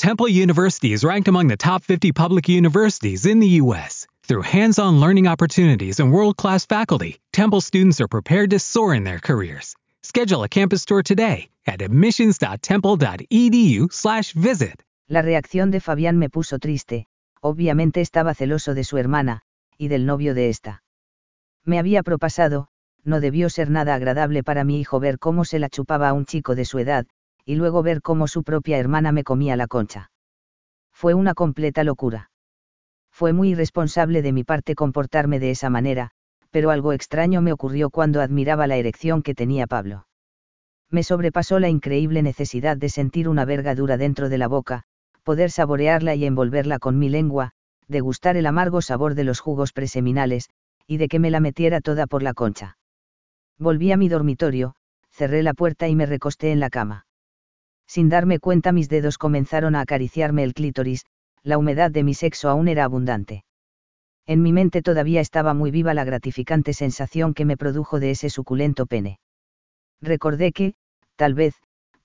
Temple University is ranked among the top 50 public universities in the U.S. Through hands-on learning opportunities and world-class faculty, Temple students are prepared to soar in their careers. Schedule a campus tour today at admissions.temple.edu/visit. La reacción de Fabián me puso triste. Obviamente estaba celoso de su hermana y del novio de esta. Me había propasado, no debió ser nada agradable para mi hijo ver cómo se la chupaba a un chico de su edad, y luego ver cómo su propia hermana me comía la concha. Fue una completa locura. Fue muy irresponsable de mi parte comportarme de esa manera, pero algo extraño me ocurrió cuando admiraba la erección que tenía Pablo. Me sobrepasó la increíble necesidad de sentir una verga dura dentro de la boca, poder saborearla y envolverla con mi lengua, degustar el amargo sabor de los jugos preseminales, y de que me la metiera toda por la concha. Volví a mi dormitorio, cerré la puerta y me recosté en la cama. Sin darme cuenta mis dedos comenzaron a acariciarme el clítoris, la humedad de mi sexo aún era abundante. En mi mente todavía estaba muy viva la gratificante sensación que me produjo de ese suculento pene. Recordé que, tal vez,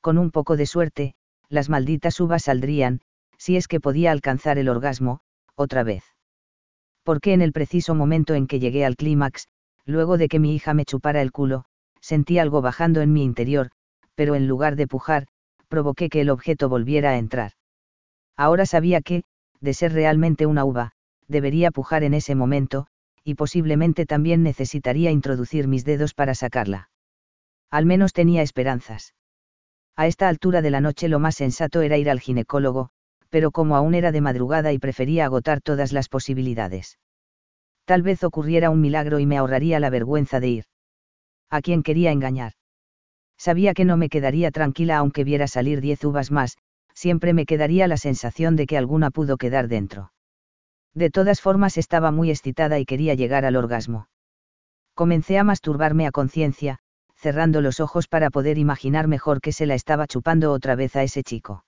con un poco de suerte, las malditas uvas saldrían, si es que podía alcanzar el orgasmo, otra vez porque en el preciso momento en que llegué al clímax, luego de que mi hija me chupara el culo, sentí algo bajando en mi interior, pero en lugar de pujar, provoqué que el objeto volviera a entrar. Ahora sabía que, de ser realmente una uva, debería pujar en ese momento, y posiblemente también necesitaría introducir mis dedos para sacarla. Al menos tenía esperanzas. A esta altura de la noche lo más sensato era ir al ginecólogo, pero como aún era de madrugada y prefería agotar todas las posibilidades. Tal vez ocurriera un milagro y me ahorraría la vergüenza de ir. ¿A quién quería engañar? Sabía que no me quedaría tranquila aunque viera salir diez uvas más, siempre me quedaría la sensación de que alguna pudo quedar dentro. De todas formas estaba muy excitada y quería llegar al orgasmo. Comencé a masturbarme a conciencia, cerrando los ojos para poder imaginar mejor que se la estaba chupando otra vez a ese chico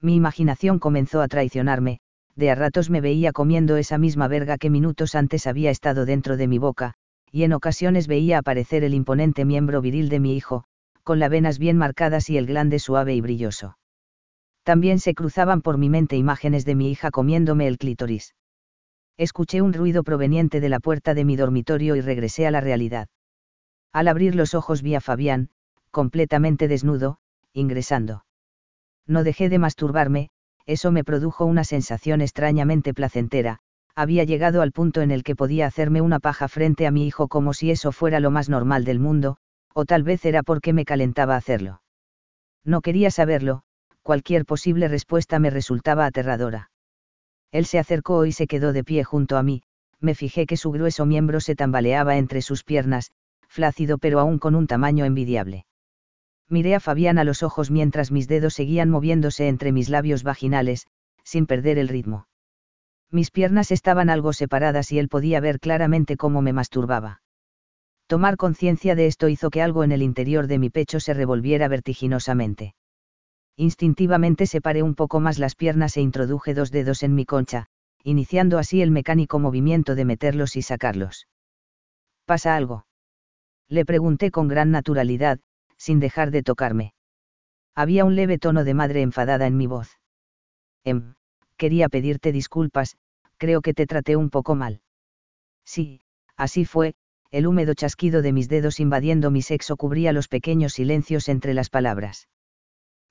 mi imaginación comenzó a traicionarme, de a ratos me veía comiendo esa misma verga que minutos antes había estado dentro de mi boca, y en ocasiones veía aparecer el imponente miembro viril de mi hijo, con las venas bien marcadas y el glande suave y brilloso. También se cruzaban por mi mente imágenes de mi hija comiéndome el clítoris. Escuché un ruido proveniente de la puerta de mi dormitorio y regresé a la realidad. Al abrir los ojos vi a Fabián, completamente desnudo, ingresando no dejé de masturbarme, eso me produjo una sensación extrañamente placentera, había llegado al punto en el que podía hacerme una paja frente a mi hijo como si eso fuera lo más normal del mundo, o tal vez era porque me calentaba hacerlo. No quería saberlo, cualquier posible respuesta me resultaba aterradora. Él se acercó y se quedó de pie junto a mí, me fijé que su grueso miembro se tambaleaba entre sus piernas, flácido pero aún con un tamaño envidiable miré a Fabián a los ojos mientras mis dedos seguían moviéndose entre mis labios vaginales, sin perder el ritmo. Mis piernas estaban algo separadas y él podía ver claramente cómo me masturbaba. Tomar conciencia de esto hizo que algo en el interior de mi pecho se revolviera vertiginosamente. Instintivamente separé un poco más las piernas e introduje dos dedos en mi concha, iniciando así el mecánico movimiento de meterlos y sacarlos. ¿Pasa algo? Le pregunté con gran naturalidad, sin dejar de tocarme. Había un leve tono de madre enfadada en mi voz. Em, quería pedirte disculpas, creo que te traté un poco mal. Sí, así fue, el húmedo chasquido de mis dedos invadiendo mi sexo cubría los pequeños silencios entre las palabras.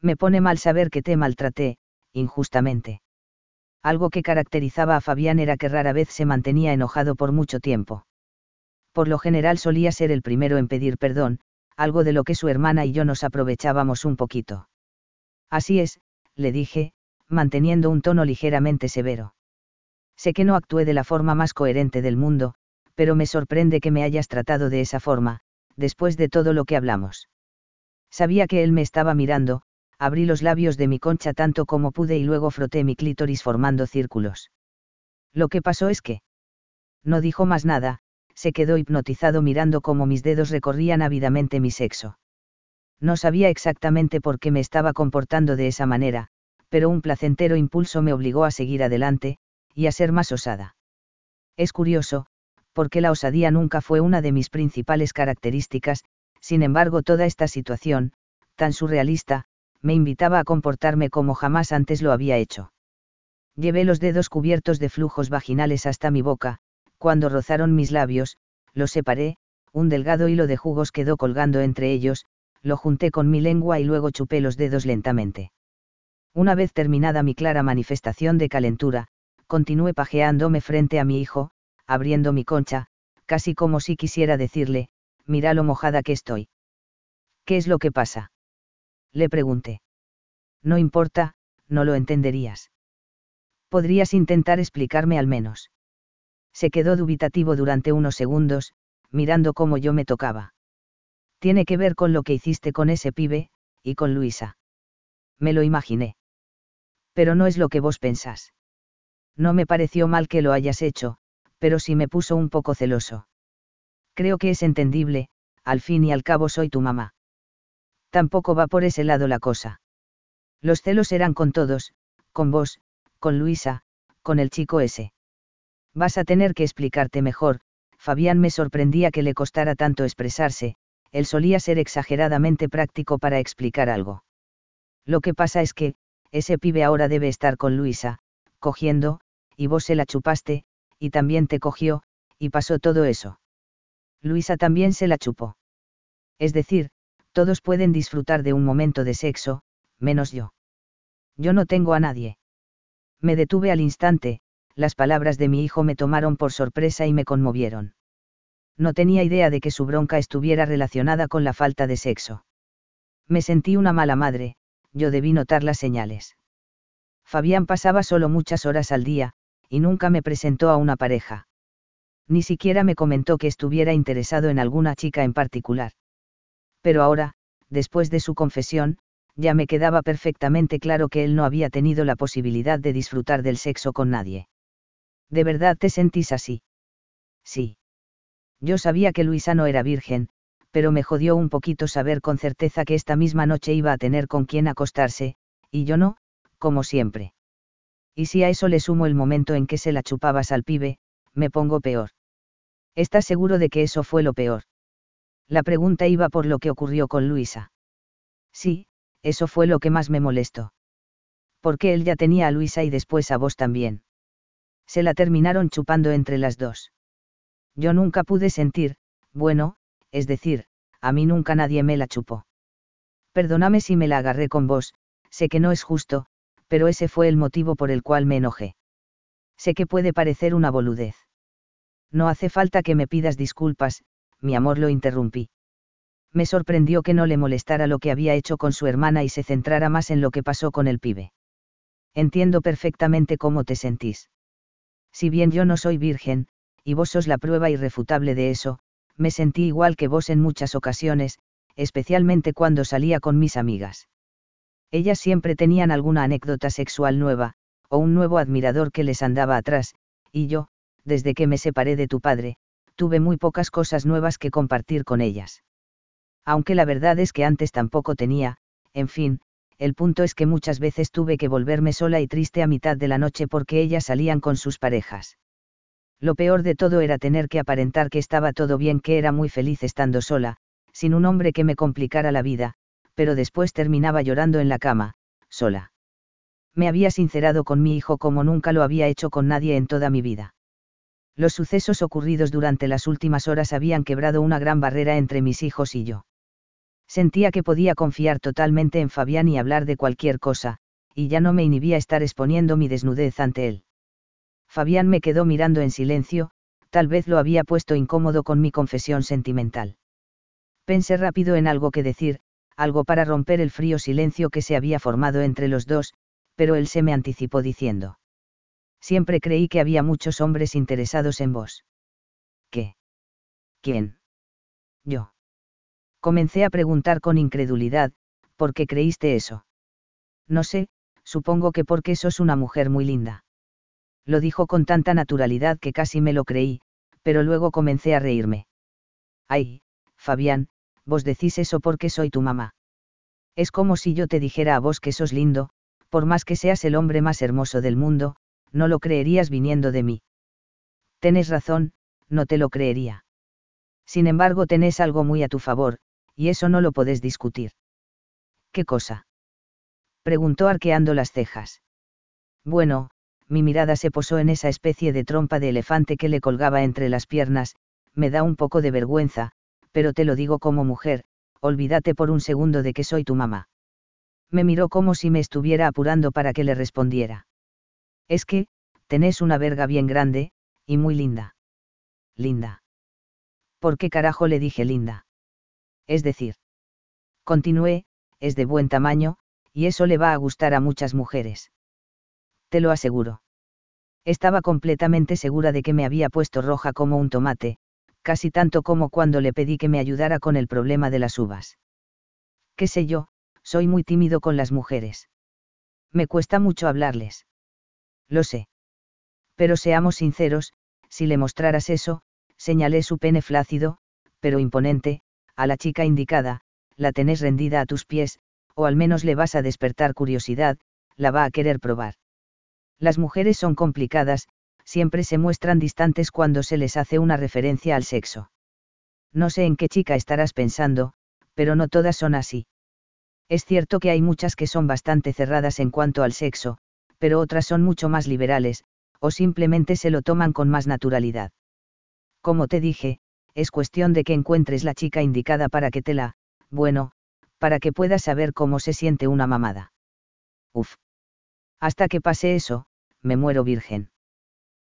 Me pone mal saber que te maltraté, injustamente. Algo que caracterizaba a Fabián era que rara vez se mantenía enojado por mucho tiempo. Por lo general solía ser el primero en pedir perdón, algo de lo que su hermana y yo nos aprovechábamos un poquito. Así es, le dije, manteniendo un tono ligeramente severo. Sé que no actué de la forma más coherente del mundo, pero me sorprende que me hayas tratado de esa forma, después de todo lo que hablamos. Sabía que él me estaba mirando, abrí los labios de mi concha tanto como pude y luego froté mi clítoris formando círculos. Lo que pasó es que... No dijo más nada, se quedó hipnotizado mirando cómo mis dedos recorrían ávidamente mi sexo. No sabía exactamente por qué me estaba comportando de esa manera, pero un placentero impulso me obligó a seguir adelante, y a ser más osada. Es curioso, porque la osadía nunca fue una de mis principales características, sin embargo toda esta situación, tan surrealista, me invitaba a comportarme como jamás antes lo había hecho. Llevé los dedos cubiertos de flujos vaginales hasta mi boca, cuando rozaron mis labios, los separé, un delgado hilo de jugos quedó colgando entre ellos, lo junté con mi lengua y luego chupé los dedos lentamente. Una vez terminada mi clara manifestación de calentura, continué pajeándome frente a mi hijo, abriendo mi concha, casi como si quisiera decirle, mira lo mojada que estoy. ¿Qué es lo que pasa? Le pregunté. No importa, no lo entenderías. Podrías intentar explicarme al menos se quedó dubitativo durante unos segundos, mirando cómo yo me tocaba. Tiene que ver con lo que hiciste con ese pibe, y con Luisa. Me lo imaginé. Pero no es lo que vos pensás. No me pareció mal que lo hayas hecho, pero sí me puso un poco celoso. Creo que es entendible, al fin y al cabo soy tu mamá. Tampoco va por ese lado la cosa. Los celos eran con todos, con vos, con Luisa, con el chico ese. Vas a tener que explicarte mejor, Fabián me sorprendía que le costara tanto expresarse, él solía ser exageradamente práctico para explicar algo. Lo que pasa es que, ese pibe ahora debe estar con Luisa, cogiendo, y vos se la chupaste, y también te cogió, y pasó todo eso. Luisa también se la chupó. Es decir, todos pueden disfrutar de un momento de sexo, menos yo. Yo no tengo a nadie. Me detuve al instante, las palabras de mi hijo me tomaron por sorpresa y me conmovieron. No tenía idea de que su bronca estuviera relacionada con la falta de sexo. Me sentí una mala madre, yo debí notar las señales. Fabián pasaba solo muchas horas al día, y nunca me presentó a una pareja. Ni siquiera me comentó que estuviera interesado en alguna chica en particular. Pero ahora, después de su confesión, ya me quedaba perfectamente claro que él no había tenido la posibilidad de disfrutar del sexo con nadie. ¿De verdad te sentís así? Sí. Yo sabía que Luisa no era virgen, pero me jodió un poquito saber con certeza que esta misma noche iba a tener con quien acostarse, y yo no, como siempre. Y si a eso le sumo el momento en que se la chupabas al pibe, me pongo peor. ¿Estás seguro de que eso fue lo peor? La pregunta iba por lo que ocurrió con Luisa. Sí, eso fue lo que más me molestó. Porque él ya tenía a Luisa y después a vos también se la terminaron chupando entre las dos. Yo nunca pude sentir, bueno, es decir, a mí nunca nadie me la chupó. Perdóname si me la agarré con vos, sé que no es justo, pero ese fue el motivo por el cual me enojé. Sé que puede parecer una boludez. No hace falta que me pidas disculpas, mi amor lo interrumpí. Me sorprendió que no le molestara lo que había hecho con su hermana y se centrara más en lo que pasó con el pibe. Entiendo perfectamente cómo te sentís. Si bien yo no soy virgen, y vos sos la prueba irrefutable de eso, me sentí igual que vos en muchas ocasiones, especialmente cuando salía con mis amigas. Ellas siempre tenían alguna anécdota sexual nueva, o un nuevo admirador que les andaba atrás, y yo, desde que me separé de tu padre, tuve muy pocas cosas nuevas que compartir con ellas. Aunque la verdad es que antes tampoco tenía, en fin, el punto es que muchas veces tuve que volverme sola y triste a mitad de la noche porque ellas salían con sus parejas. Lo peor de todo era tener que aparentar que estaba todo bien, que era muy feliz estando sola, sin un hombre que me complicara la vida, pero después terminaba llorando en la cama, sola. Me había sincerado con mi hijo como nunca lo había hecho con nadie en toda mi vida. Los sucesos ocurridos durante las últimas horas habían quebrado una gran barrera entre mis hijos y yo. Sentía que podía confiar totalmente en Fabián y hablar de cualquier cosa, y ya no me inhibía estar exponiendo mi desnudez ante él. Fabián me quedó mirando en silencio, tal vez lo había puesto incómodo con mi confesión sentimental. Pensé rápido en algo que decir, algo para romper el frío silencio que se había formado entre los dos, pero él se me anticipó diciendo. Siempre creí que había muchos hombres interesados en vos. ¿Qué? ¿Quién? Yo. Comencé a preguntar con incredulidad, ¿por qué creíste eso? No sé, supongo que porque sos una mujer muy linda. Lo dijo con tanta naturalidad que casi me lo creí, pero luego comencé a reírme. Ay, Fabián, vos decís eso porque soy tu mamá. Es como si yo te dijera a vos que sos lindo, por más que seas el hombre más hermoso del mundo, no lo creerías viniendo de mí. Tenés razón, no te lo creería. Sin embargo, tenés algo muy a tu favor, y eso no lo podés discutir. ¿Qué cosa? preguntó arqueando las cejas. Bueno, mi mirada se posó en esa especie de trompa de elefante que le colgaba entre las piernas, me da un poco de vergüenza, pero te lo digo como mujer, olvídate por un segundo de que soy tu mamá. Me miró como si me estuviera apurando para que le respondiera. Es que, tenés una verga bien grande, y muy linda. Linda. ¿Por qué carajo le dije linda? Es decir, continué, es de buen tamaño, y eso le va a gustar a muchas mujeres. Te lo aseguro. Estaba completamente segura de que me había puesto roja como un tomate, casi tanto como cuando le pedí que me ayudara con el problema de las uvas. ¿Qué sé yo? Soy muy tímido con las mujeres. Me cuesta mucho hablarles. Lo sé. Pero seamos sinceros, si le mostraras eso, señalé su pene flácido, pero imponente, a la chica indicada, la tenés rendida a tus pies, o al menos le vas a despertar curiosidad, la va a querer probar. Las mujeres son complicadas, siempre se muestran distantes cuando se les hace una referencia al sexo. No sé en qué chica estarás pensando, pero no todas son así. Es cierto que hay muchas que son bastante cerradas en cuanto al sexo, pero otras son mucho más liberales, o simplemente se lo toman con más naturalidad. Como te dije, es cuestión de que encuentres la chica indicada para que te la, bueno, para que puedas saber cómo se siente una mamada. Uf. Hasta que pase eso, me muero virgen.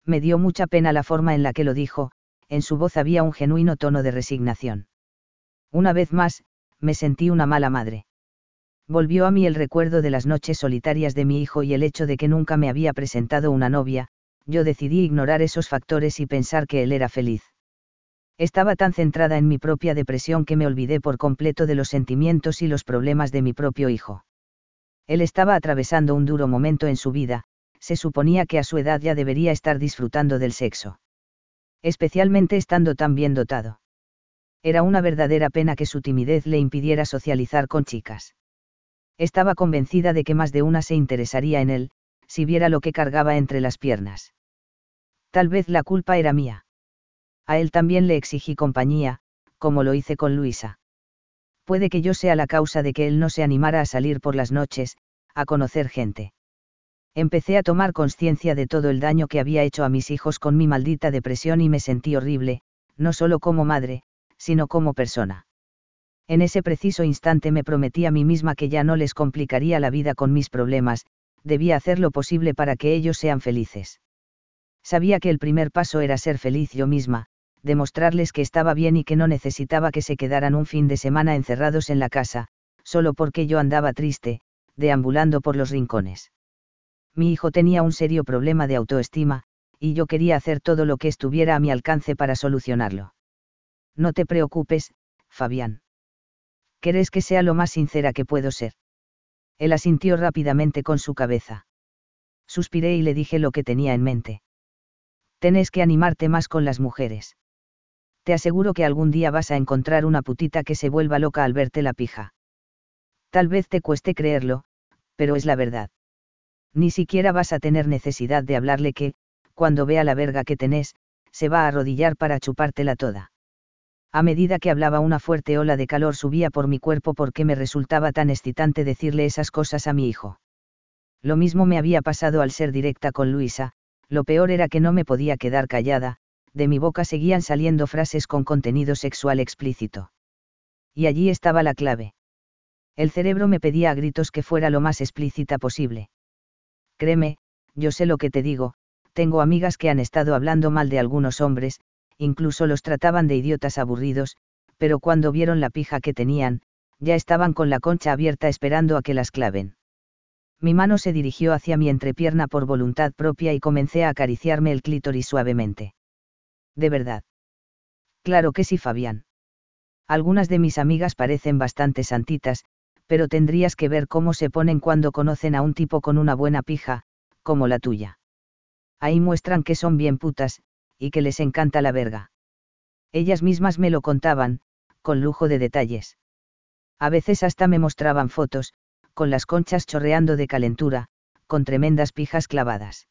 Me dio mucha pena la forma en la que lo dijo, en su voz había un genuino tono de resignación. Una vez más, me sentí una mala madre. Volvió a mí el recuerdo de las noches solitarias de mi hijo y el hecho de que nunca me había presentado una novia, yo decidí ignorar esos factores y pensar que él era feliz. Estaba tan centrada en mi propia depresión que me olvidé por completo de los sentimientos y los problemas de mi propio hijo. Él estaba atravesando un duro momento en su vida, se suponía que a su edad ya debería estar disfrutando del sexo. Especialmente estando tan bien dotado. Era una verdadera pena que su timidez le impidiera socializar con chicas. Estaba convencida de que más de una se interesaría en él, si viera lo que cargaba entre las piernas. Tal vez la culpa era mía. A él también le exigí compañía, como lo hice con Luisa puede que yo sea la causa de que él no se animara a salir por las noches, a conocer gente. Empecé a tomar conciencia de todo el daño que había hecho a mis hijos con mi maldita depresión y me sentí horrible, no solo como madre, sino como persona. En ese preciso instante me prometí a mí misma que ya no les complicaría la vida con mis problemas, debía hacer lo posible para que ellos sean felices. Sabía que el primer paso era ser feliz yo misma, demostrarles que estaba bien y que no necesitaba que se quedaran un fin de semana encerrados en la casa, solo porque yo andaba triste, deambulando por los rincones. Mi hijo tenía un serio problema de autoestima, y yo quería hacer todo lo que estuviera a mi alcance para solucionarlo. No te preocupes, Fabián. ¿Querés que sea lo más sincera que puedo ser? Él asintió rápidamente con su cabeza. Suspiré y le dije lo que tenía en mente. Tenés que animarte más con las mujeres te aseguro que algún día vas a encontrar una putita que se vuelva loca al verte la pija. Tal vez te cueste creerlo, pero es la verdad. Ni siquiera vas a tener necesidad de hablarle que, cuando vea la verga que tenés, se va a arrodillar para chupártela toda. A medida que hablaba una fuerte ola de calor subía por mi cuerpo porque me resultaba tan excitante decirle esas cosas a mi hijo. Lo mismo me había pasado al ser directa con Luisa, lo peor era que no me podía quedar callada, de mi boca seguían saliendo frases con contenido sexual explícito. Y allí estaba la clave. El cerebro me pedía a gritos que fuera lo más explícita posible. Créeme, yo sé lo que te digo, tengo amigas que han estado hablando mal de algunos hombres, incluso los trataban de idiotas aburridos, pero cuando vieron la pija que tenían, ya estaban con la concha abierta esperando a que las claven. Mi mano se dirigió hacia mi entrepierna por voluntad propia y comencé a acariciarme el clítoris suavemente de verdad. Claro que sí, Fabián. Algunas de mis amigas parecen bastante santitas, pero tendrías que ver cómo se ponen cuando conocen a un tipo con una buena pija, como la tuya. Ahí muestran que son bien putas, y que les encanta la verga. Ellas mismas me lo contaban, con lujo de detalles. A veces hasta me mostraban fotos, con las conchas chorreando de calentura, con tremendas pijas clavadas.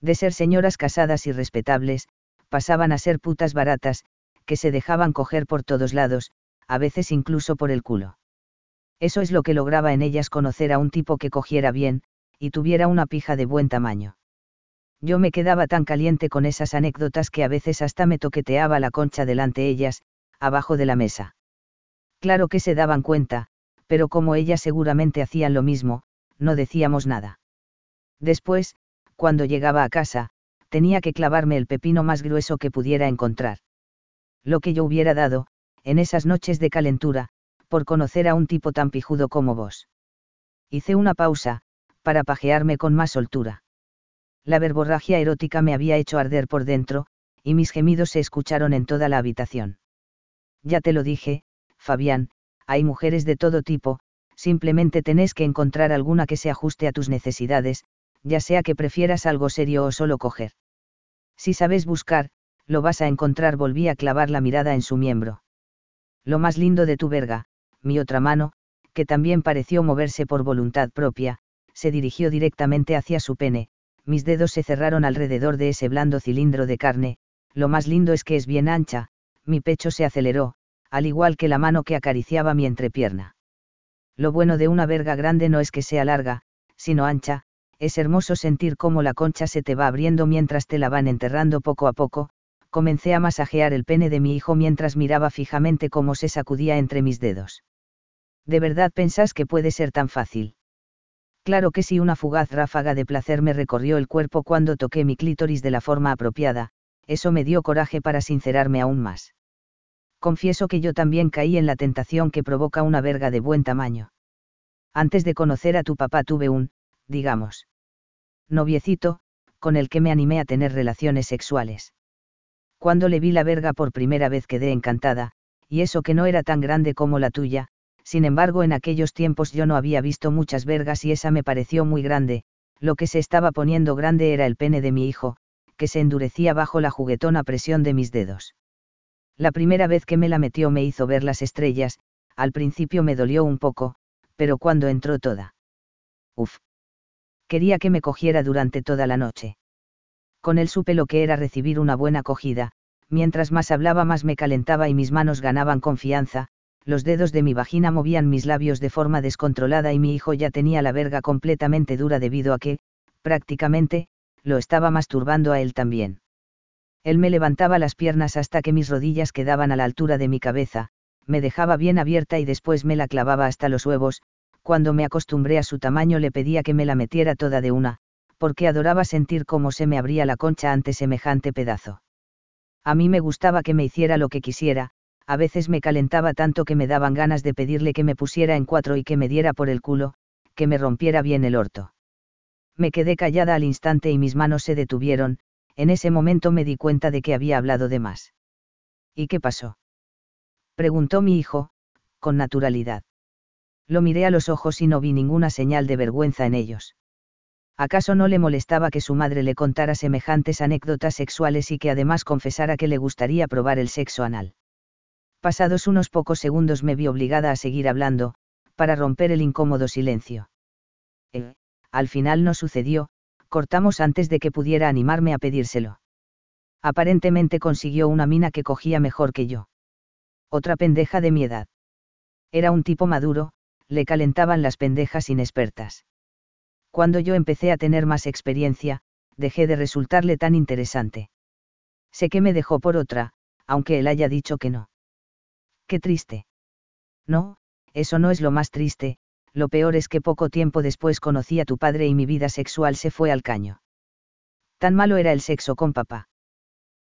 De ser señoras casadas y respetables, pasaban a ser putas baratas, que se dejaban coger por todos lados, a veces incluso por el culo. Eso es lo que lograba en ellas conocer a un tipo que cogiera bien, y tuviera una pija de buen tamaño. Yo me quedaba tan caliente con esas anécdotas que a veces hasta me toqueteaba la concha delante ellas, abajo de la mesa. Claro que se daban cuenta, pero como ellas seguramente hacían lo mismo, no decíamos nada. Después, cuando llegaba a casa, tenía que clavarme el pepino más grueso que pudiera encontrar. Lo que yo hubiera dado, en esas noches de calentura, por conocer a un tipo tan pijudo como vos. Hice una pausa, para pajearme con más soltura. La verborragia erótica me había hecho arder por dentro, y mis gemidos se escucharon en toda la habitación. Ya te lo dije, Fabián, hay mujeres de todo tipo, simplemente tenés que encontrar alguna que se ajuste a tus necesidades, ya sea que prefieras algo serio o solo coger. Si sabes buscar, lo vas a encontrar, volví a clavar la mirada en su miembro. Lo más lindo de tu verga, mi otra mano, que también pareció moverse por voluntad propia, se dirigió directamente hacia su pene, mis dedos se cerraron alrededor de ese blando cilindro de carne, lo más lindo es que es bien ancha, mi pecho se aceleró, al igual que la mano que acariciaba mi entrepierna. Lo bueno de una verga grande no es que sea larga, sino ancha, es hermoso sentir cómo la concha se te va abriendo mientras te la van enterrando poco a poco, comencé a masajear el pene de mi hijo mientras miraba fijamente cómo se sacudía entre mis dedos. ¿De verdad pensás que puede ser tan fácil? Claro que sí, una fugaz ráfaga de placer me recorrió el cuerpo cuando toqué mi clítoris de la forma apropiada, eso me dio coraje para sincerarme aún más. Confieso que yo también caí en la tentación que provoca una verga de buen tamaño. Antes de conocer a tu papá tuve un, digamos, noviecito, con el que me animé a tener relaciones sexuales. Cuando le vi la verga por primera vez quedé encantada, y eso que no era tan grande como la tuya, sin embargo en aquellos tiempos yo no había visto muchas vergas y esa me pareció muy grande, lo que se estaba poniendo grande era el pene de mi hijo, que se endurecía bajo la juguetona presión de mis dedos. La primera vez que me la metió me hizo ver las estrellas, al principio me dolió un poco, pero cuando entró toda. Uf. Quería que me cogiera durante toda la noche con él supe lo que era recibir una buena acogida, mientras más hablaba más me calentaba y mis manos ganaban confianza, los dedos de mi vagina movían mis labios de forma descontrolada y mi hijo ya tenía la verga completamente dura debido a que, prácticamente, lo estaba masturbando a él también. Él me levantaba las piernas hasta que mis rodillas quedaban a la altura de mi cabeza, me dejaba bien abierta y después me la clavaba hasta los huevos, cuando me acostumbré a su tamaño le pedía que me la metiera toda de una, porque adoraba sentir cómo se me abría la concha ante semejante pedazo. A mí me gustaba que me hiciera lo que quisiera, a veces me calentaba tanto que me daban ganas de pedirle que me pusiera en cuatro y que me diera por el culo, que me rompiera bien el orto. Me quedé callada al instante y mis manos se detuvieron, en ese momento me di cuenta de que había hablado de más. ¿Y qué pasó? preguntó mi hijo, con naturalidad. Lo miré a los ojos y no vi ninguna señal de vergüenza en ellos. ¿Acaso no le molestaba que su madre le contara semejantes anécdotas sexuales y que además confesara que le gustaría probar el sexo anal? Pasados unos pocos segundos me vi obligada a seguir hablando, para romper el incómodo silencio. Eh, al final no sucedió, cortamos antes de que pudiera animarme a pedírselo. Aparentemente consiguió una mina que cogía mejor que yo. Otra pendeja de mi edad. Era un tipo maduro, le calentaban las pendejas inexpertas. Cuando yo empecé a tener más experiencia, dejé de resultarle tan interesante. Sé que me dejó por otra, aunque él haya dicho que no. Qué triste. No, eso no es lo más triste, lo peor es que poco tiempo después conocí a tu padre y mi vida sexual se fue al caño. Tan malo era el sexo con papá.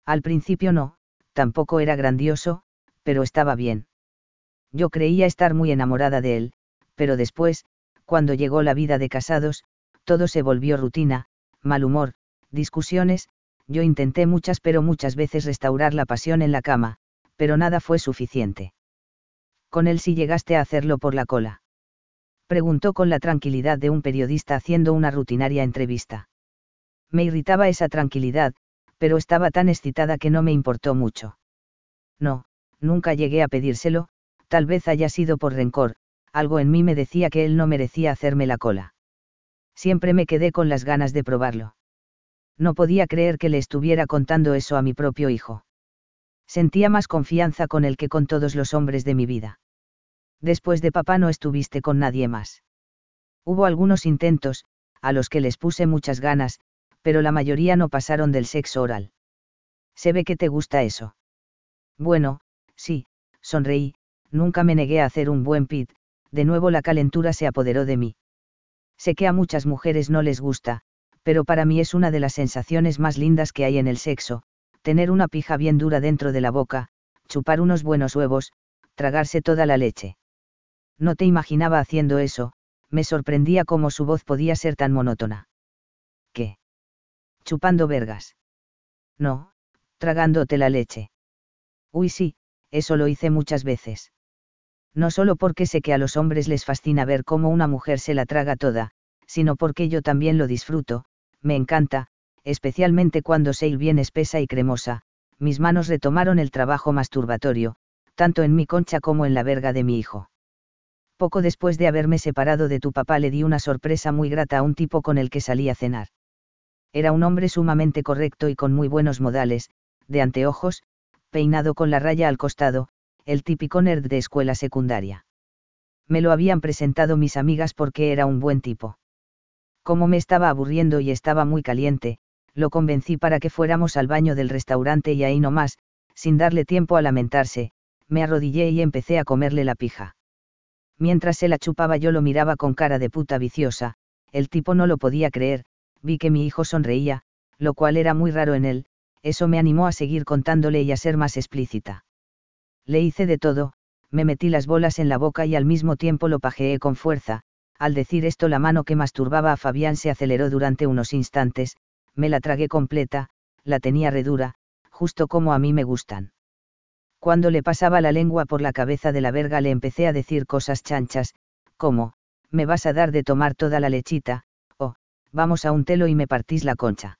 Al principio no, tampoco era grandioso, pero estaba bien. Yo creía estar muy enamorada de él, pero después, cuando llegó la vida de casados, todo se volvió rutina, mal humor, discusiones, yo intenté muchas pero muchas veces restaurar la pasión en la cama, pero nada fue suficiente. Con él sí llegaste a hacerlo por la cola. Preguntó con la tranquilidad de un periodista haciendo una rutinaria entrevista. Me irritaba esa tranquilidad, pero estaba tan excitada que no me importó mucho. No, nunca llegué a pedírselo, tal vez haya sido por rencor, algo en mí me decía que él no merecía hacerme la cola. Siempre me quedé con las ganas de probarlo. No podía creer que le estuviera contando eso a mi propio hijo. Sentía más confianza con él que con todos los hombres de mi vida. Después de papá no estuviste con nadie más. Hubo algunos intentos, a los que les puse muchas ganas, pero la mayoría no pasaron del sexo oral. Se ve que te gusta eso. Bueno, sí, sonreí, nunca me negué a hacer un buen pit, de nuevo la calentura se apoderó de mí. Sé que a muchas mujeres no les gusta, pero para mí es una de las sensaciones más lindas que hay en el sexo, tener una pija bien dura dentro de la boca, chupar unos buenos huevos, tragarse toda la leche. No te imaginaba haciendo eso, me sorprendía cómo su voz podía ser tan monótona. ¿Qué? Chupando vergas. No, tragándote la leche. Uy sí, eso lo hice muchas veces. No solo porque sé que a los hombres les fascina ver cómo una mujer se la traga toda, sino porque yo también lo disfruto, me encanta, especialmente cuando se bien espesa y cremosa, mis manos retomaron el trabajo masturbatorio, tanto en mi concha como en la verga de mi hijo. Poco después de haberme separado de tu papá le di una sorpresa muy grata a un tipo con el que salí a cenar. Era un hombre sumamente correcto y con muy buenos modales, de anteojos, peinado con la raya al costado, el típico nerd de escuela secundaria. Me lo habían presentado mis amigas porque era un buen tipo. Como me estaba aburriendo y estaba muy caliente, lo convencí para que fuéramos al baño del restaurante y ahí nomás, sin darle tiempo a lamentarse, me arrodillé y empecé a comerle la pija. Mientras se la chupaba yo lo miraba con cara de puta viciosa, el tipo no lo podía creer, vi que mi hijo sonreía, lo cual era muy raro en él, eso me animó a seguir contándole y a ser más explícita. Le hice de todo, me metí las bolas en la boca y al mismo tiempo lo pajeé con fuerza, al decir esto la mano que masturbaba a Fabián se aceleró durante unos instantes, me la tragué completa, la tenía redura, justo como a mí me gustan. Cuando le pasaba la lengua por la cabeza de la verga le empecé a decir cosas chanchas, como, me vas a dar de tomar toda la lechita, o, vamos a un telo y me partís la concha.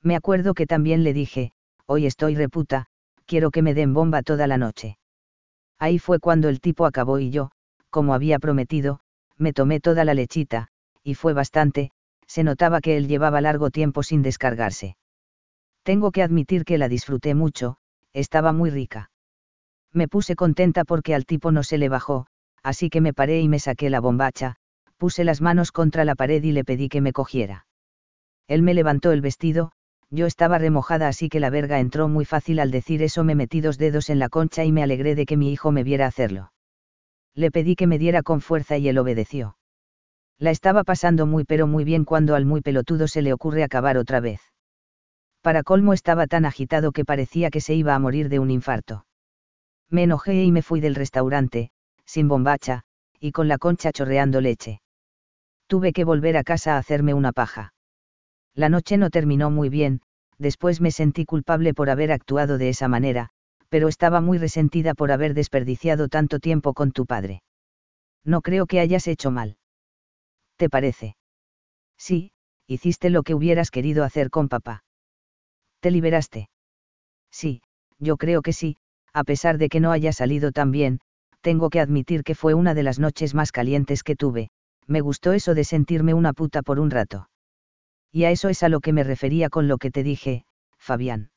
Me acuerdo que también le dije, hoy estoy reputa, quiero que me den bomba toda la noche. Ahí fue cuando el tipo acabó y yo, como había prometido, me tomé toda la lechita, y fue bastante, se notaba que él llevaba largo tiempo sin descargarse. Tengo que admitir que la disfruté mucho, estaba muy rica. Me puse contenta porque al tipo no se le bajó, así que me paré y me saqué la bombacha, puse las manos contra la pared y le pedí que me cogiera. Él me levantó el vestido, yo estaba remojada así que la verga entró muy fácil al decir eso me metí dos dedos en la concha y me alegré de que mi hijo me viera hacerlo le pedí que me diera con fuerza y él obedeció. La estaba pasando muy pero muy bien cuando al muy pelotudo se le ocurre acabar otra vez. Para colmo estaba tan agitado que parecía que se iba a morir de un infarto. Me enojé y me fui del restaurante, sin bombacha, y con la concha chorreando leche. Tuve que volver a casa a hacerme una paja. La noche no terminó muy bien, después me sentí culpable por haber actuado de esa manera, pero estaba muy resentida por haber desperdiciado tanto tiempo con tu padre. No creo que hayas hecho mal. ¿Te parece? Sí, hiciste lo que hubieras querido hacer con papá. ¿Te liberaste? Sí, yo creo que sí, a pesar de que no haya salido tan bien, tengo que admitir que fue una de las noches más calientes que tuve, me gustó eso de sentirme una puta por un rato. Y a eso es a lo que me refería con lo que te dije, Fabián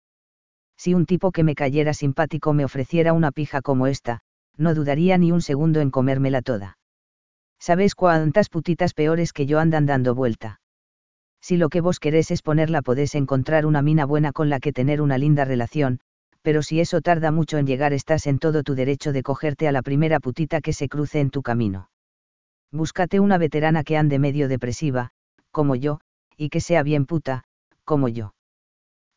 si un tipo que me cayera simpático me ofreciera una pija como esta, no dudaría ni un segundo en comérmela toda. ¿Sabes cuántas putitas peores que yo andan dando vuelta? Si lo que vos querés es ponerla podés encontrar una mina buena con la que tener una linda relación, pero si eso tarda mucho en llegar estás en todo tu derecho de cogerte a la primera putita que se cruce en tu camino. Búscate una veterana que ande medio depresiva, como yo, y que sea bien puta, como yo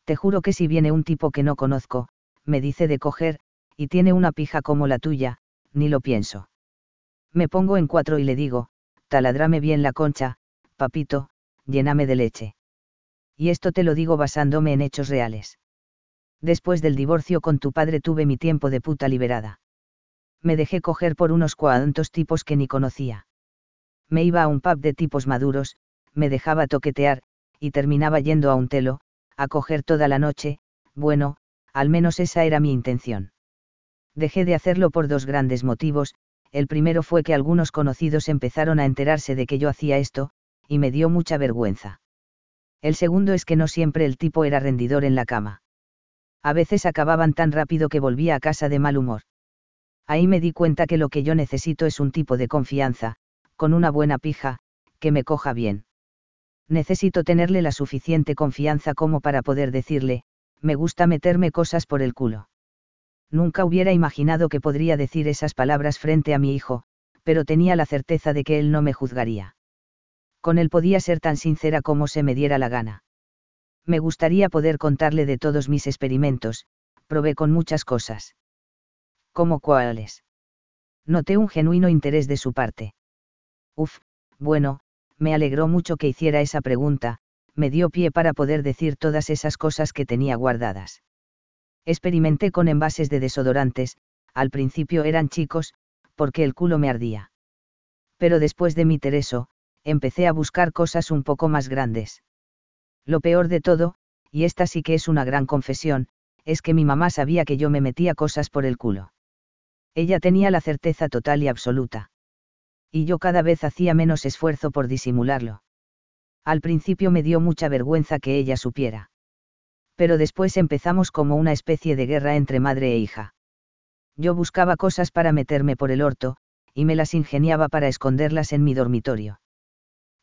te juro que si viene un tipo que no conozco, me dice de coger, y tiene una pija como la tuya, ni lo pienso. Me pongo en cuatro y le digo, taladrame bien la concha, papito, lléname de leche. Y esto te lo digo basándome en hechos reales. Después del divorcio con tu padre tuve mi tiempo de puta liberada. Me dejé coger por unos cuantos tipos que ni conocía. Me iba a un pub de tipos maduros, me dejaba toquetear, y terminaba yendo a un telo, a coger toda la noche, bueno, al menos esa era mi intención. Dejé de hacerlo por dos grandes motivos, el primero fue que algunos conocidos empezaron a enterarse de que yo hacía esto, y me dio mucha vergüenza. El segundo es que no siempre el tipo era rendidor en la cama. A veces acababan tan rápido que volvía a casa de mal humor. Ahí me di cuenta que lo que yo necesito es un tipo de confianza, con una buena pija, que me coja bien. Necesito tenerle la suficiente confianza como para poder decirle, me gusta meterme cosas por el culo. Nunca hubiera imaginado que podría decir esas palabras frente a mi hijo, pero tenía la certeza de que él no me juzgaría. Con él podía ser tan sincera como se me diera la gana. Me gustaría poder contarle de todos mis experimentos, probé con muchas cosas. ¿Cómo cuáles? Noté un genuino interés de su parte. Uf, bueno, me alegró mucho que hiciera esa pregunta, me dio pie para poder decir todas esas cosas que tenía guardadas. Experimenté con envases de desodorantes, al principio eran chicos, porque el culo me ardía. Pero después de mi Tereso, empecé a buscar cosas un poco más grandes. Lo peor de todo, y esta sí que es una gran confesión, es que mi mamá sabía que yo me metía cosas por el culo. Ella tenía la certeza total y absoluta. Y yo cada vez hacía menos esfuerzo por disimularlo. Al principio me dio mucha vergüenza que ella supiera pero después empezamos como una especie de guerra entre madre e hija. Yo buscaba cosas para meterme por el orto, y me las ingeniaba para esconderlas en mi dormitorio.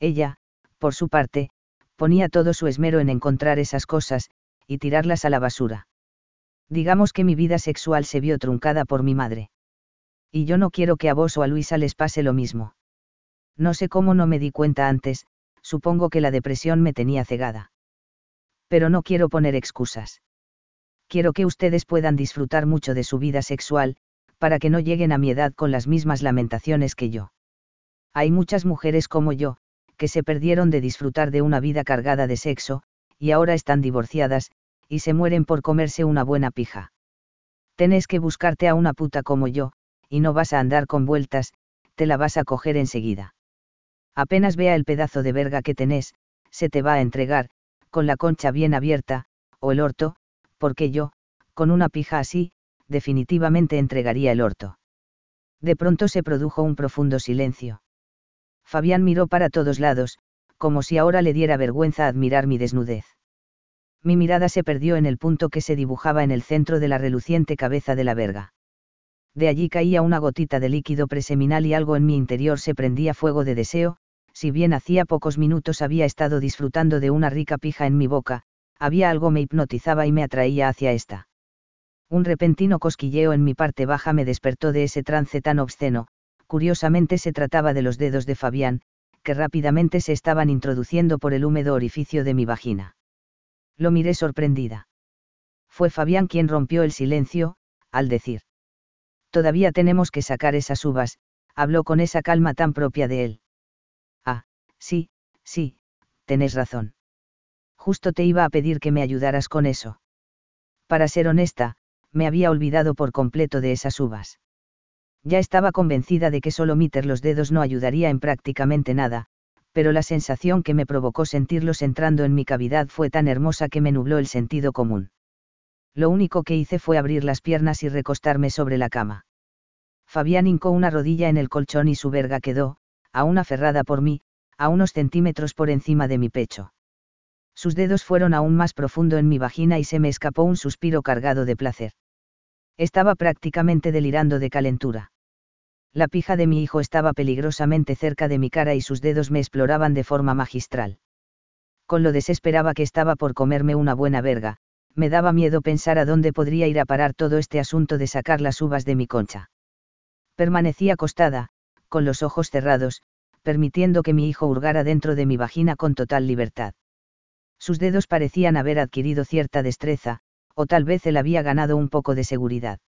Ella, por su parte, ponía todo su esmero en encontrar esas cosas, y tirarlas a la basura. Digamos que mi vida sexual se vio truncada por mi madre. Y yo no quiero que a vos o a Luisa les pase lo mismo. No sé cómo no me di cuenta antes, supongo que la depresión me tenía cegada pero no quiero poner excusas. Quiero que ustedes puedan disfrutar mucho de su vida sexual, para que no lleguen a mi edad con las mismas lamentaciones que yo. Hay muchas mujeres como yo, que se perdieron de disfrutar de una vida cargada de sexo, y ahora están divorciadas, y se mueren por comerse una buena pija. Tenés que buscarte a una puta como yo, y no vas a andar con vueltas, te la vas a coger enseguida. Apenas vea el pedazo de verga que tenés, se te va a entregar, con la concha bien abierta, o el orto, porque yo, con una pija así, definitivamente entregaría el orto. De pronto se produjo un profundo silencio. Fabián miró para todos lados, como si ahora le diera vergüenza admirar mi desnudez. Mi mirada se perdió en el punto que se dibujaba en el centro de la reluciente cabeza de la verga. De allí caía una gotita de líquido preseminal y algo en mi interior se prendía fuego de deseo, si bien hacía pocos minutos había estado disfrutando de una rica pija en mi boca, había algo me hipnotizaba y me atraía hacia esta. Un repentino cosquilleo en mi parte baja me despertó de ese trance tan obsceno, curiosamente se trataba de los dedos de Fabián, que rápidamente se estaban introduciendo por el húmedo orificio de mi vagina. Lo miré sorprendida. Fue Fabián quien rompió el silencio, al decir. Todavía tenemos que sacar esas uvas, habló con esa calma tan propia de él. Sí, sí, tenés razón. Justo te iba a pedir que me ayudaras con eso. Para ser honesta, me había olvidado por completo de esas uvas. Ya estaba convencida de que solo meter los dedos no ayudaría en prácticamente nada, pero la sensación que me provocó sentirlos entrando en mi cavidad fue tan hermosa que me nubló el sentido común. Lo único que hice fue abrir las piernas y recostarme sobre la cama. Fabián hincó una rodilla en el colchón y su verga quedó, aún aferrada por mí, a unos centímetros por encima de mi pecho. Sus dedos fueron aún más profundo en mi vagina y se me escapó un suspiro cargado de placer. Estaba prácticamente delirando de calentura. La pija de mi hijo estaba peligrosamente cerca de mi cara y sus dedos me exploraban de forma magistral. Con lo desesperaba que estaba por comerme una buena verga, me daba miedo pensar a dónde podría ir a parar todo este asunto de sacar las uvas de mi concha. Permanecí acostada, con los ojos cerrados, permitiendo que mi hijo hurgara dentro de mi vagina con total libertad. Sus dedos parecían haber adquirido cierta destreza, o tal vez él había ganado un poco de seguridad.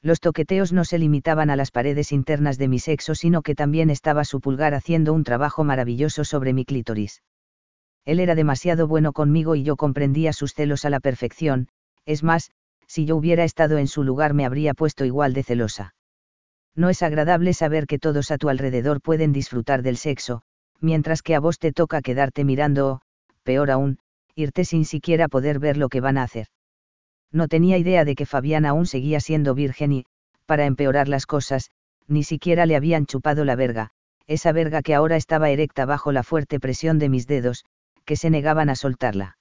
Los toqueteos no se limitaban a las paredes internas de mi sexo, sino que también estaba su pulgar haciendo un trabajo maravilloso sobre mi clítoris. Él era demasiado bueno conmigo y yo comprendía sus celos a la perfección, es más, si yo hubiera estado en su lugar me habría puesto igual de celosa. No es agradable saber que todos a tu alrededor pueden disfrutar del sexo, mientras que a vos te toca quedarte mirando o, peor aún, irte sin siquiera poder ver lo que van a hacer. No tenía idea de que Fabián aún seguía siendo virgen y, para empeorar las cosas, ni siquiera le habían chupado la verga, esa verga que ahora estaba erecta bajo la fuerte presión de mis dedos, que se negaban a soltarla.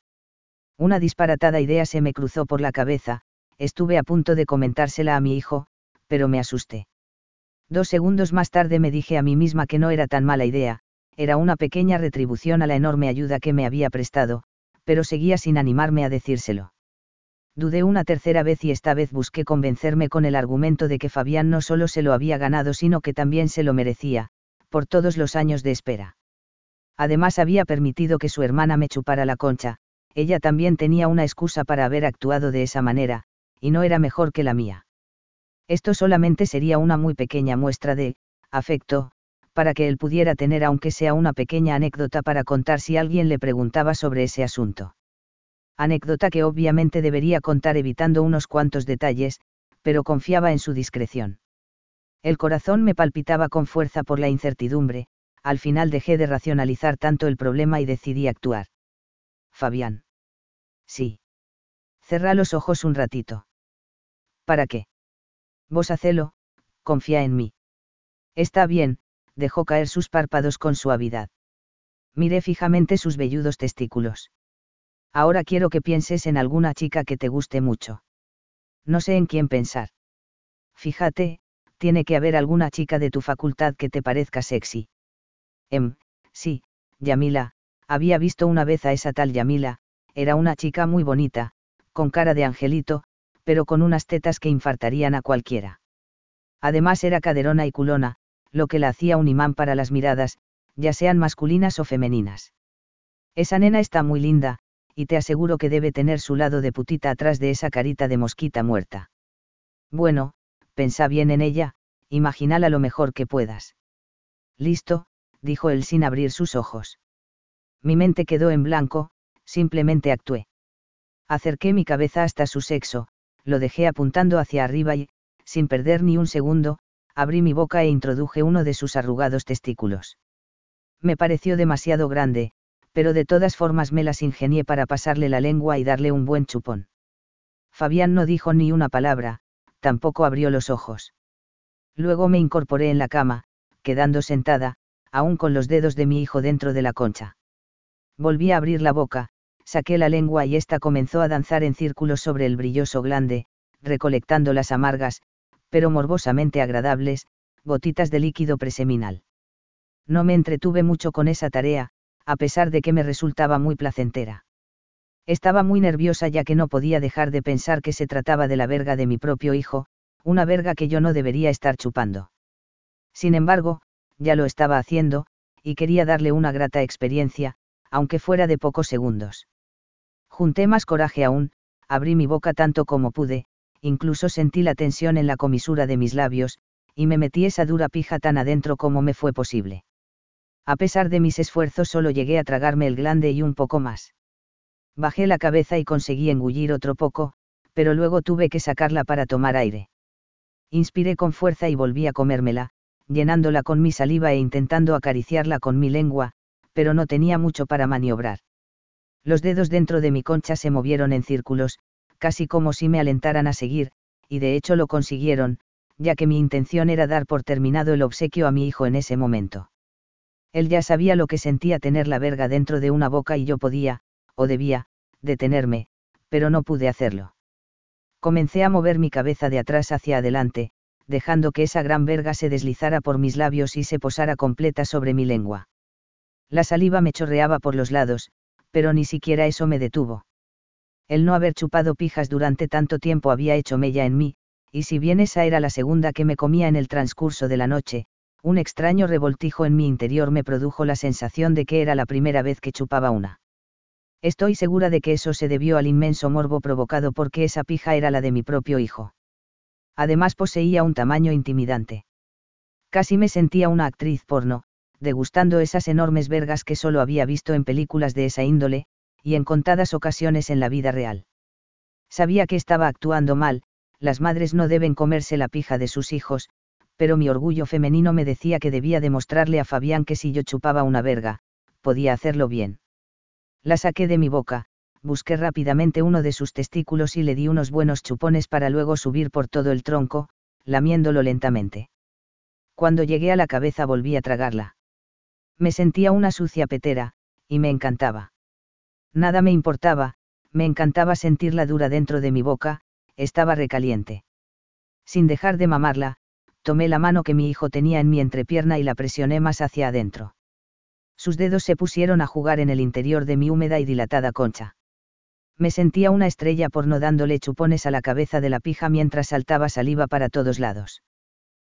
Una disparatada idea se me cruzó por la cabeza, estuve a punto de comentársela a mi hijo, pero me asusté. Dos segundos más tarde me dije a mí misma que no era tan mala idea, era una pequeña retribución a la enorme ayuda que me había prestado, pero seguía sin animarme a decírselo. Dudé una tercera vez y esta vez busqué convencerme con el argumento de que Fabián no solo se lo había ganado sino que también se lo merecía, por todos los años de espera. Además había permitido que su hermana me chupara la concha, ella también tenía una excusa para haber actuado de esa manera, y no era mejor que la mía. Esto solamente sería una muy pequeña muestra de, afecto, para que él pudiera tener aunque sea una pequeña anécdota para contar si alguien le preguntaba sobre ese asunto anécdota que obviamente debería contar evitando unos cuantos detalles, pero confiaba en su discreción. El corazón me palpitaba con fuerza por la incertidumbre, al final dejé de racionalizar tanto el problema y decidí actuar. Fabián. Sí. Cerra los ojos un ratito. ¿Para qué? Vos hacelo, confía en mí. Está bien, dejó caer sus párpados con suavidad. Miré fijamente sus velludos testículos. Ahora quiero que pienses en alguna chica que te guste mucho. No sé en quién pensar. Fíjate, tiene que haber alguna chica de tu facultad que te parezca sexy. Em, sí, Yamila, había visto una vez a esa tal Yamila, era una chica muy bonita, con cara de angelito, pero con unas tetas que infartarían a cualquiera. Además era caderona y culona, lo que la hacía un imán para las miradas, ya sean masculinas o femeninas. Esa nena está muy linda, y te aseguro que debe tener su lado de putita atrás de esa carita de mosquita muerta. Bueno, pensa bien en ella, imagínala lo mejor que puedas. Listo, dijo él sin abrir sus ojos. Mi mente quedó en blanco, simplemente actué. Acerqué mi cabeza hasta su sexo, lo dejé apuntando hacia arriba y, sin perder ni un segundo, abrí mi boca e introduje uno de sus arrugados testículos. Me pareció demasiado grande, pero de todas formas me las ingenié para pasarle la lengua y darle un buen chupón. Fabián no dijo ni una palabra, tampoco abrió los ojos. Luego me incorporé en la cama, quedando sentada, aún con los dedos de mi hijo dentro de la concha. Volví a abrir la boca, saqué la lengua y ésta comenzó a danzar en círculos sobre el brilloso glande, recolectando las amargas, pero morbosamente agradables, gotitas de líquido preseminal. No me entretuve mucho con esa tarea, a pesar de que me resultaba muy placentera. Estaba muy nerviosa ya que no podía dejar de pensar que se trataba de la verga de mi propio hijo, una verga que yo no debería estar chupando. Sin embargo, ya lo estaba haciendo, y quería darle una grata experiencia, aunque fuera de pocos segundos. Junté más coraje aún, abrí mi boca tanto como pude, incluso sentí la tensión en la comisura de mis labios, y me metí esa dura pija tan adentro como me fue posible. A pesar de mis esfuerzos solo llegué a tragarme el glande y un poco más. Bajé la cabeza y conseguí engullir otro poco, pero luego tuve que sacarla para tomar aire. Inspiré con fuerza y volví a comérmela, llenándola con mi saliva e intentando acariciarla con mi lengua, pero no tenía mucho para maniobrar. Los dedos dentro de mi concha se movieron en círculos, casi como si me alentaran a seguir, y de hecho lo consiguieron, ya que mi intención era dar por terminado el obsequio a mi hijo en ese momento. Él ya sabía lo que sentía tener la verga dentro de una boca y yo podía, o debía, detenerme, pero no pude hacerlo. Comencé a mover mi cabeza de atrás hacia adelante, dejando que esa gran verga se deslizara por mis labios y se posara completa sobre mi lengua. La saliva me chorreaba por los lados, pero ni siquiera eso me detuvo. El no haber chupado pijas durante tanto tiempo había hecho mella en mí, y si bien esa era la segunda que me comía en el transcurso de la noche, un extraño revoltijo en mi interior me produjo la sensación de que era la primera vez que chupaba una. Estoy segura de que eso se debió al inmenso morbo provocado porque esa pija era la de mi propio hijo. Además poseía un tamaño intimidante. Casi me sentía una actriz porno, degustando esas enormes vergas que solo había visto en películas de esa índole, y en contadas ocasiones en la vida real. Sabía que estaba actuando mal, las madres no deben comerse la pija de sus hijos, pero mi orgullo femenino me decía que debía demostrarle a Fabián que si yo chupaba una verga, podía hacerlo bien. La saqué de mi boca, busqué rápidamente uno de sus testículos y le di unos buenos chupones para luego subir por todo el tronco, lamiéndolo lentamente. Cuando llegué a la cabeza volví a tragarla. Me sentía una sucia petera, y me encantaba. Nada me importaba, me encantaba sentirla dura dentro de mi boca, estaba recaliente. Sin dejar de mamarla, tomé la mano que mi hijo tenía en mi entrepierna y la presioné más hacia adentro. Sus dedos se pusieron a jugar en el interior de mi húmeda y dilatada concha. Me sentía una estrella por no dándole chupones a la cabeza de la pija mientras saltaba saliva para todos lados.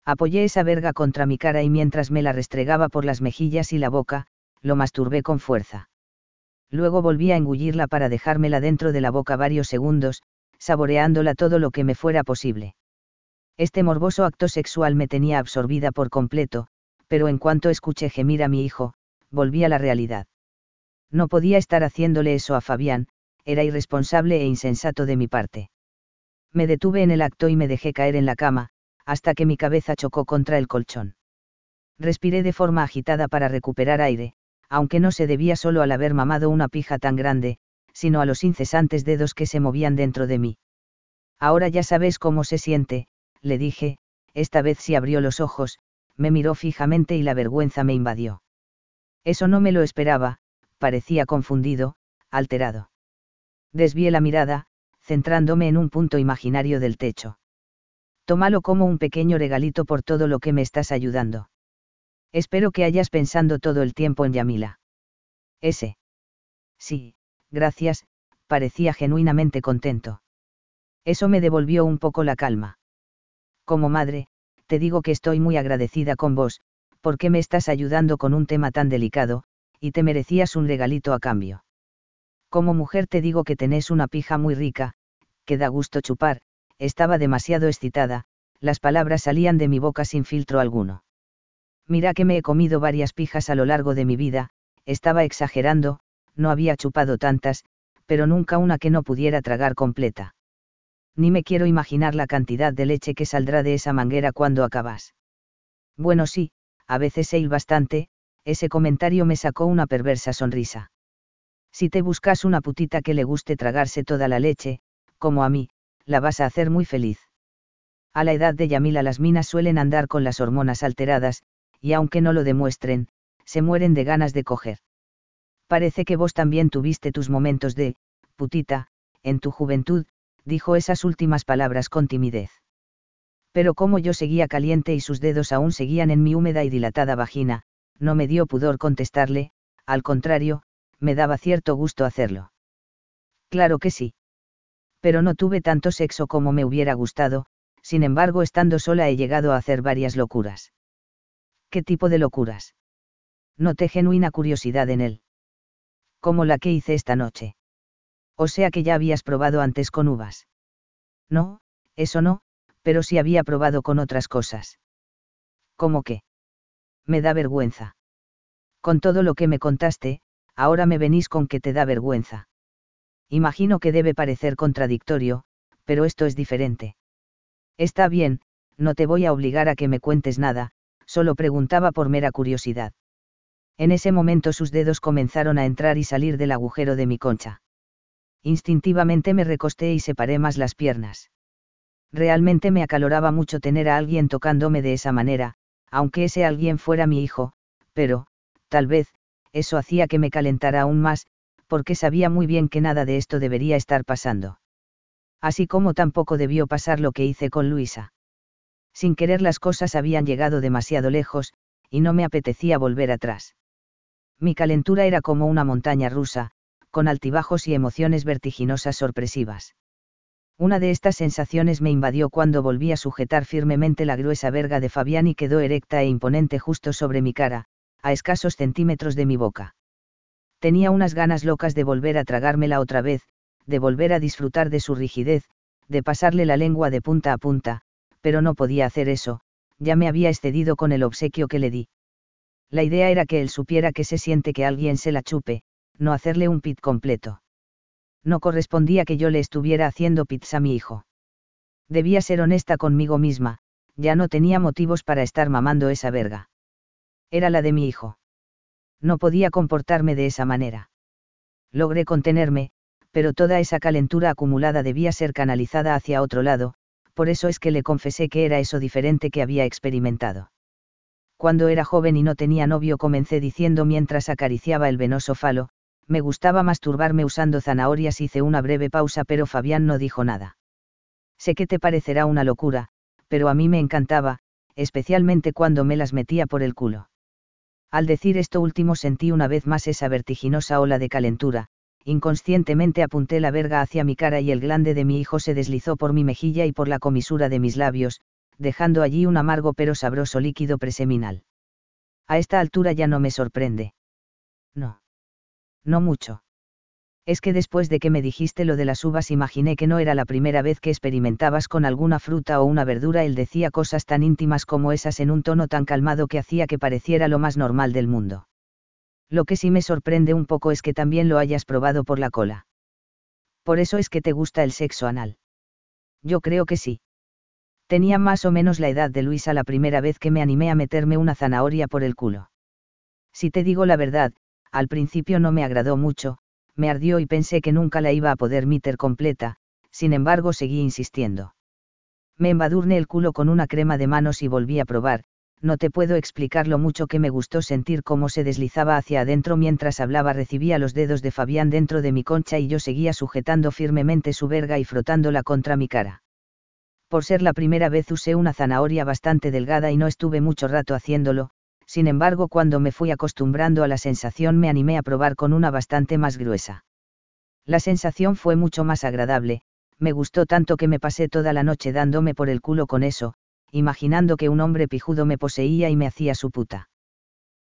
Apoyé esa verga contra mi cara y mientras me la restregaba por las mejillas y la boca, lo masturbé con fuerza. Luego volví a engullirla para dejármela dentro de la boca varios segundos, saboreándola todo lo que me fuera posible. Este morboso acto sexual me tenía absorbida por completo, pero en cuanto escuché gemir a mi hijo, volví a la realidad. No podía estar haciéndole eso a Fabián, era irresponsable e insensato de mi parte. Me detuve en el acto y me dejé caer en la cama, hasta que mi cabeza chocó contra el colchón. Respiré de forma agitada para recuperar aire, aunque no se debía solo al haber mamado una pija tan grande, sino a los incesantes dedos que se movían dentro de mí. Ahora ya sabes cómo se siente, le dije, esta vez sí abrió los ojos, me miró fijamente y la vergüenza me invadió. Eso no me lo esperaba, parecía confundido, alterado. Desvié la mirada, centrándome en un punto imaginario del techo. Tómalo como un pequeño regalito por todo lo que me estás ayudando. Espero que hayas pensando todo el tiempo en Yamila. Ese. Sí, gracias, parecía genuinamente contento. Eso me devolvió un poco la calma como madre, te digo que estoy muy agradecida con vos, porque me estás ayudando con un tema tan delicado, y te merecías un regalito a cambio. Como mujer te digo que tenés una pija muy rica, que da gusto chupar, estaba demasiado excitada, las palabras salían de mi boca sin filtro alguno. Mira que me he comido varias pijas a lo largo de mi vida, estaba exagerando, no había chupado tantas, pero nunca una que no pudiera tragar completa ni me quiero imaginar la cantidad de leche que saldrá de esa manguera cuando acabas. Bueno sí, a veces hay bastante, ese comentario me sacó una perversa sonrisa. Si te buscas una putita que le guste tragarse toda la leche, como a mí, la vas a hacer muy feliz. A la edad de Yamila las minas suelen andar con las hormonas alteradas, y aunque no lo demuestren, se mueren de ganas de coger. Parece que vos también tuviste tus momentos de, putita, en tu juventud, dijo esas últimas palabras con timidez. Pero como yo seguía caliente y sus dedos aún seguían en mi húmeda y dilatada vagina, no me dio pudor contestarle, al contrario, me daba cierto gusto hacerlo. Claro que sí. Pero no tuve tanto sexo como me hubiera gustado, sin embargo estando sola he llegado a hacer varias locuras. ¿Qué tipo de locuras? Noté genuina curiosidad en él. Como la que hice esta noche. O sea que ya habías probado antes con uvas. No, eso no, pero sí había probado con otras cosas. ¿Cómo qué? Me da vergüenza. Con todo lo que me contaste, ahora me venís con que te da vergüenza. Imagino que debe parecer contradictorio, pero esto es diferente. Está bien, no te voy a obligar a que me cuentes nada, solo preguntaba por mera curiosidad. En ese momento sus dedos comenzaron a entrar y salir del agujero de mi concha instintivamente me recosté y separé más las piernas. Realmente me acaloraba mucho tener a alguien tocándome de esa manera, aunque ese alguien fuera mi hijo, pero, tal vez, eso hacía que me calentara aún más, porque sabía muy bien que nada de esto debería estar pasando. Así como tampoco debió pasar lo que hice con Luisa. Sin querer las cosas habían llegado demasiado lejos, y no me apetecía volver atrás. Mi calentura era como una montaña rusa, con altibajos y emociones vertiginosas sorpresivas. Una de estas sensaciones me invadió cuando volví a sujetar firmemente la gruesa verga de Fabián y quedó erecta e imponente justo sobre mi cara, a escasos centímetros de mi boca. Tenía unas ganas locas de volver a tragármela otra vez, de volver a disfrutar de su rigidez, de pasarle la lengua de punta a punta, pero no podía hacer eso, ya me había excedido con el obsequio que le di. La idea era que él supiera que se siente que alguien se la chupe, no hacerle un pit completo. No correspondía que yo le estuviera haciendo pits a mi hijo. Debía ser honesta conmigo misma, Ya no tenía motivos para estar mamando esa verga. Era la de mi hijo. No podía comportarme de esa manera. Logré contenerme, pero toda esa calentura acumulada debía ser canalizada hacia otro lado, por eso es que le confesé que era eso diferente que había experimentado. Cuando era joven y no tenía novio comencé diciendo mientras acariciaba el venoso falo, me gustaba masturbarme usando zanahorias. Hice una breve pausa pero Fabián no dijo nada. Sé que te parecerá una locura, pero a mí me encantaba, especialmente cuando me las metía por el culo. Al decir esto último sentí una vez más esa vertiginosa ola de calentura, inconscientemente apunté la verga hacia mi cara y el glande de mi hijo se deslizó por mi mejilla y por la comisura de mis labios, dejando allí un amargo pero sabroso líquido preseminal. A esta altura ya no me sorprende. No. No mucho. Es que después de que me dijiste lo de las uvas imaginé que no era la primera vez que experimentabas con alguna fruta o una verdura. Él decía cosas tan íntimas como esas en un tono tan calmado que hacía que pareciera lo más normal del mundo. Lo que sí me sorprende un poco es que también lo hayas probado por la cola. Por eso es que te gusta el sexo anal. Yo creo que sí. Tenía más o menos la edad de Luisa la primera vez que me animé a meterme una zanahoria por el culo. Si te digo la verdad, al principio no me agradó mucho, me ardió y pensé que nunca la iba a poder meter completa, sin embargo seguí insistiendo. Me embadurné el culo con una crema de manos y volví a probar, no te puedo explicar lo mucho que me gustó sentir cómo se deslizaba hacia adentro mientras hablaba recibía los dedos de Fabián dentro de mi concha y yo seguía sujetando firmemente su verga y frotándola contra mi cara por ser la primera vez usé una zanahoria bastante delgada y no estuve mucho rato haciéndolo, sin embargo cuando me fui acostumbrando a la sensación me animé a probar con una bastante más gruesa. La sensación fue mucho más agradable, me gustó tanto que me pasé toda la noche dándome por el culo con eso, imaginando que un hombre pijudo me poseía y me hacía su puta.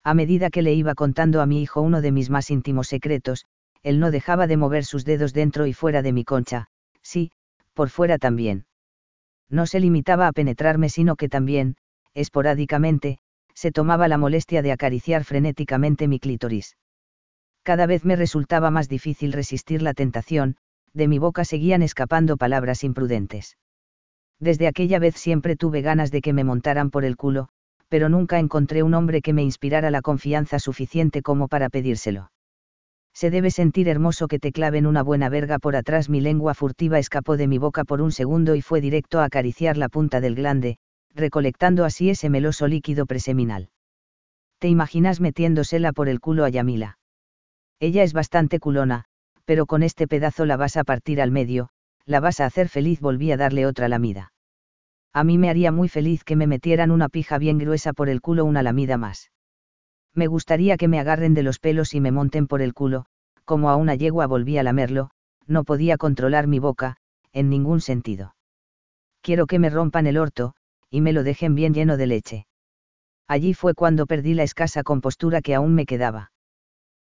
A medida que le iba contando a mi hijo uno de mis más íntimos secretos, él no dejaba de mover sus dedos dentro y fuera de mi concha, sí, por fuera también no se limitaba a penetrarme sino que también, esporádicamente, se tomaba la molestia de acariciar frenéticamente mi clítoris. Cada vez me resultaba más difícil resistir la tentación, de mi boca seguían escapando palabras imprudentes. Desde aquella vez siempre tuve ganas de que me montaran por el culo, pero nunca encontré un hombre que me inspirara la confianza suficiente como para pedírselo. Se debe sentir hermoso que te claven una buena verga por atrás. Mi lengua furtiva escapó de mi boca por un segundo y fue directo a acariciar la punta del glande, recolectando así ese meloso líquido preseminal. ¿Te imaginas metiéndosela por el culo a Yamila? Ella es bastante culona, pero con este pedazo la vas a partir al medio, la vas a hacer feliz. Volví a darle otra lamida. A mí me haría muy feliz que me metieran una pija bien gruesa por el culo una lamida más me gustaría que me agarren de los pelos y me monten por el culo, como a una yegua volví a lamerlo, no podía controlar mi boca, en ningún sentido. Quiero que me rompan el orto, y me lo dejen bien lleno de leche. Allí fue cuando perdí la escasa compostura que aún me quedaba.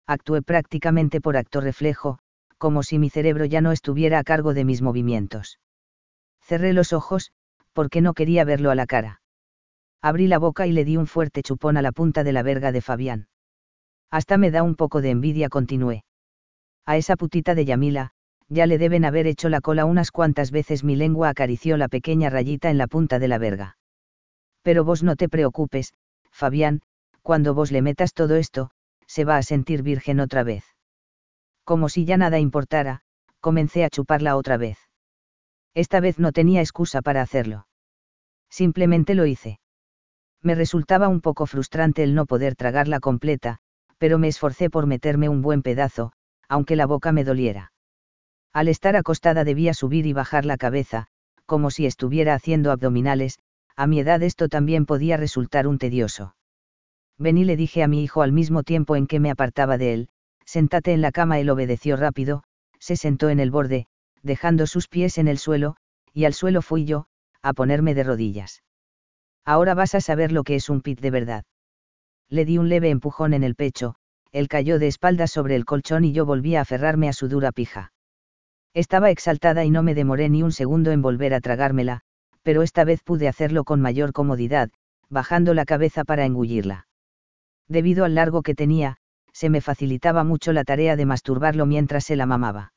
Actué prácticamente por acto reflejo, como si mi cerebro ya no estuviera a cargo de mis movimientos. Cerré los ojos, porque no quería verlo a la cara. Abrí la boca y le di un fuerte chupón a la punta de la verga de Fabián. Hasta me da un poco de envidia, continué. A esa putita de Yamila, ya le deben haber hecho la cola unas cuantas veces mi lengua acarició la pequeña rayita en la punta de la verga. Pero vos no te preocupes, Fabián, cuando vos le metas todo esto, se va a sentir virgen otra vez. Como si ya nada importara, comencé a chuparla otra vez. Esta vez no tenía excusa para hacerlo. Simplemente lo hice. Me resultaba un poco frustrante el no poder tragarla completa, pero me esforcé por meterme un buen pedazo, aunque la boca me doliera. Al estar acostada debía subir y bajar la cabeza, como si estuviera haciendo abdominales, a mi edad esto también podía resultar un tedioso. Vení le dije a mi hijo al mismo tiempo en que me apartaba de él, sentate en la cama, él obedeció rápido, se sentó en el borde, dejando sus pies en el suelo, y al suelo fui yo, a ponerme de rodillas. Ahora vas a saber lo que es un pit de verdad. Le di un leve empujón en el pecho, él cayó de espaldas sobre el colchón y yo volví a aferrarme a su dura pija. Estaba exaltada y no me demoré ni un segundo en volver a tragármela, pero esta vez pude hacerlo con mayor comodidad, bajando la cabeza para engullirla. Debido al largo que tenía, se me facilitaba mucho la tarea de masturbarlo mientras se la mamaba.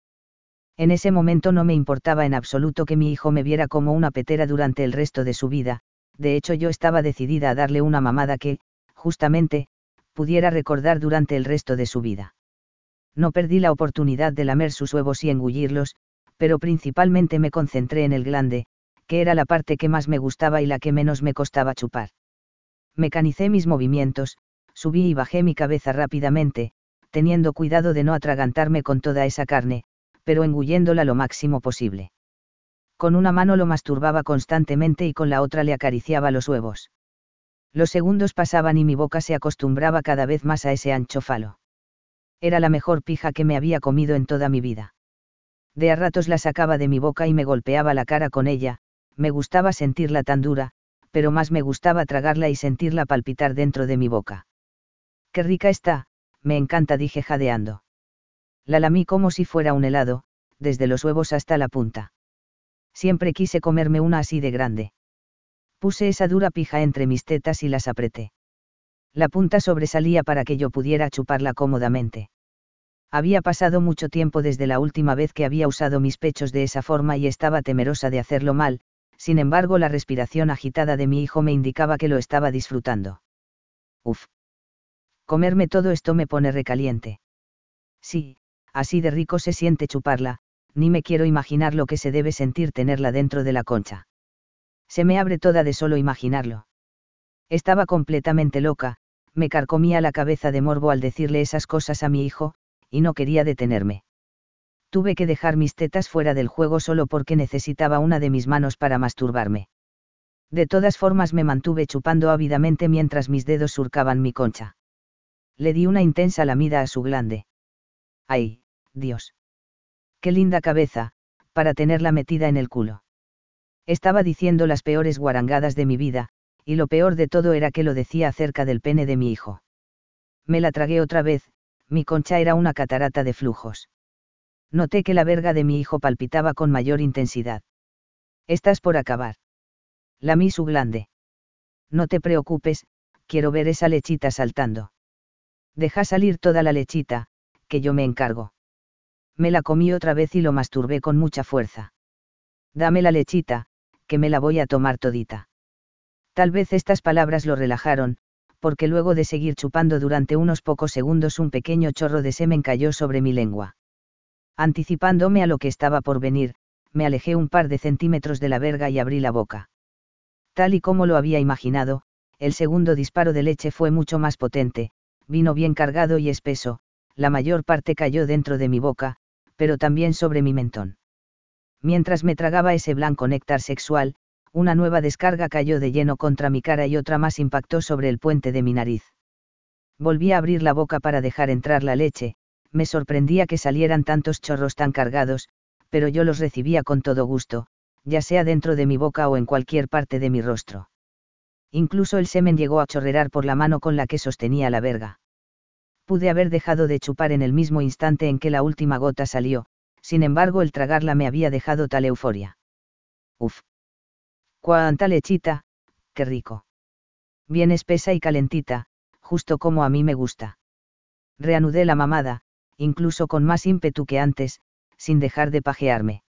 En ese momento no me importaba en absoluto que mi hijo me viera como una petera durante el resto de su vida, de hecho yo estaba decidida a darle una mamada que, justamente, pudiera recordar durante el resto de su vida. No perdí la oportunidad de lamer sus huevos y engullirlos, pero principalmente me concentré en el glande, que era la parte que más me gustaba y la que menos me costaba chupar. Mecanicé mis movimientos, subí y bajé mi cabeza rápidamente, teniendo cuidado de no atragantarme con toda esa carne, pero engulléndola lo máximo posible. Con una mano lo masturbaba constantemente y con la otra le acariciaba los huevos. Los segundos pasaban y mi boca se acostumbraba cada vez más a ese ancho falo. Era la mejor pija que me había comido en toda mi vida. De a ratos la sacaba de mi boca y me golpeaba la cara con ella, me gustaba sentirla tan dura, pero más me gustaba tragarla y sentirla palpitar dentro de mi boca. Qué rica está, me encanta, dije jadeando. La lamí como si fuera un helado, desde los huevos hasta la punta. Siempre quise comerme una así de grande. Puse esa dura pija entre mis tetas y las apreté. La punta sobresalía para que yo pudiera chuparla cómodamente. Había pasado mucho tiempo desde la última vez que había usado mis pechos de esa forma y estaba temerosa de hacerlo mal, sin embargo la respiración agitada de mi hijo me indicaba que lo estaba disfrutando. Uf. Comerme todo esto me pone recaliente. Sí, así de rico se siente chuparla, ni me quiero imaginar lo que se debe sentir tenerla dentro de la concha. Se me abre toda de solo imaginarlo. Estaba completamente loca, me carcomía la cabeza de morbo al decirle esas cosas a mi hijo, y no quería detenerme. Tuve que dejar mis tetas fuera del juego solo porque necesitaba una de mis manos para masturbarme. De todas formas me mantuve chupando ávidamente mientras mis dedos surcaban mi concha. Le di una intensa lamida a su glande. ¡Ay, Dios! ¡Qué linda cabeza, para tenerla metida en el culo! Estaba diciendo las peores guarangadas de mi vida, y lo peor de todo era que lo decía acerca del pene de mi hijo. Me la tragué otra vez, mi concha era una catarata de flujos. Noté que la verga de mi hijo palpitaba con mayor intensidad. Estás por acabar. Lamí su glande. No te preocupes, quiero ver esa lechita saltando. Deja salir toda la lechita, que yo me encargo. Me la comí otra vez y lo masturbé con mucha fuerza. Dame la lechita, que me la voy a tomar todita. Tal vez estas palabras lo relajaron, porque luego de seguir chupando durante unos pocos segundos un pequeño chorro de semen cayó sobre mi lengua. Anticipándome a lo que estaba por venir, me alejé un par de centímetros de la verga y abrí la boca. Tal y como lo había imaginado, el segundo disparo de leche fue mucho más potente, vino bien cargado y espeso, la mayor parte cayó dentro de mi boca, pero también sobre mi mentón. Mientras me tragaba ese blanco néctar sexual, una nueva descarga cayó de lleno contra mi cara y otra más impactó sobre el puente de mi nariz. Volví a abrir la boca para dejar entrar la leche, me sorprendía que salieran tantos chorros tan cargados, pero yo los recibía con todo gusto, ya sea dentro de mi boca o en cualquier parte de mi rostro. Incluso el semen llegó a chorrear por la mano con la que sostenía la verga. Pude haber dejado de chupar en el mismo instante en que la última gota salió, sin embargo el tragarla me había dejado tal euforia. Uf. Cuánta lechita, qué rico. Bien espesa y calentita, justo como a mí me gusta. Reanudé la mamada, incluso con más ímpetu que antes, sin dejar de pajearme.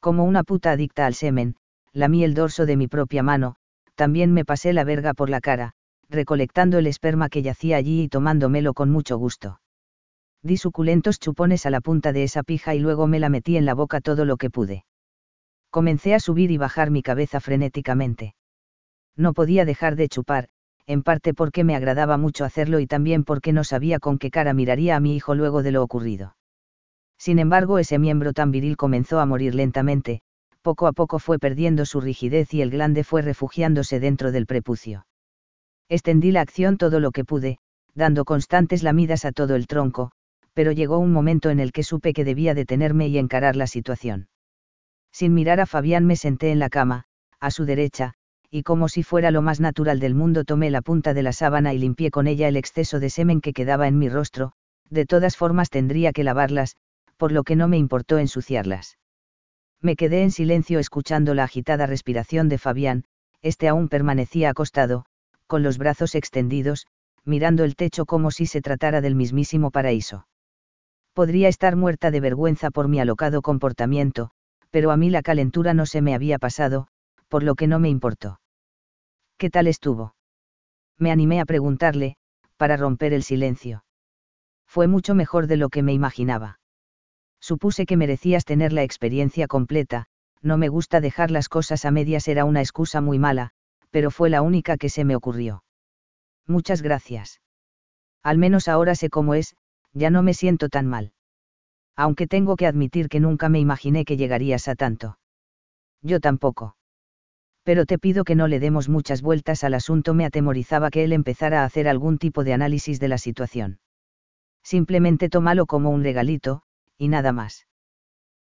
Como una puta adicta al semen, lamí el dorso de mi propia mano, también me pasé la verga por la cara, recolectando el esperma que yacía allí y tomándomelo con mucho gusto. Di suculentos chupones a la punta de esa pija y luego me la metí en la boca todo lo que pude. Comencé a subir y bajar mi cabeza frenéticamente. No podía dejar de chupar, en parte porque me agradaba mucho hacerlo y también porque no sabía con qué cara miraría a mi hijo luego de lo ocurrido. Sin embargo, ese miembro tan viril comenzó a morir lentamente, poco a poco fue perdiendo su rigidez y el glande fue refugiándose dentro del prepucio. Extendí la acción todo lo que pude, dando constantes lamidas a todo el tronco, pero llegó un momento en el que supe que debía detenerme y encarar la situación. Sin mirar a Fabián me senté en la cama, a su derecha, y como si fuera lo más natural del mundo tomé la punta de la sábana y limpié con ella el exceso de semen que quedaba en mi rostro, de todas formas tendría que lavarlas, por lo que no me importó ensuciarlas. Me quedé en silencio escuchando la agitada respiración de Fabián, este aún permanecía acostado, con los brazos extendidos, mirando el techo como si se tratara del mismísimo paraíso. Podría estar muerta de vergüenza por mi alocado comportamiento, pero a mí la calentura no se me había pasado, por lo que no me importó. ¿Qué tal estuvo? Me animé a preguntarle, para romper el silencio. Fue mucho mejor de lo que me imaginaba. Supuse que merecías tener la experiencia completa, no me gusta dejar las cosas a medias era una excusa muy mala, pero fue la única que se me ocurrió. Muchas gracias. Al menos ahora sé cómo es, ya no me siento tan mal. Aunque tengo que admitir que nunca me imaginé que llegarías a tanto. Yo tampoco. Pero te pido que no le demos muchas vueltas al asunto, me atemorizaba que él empezara a hacer algún tipo de análisis de la situación. Simplemente tómalo como un regalito, y nada más.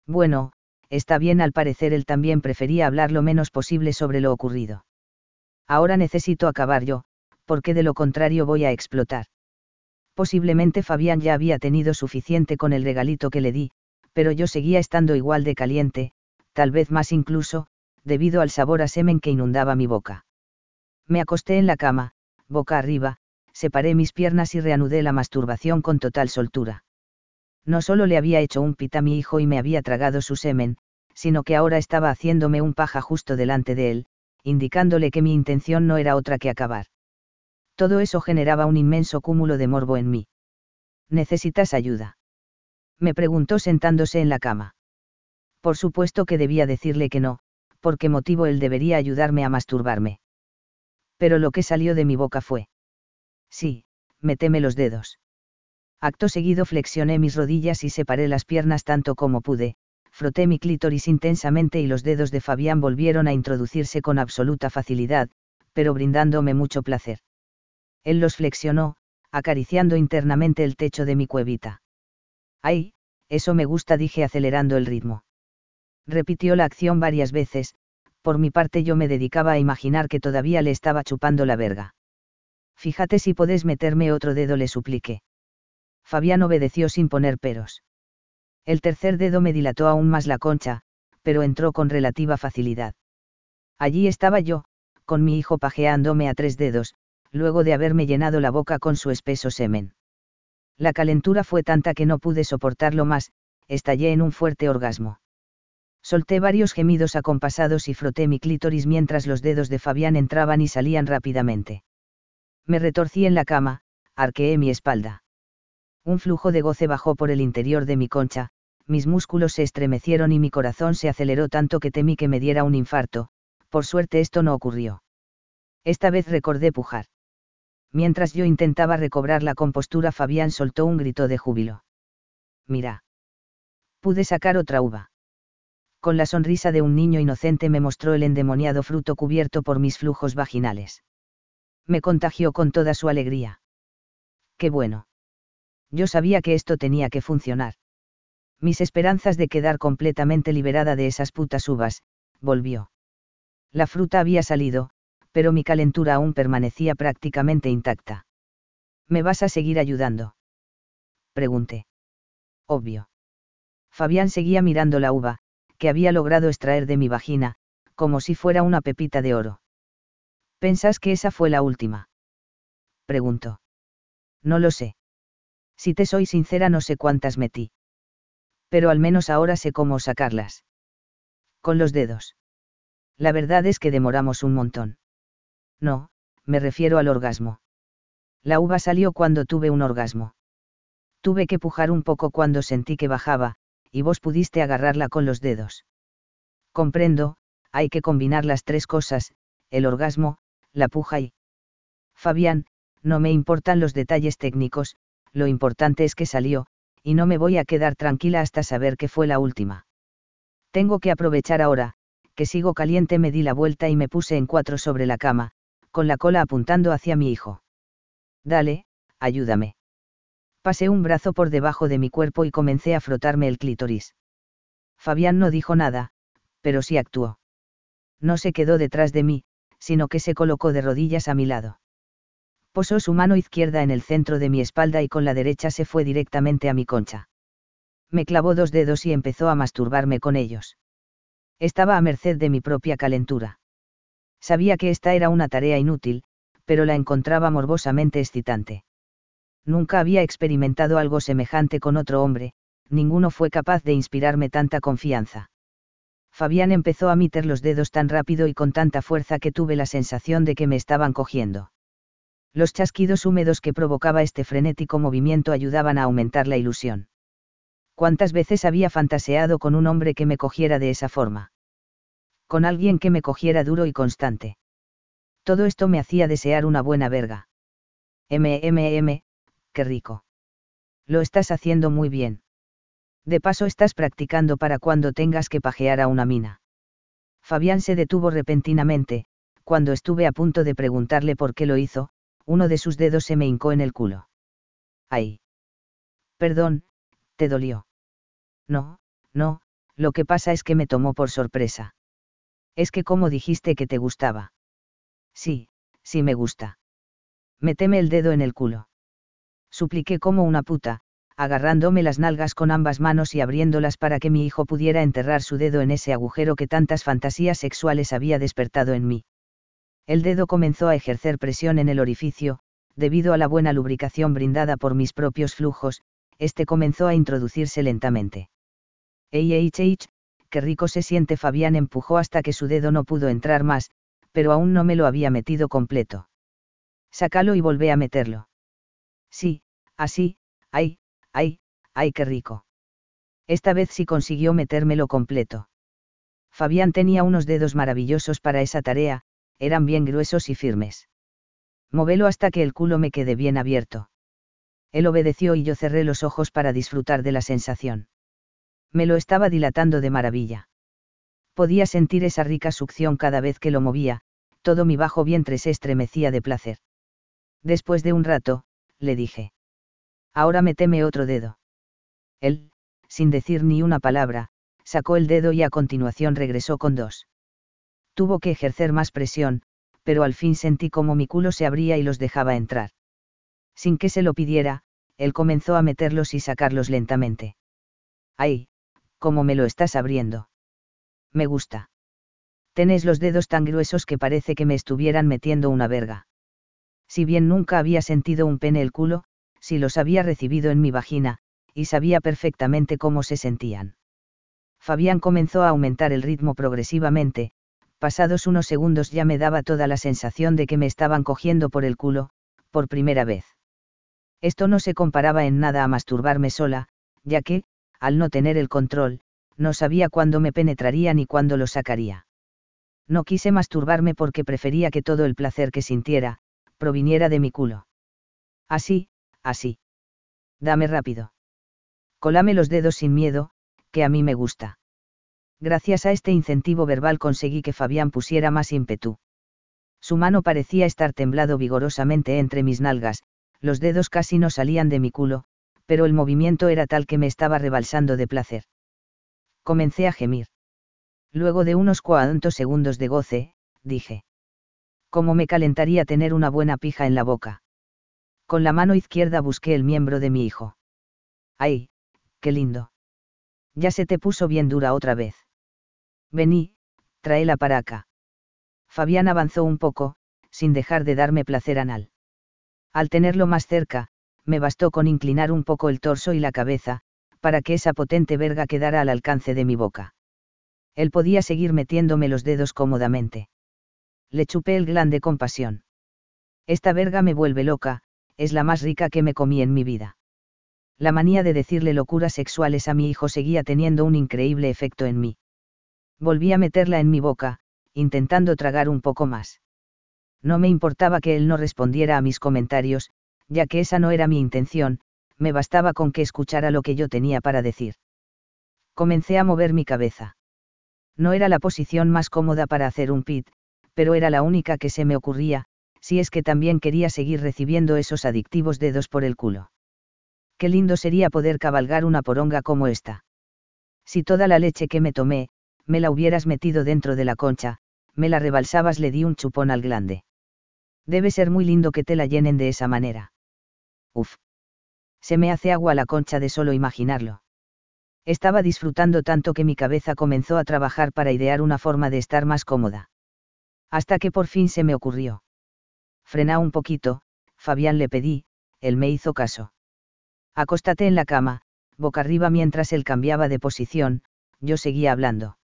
Bueno, está bien, al parecer él también prefería hablar lo menos posible sobre lo ocurrido. Ahora necesito acabar yo, porque de lo contrario voy a explotar. Posiblemente Fabián ya había tenido suficiente con el regalito que le di, pero yo seguía estando igual de caliente, tal vez más incluso, debido al sabor a semen que inundaba mi boca. Me acosté en la cama, boca arriba, separé mis piernas y reanudé la masturbación con total soltura. No solo le había hecho un pita a mi hijo y me había tragado su semen, sino que ahora estaba haciéndome un paja justo delante de él, indicándole que mi intención no era otra que acabar. Todo eso generaba un inmenso cúmulo de morbo en mí. ¿Necesitas ayuda? Me preguntó sentándose en la cama. Por supuesto que debía decirle que no, por qué motivo él debería ayudarme a masturbarme. Pero lo que salió de mi boca fue. Sí, meteme los dedos. Acto seguido flexioné mis rodillas y separé las piernas tanto como pude, froté mi clítoris intensamente y los dedos de Fabián volvieron a introducirse con absoluta facilidad, pero brindándome mucho placer. Él los flexionó, acariciando internamente el techo de mi cuevita. ¡Ay! Eso me gusta, dije acelerando el ritmo. Repitió la acción varias veces, por mi parte yo me dedicaba a imaginar que todavía le estaba chupando la verga. Fíjate si podés meterme otro dedo, le supliqué. Fabián obedeció sin poner peros. El tercer dedo me dilató aún más la concha, pero entró con relativa facilidad. Allí estaba yo, con mi hijo pajeándome a tres dedos, luego de haberme llenado la boca con su espeso semen. La calentura fue tanta que no pude soportarlo más, estallé en un fuerte orgasmo. Solté varios gemidos acompasados y froté mi clítoris mientras los dedos de Fabián entraban y salían rápidamente. Me retorcí en la cama, arqueé mi espalda. Un flujo de goce bajó por el interior de mi concha, mis músculos se estremecieron y mi corazón se aceleró tanto que temí que me diera un infarto, por suerte esto no ocurrió. Esta vez recordé pujar. Mientras yo intentaba recobrar la compostura, Fabián soltó un grito de júbilo. Mira. Pude sacar otra uva. Con la sonrisa de un niño inocente me mostró el endemoniado fruto cubierto por mis flujos vaginales. Me contagió con toda su alegría. Qué bueno. Yo sabía que esto tenía que funcionar. Mis esperanzas de quedar completamente liberada de esas putas uvas, volvió. La fruta había salido, pero mi calentura aún permanecía prácticamente intacta. ¿Me vas a seguir ayudando? Pregunté. Obvio. Fabián seguía mirando la uva, que había logrado extraer de mi vagina, como si fuera una pepita de oro. ¿Pensás que esa fue la última? Preguntó. No lo sé. Si te soy sincera no sé cuántas metí. Pero al menos ahora sé cómo sacarlas. Con los dedos. La verdad es que demoramos un montón. No, me refiero al orgasmo. La uva salió cuando tuve un orgasmo. Tuve que pujar un poco cuando sentí que bajaba, y vos pudiste agarrarla con los dedos. Comprendo, hay que combinar las tres cosas, el orgasmo, la puja y... Fabián, no me importan los detalles técnicos, lo importante es que salió, y no me voy a quedar tranquila hasta saber que fue la última. Tengo que aprovechar ahora, que sigo caliente me di la vuelta y me puse en cuatro sobre la cama, con la cola apuntando hacia mi hijo. Dale, ayúdame. Pasé un brazo por debajo de mi cuerpo y comencé a frotarme el clítoris. Fabián no dijo nada, pero sí actuó. No se quedó detrás de mí, sino que se colocó de rodillas a mi lado. Posó su mano izquierda en el centro de mi espalda y con la derecha se fue directamente a mi concha. Me clavó dos dedos y empezó a masturbarme con ellos. Estaba a merced de mi propia calentura. Sabía que esta era una tarea inútil, pero la encontraba morbosamente excitante. Nunca había experimentado algo semejante con otro hombre, ninguno fue capaz de inspirarme tanta confianza. Fabián empezó a meter los dedos tan rápido y con tanta fuerza que tuve la sensación de que me estaban cogiendo. Los chasquidos húmedos que provocaba este frenético movimiento ayudaban a aumentar la ilusión. ¿Cuántas veces había fantaseado con un hombre que me cogiera de esa forma? Con alguien que me cogiera duro y constante. Todo esto me hacía desear una buena verga. MMM, qué rico. Lo estás haciendo muy bien. De paso estás practicando para cuando tengas que pajear a una mina. Fabián se detuvo repentinamente, cuando estuve a punto de preguntarle por qué lo hizo, uno de sus dedos se me hincó en el culo. ¡Ay! Perdón, ¿te dolió? No, no, lo que pasa es que me tomó por sorpresa. Es que como dijiste que te gustaba. Sí, sí me gusta. Meteme el dedo en el culo. Supliqué como una puta, agarrándome las nalgas con ambas manos y abriéndolas para que mi hijo pudiera enterrar su dedo en ese agujero que tantas fantasías sexuales había despertado en mí. El dedo comenzó a ejercer presión en el orificio, debido a la buena lubricación brindada por mis propios flujos, este comenzó a introducirse lentamente. Ey, qué rico se siente Fabián empujó hasta que su dedo no pudo entrar más, pero aún no me lo había metido completo. Sácalo y volvé a meterlo. Sí, así, ay, ay, ay, qué rico. Esta vez sí consiguió metérmelo completo. Fabián tenía unos dedos maravillosos para esa tarea, eran bien gruesos y firmes. Móvelo hasta que el culo me quede bien abierto. Él obedeció y yo cerré los ojos para disfrutar de la sensación. Me lo estaba dilatando de maravilla. Podía sentir esa rica succión cada vez que lo movía, todo mi bajo vientre se estremecía de placer. Después de un rato, le dije. Ahora meteme otro dedo. Él, sin decir ni una palabra, sacó el dedo y a continuación regresó con dos. Tuvo que ejercer más presión, pero al fin sentí como mi culo se abría y los dejaba entrar. Sin que se lo pidiera, él comenzó a meterlos y sacarlos lentamente. ¡Ay! ¿Cómo me lo estás abriendo? Me gusta. Tenés los dedos tan gruesos que parece que me estuvieran metiendo una verga. Si bien nunca había sentido un pene el culo, si los había recibido en mi vagina, y sabía perfectamente cómo se sentían. Fabián comenzó a aumentar el ritmo progresivamente, pasados unos segundos ya me daba toda la sensación de que me estaban cogiendo por el culo, por primera vez. Esto no se comparaba en nada a masturbarme sola, ya que, al no tener el control, no sabía cuándo me penetraría ni cuándo lo sacaría. No quise masturbarme porque prefería que todo el placer que sintiera, proviniera de mi culo. Así, así. Dame rápido. Colame los dedos sin miedo, que a mí me gusta. Gracias a este incentivo verbal conseguí que Fabián pusiera más ímpetu. Su mano parecía estar temblado vigorosamente entre mis nalgas, los dedos casi no salían de mi culo, pero el movimiento era tal que me estaba rebalsando de placer. Comencé a gemir. Luego de unos cuantos segundos de goce, dije. ¿Cómo me calentaría tener una buena pija en la boca? Con la mano izquierda busqué el miembro de mi hijo. ¡Ay! ¡Qué lindo! Ya se te puso bien dura otra vez. Vení, tráela para acá. Fabián avanzó un poco, sin dejar de darme placer anal. Al tenerlo más cerca, me bastó con inclinar un poco el torso y la cabeza, para que esa potente verga quedara al alcance de mi boca. Él podía seguir metiéndome los dedos cómodamente. Le chupé el glande con pasión. Esta verga me vuelve loca, es la más rica que me comí en mi vida. La manía de decirle locuras sexuales a mi hijo seguía teniendo un increíble efecto en mí. Volví a meterla en mi boca, intentando tragar un poco más. No me importaba que él no respondiera a mis comentarios, ya que esa no era mi intención, me bastaba con que escuchara lo que yo tenía para decir. Comencé a mover mi cabeza. No era la posición más cómoda para hacer un pit, pero era la única que se me ocurría, si es que también quería seguir recibiendo esos adictivos dedos por el culo. Qué lindo sería poder cabalgar una poronga como esta. Si toda la leche que me tomé, me la hubieras metido dentro de la concha, me la rebalsabas le di un chupón al glande. Debe ser muy lindo que te la llenen de esa manera. Uf. Se me hace agua la concha de solo imaginarlo. Estaba disfrutando tanto que mi cabeza comenzó a trabajar para idear una forma de estar más cómoda. Hasta que por fin se me ocurrió. Frena un poquito, Fabián le pedí, él me hizo caso. Acostate en la cama, boca arriba mientras él cambiaba de posición, yo seguía hablando.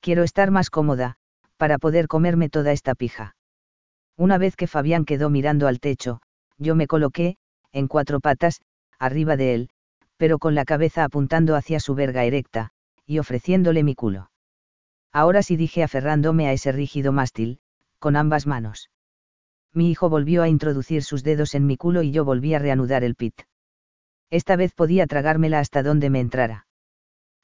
Quiero estar más cómoda, para poder comerme toda esta pija. Una vez que Fabián quedó mirando al techo, yo me coloqué, en cuatro patas, arriba de él, pero con la cabeza apuntando hacia su verga erecta, y ofreciéndole mi culo. Ahora sí dije aferrándome a ese rígido mástil, con ambas manos. Mi hijo volvió a introducir sus dedos en mi culo y yo volví a reanudar el pit. Esta vez podía tragármela hasta donde me entrara.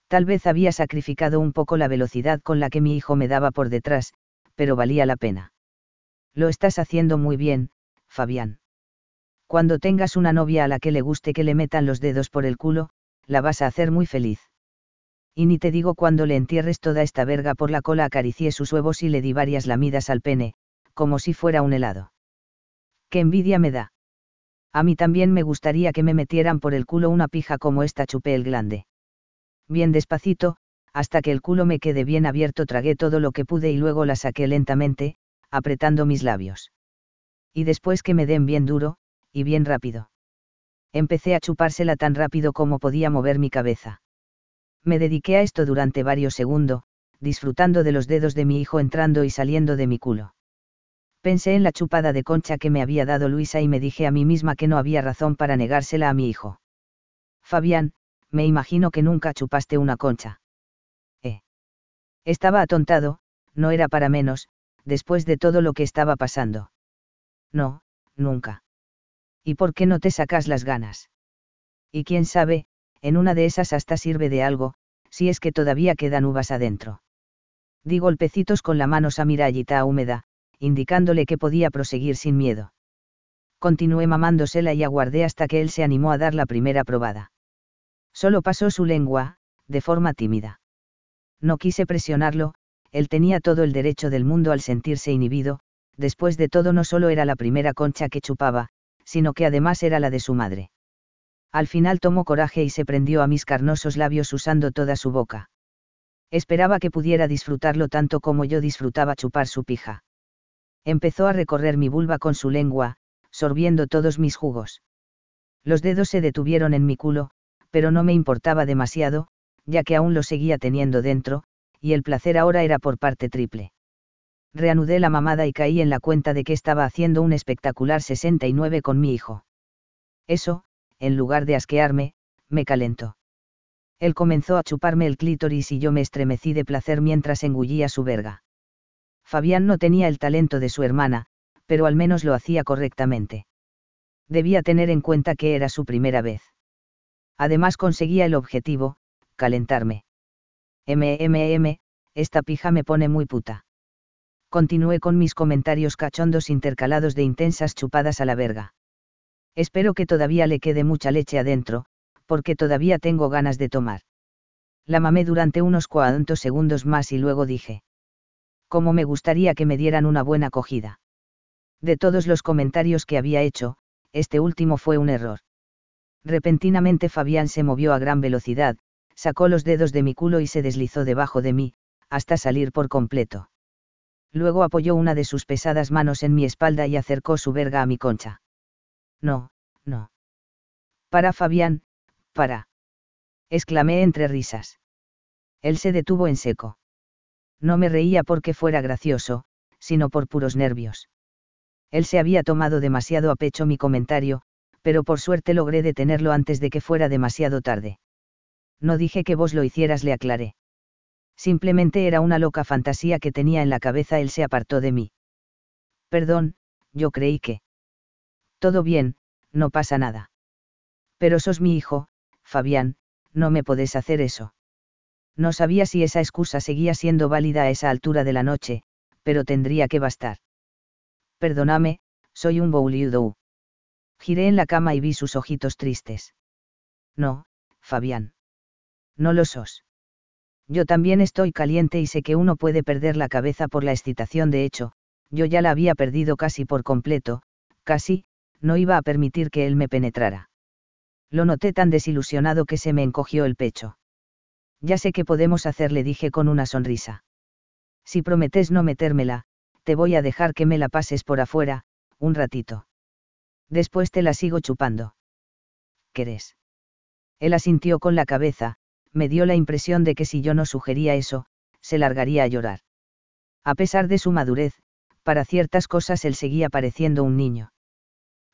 Tal vez había sacrificado un poco la velocidad con la que mi hijo me daba por detrás, pero valía la pena. Lo estás haciendo muy bien, Fabián. Cuando tengas una novia a la que le guste que le metan los dedos por el culo, la vas a hacer muy feliz. Y ni te digo cuando le entierres toda esta verga por la cola acaricié sus huevos y le di varias lamidas al pene, como si fuera un helado. ¡Qué envidia me da! A mí también me gustaría que me metieran por el culo una pija como esta chupé el glande. Bien despacito, hasta que el culo me quede bien abierto tragué todo lo que pude y luego la saqué lentamente, apretando mis labios. Y después que me den bien duro, y bien rápido. Empecé a chupársela tan rápido como podía mover mi cabeza. Me dediqué a esto durante varios segundos, disfrutando de los dedos de mi hijo entrando y saliendo de mi culo. Pensé en la chupada de concha que me había dado Luisa y me dije a mí misma que no había razón para negársela a mi hijo. Fabián, me imagino que nunca chupaste una concha. Eh. Estaba atontado, no era para menos, después de todo lo que estaba pasando. No, nunca. ¿Y por qué no te sacas las ganas? Y quién sabe, en una de esas hasta sirve de algo, si es que todavía quedan uvas adentro. Di golpecitos con la mano samirayita húmeda, indicándole que podía proseguir sin miedo. Continué mamándosela y aguardé hasta que él se animó a dar la primera probada. Solo pasó su lengua, de forma tímida. No quise presionarlo, él tenía todo el derecho del mundo al sentirse inhibido, después de todo no solo era la primera concha que chupaba, sino que además era la de su madre. Al final tomó coraje y se prendió a mis carnosos labios usando toda su boca. Esperaba que pudiera disfrutarlo tanto como yo disfrutaba chupar su pija. Empezó a recorrer mi vulva con su lengua, sorbiendo todos mis jugos. Los dedos se detuvieron en mi culo, pero no me importaba demasiado, ya que aún lo seguía teniendo dentro, y el placer ahora era por parte triple. Reanudé la mamada y caí en la cuenta de que estaba haciendo un espectacular 69 con mi hijo. Eso, en lugar de asquearme, me calentó. Él comenzó a chuparme el clítoris y yo me estremecí de placer mientras engullía su verga. Fabián no tenía el talento de su hermana, pero al menos lo hacía correctamente. Debía tener en cuenta que era su primera vez. Además conseguía el objetivo, calentarme. MMM, esta pija me pone muy puta. Continué con mis comentarios cachondos intercalados de intensas chupadas a la verga. Espero que todavía le quede mucha leche adentro, porque todavía tengo ganas de tomar. La mamé durante unos cuantos segundos más y luego dije. ¿Cómo me gustaría que me dieran una buena acogida? De todos los comentarios que había hecho, este último fue un error. Repentinamente Fabián se movió a gran velocidad, sacó los dedos de mi culo y se deslizó debajo de mí, hasta salir por completo. Luego apoyó una de sus pesadas manos en mi espalda y acercó su verga a mi concha. No, no. Para Fabián, para. exclamé entre risas. Él se detuvo en seco. No me reía porque fuera gracioso, sino por puros nervios. Él se había tomado demasiado a pecho mi comentario, pero por suerte logré detenerlo antes de que fuera demasiado tarde. No dije que vos lo hicieras, le aclaré. Simplemente era una loca fantasía que tenía en la cabeza, él se apartó de mí. Perdón, yo creí que. Todo bien, no pasa nada. Pero sos mi hijo, Fabián, no me podés hacer eso. No sabía si esa excusa seguía siendo válida a esa altura de la noche, pero tendría que bastar. Perdóname, soy un bouliudou. Giré en la cama y vi sus ojitos tristes. No, Fabián. No lo sos. Yo también estoy caliente y sé que uno puede perder la cabeza por la excitación de hecho, yo ya la había perdido casi por completo, casi, no iba a permitir que él me penetrara. Lo noté tan desilusionado que se me encogió el pecho. Ya sé que podemos hacer, le dije con una sonrisa. Si prometes no metérmela, te voy a dejar que me la pases por afuera, un ratito. Después te la sigo chupando. ¿Querés? Él asintió con la cabeza, me dio la impresión de que si yo no sugería eso, se largaría a llorar. A pesar de su madurez, para ciertas cosas él seguía pareciendo un niño.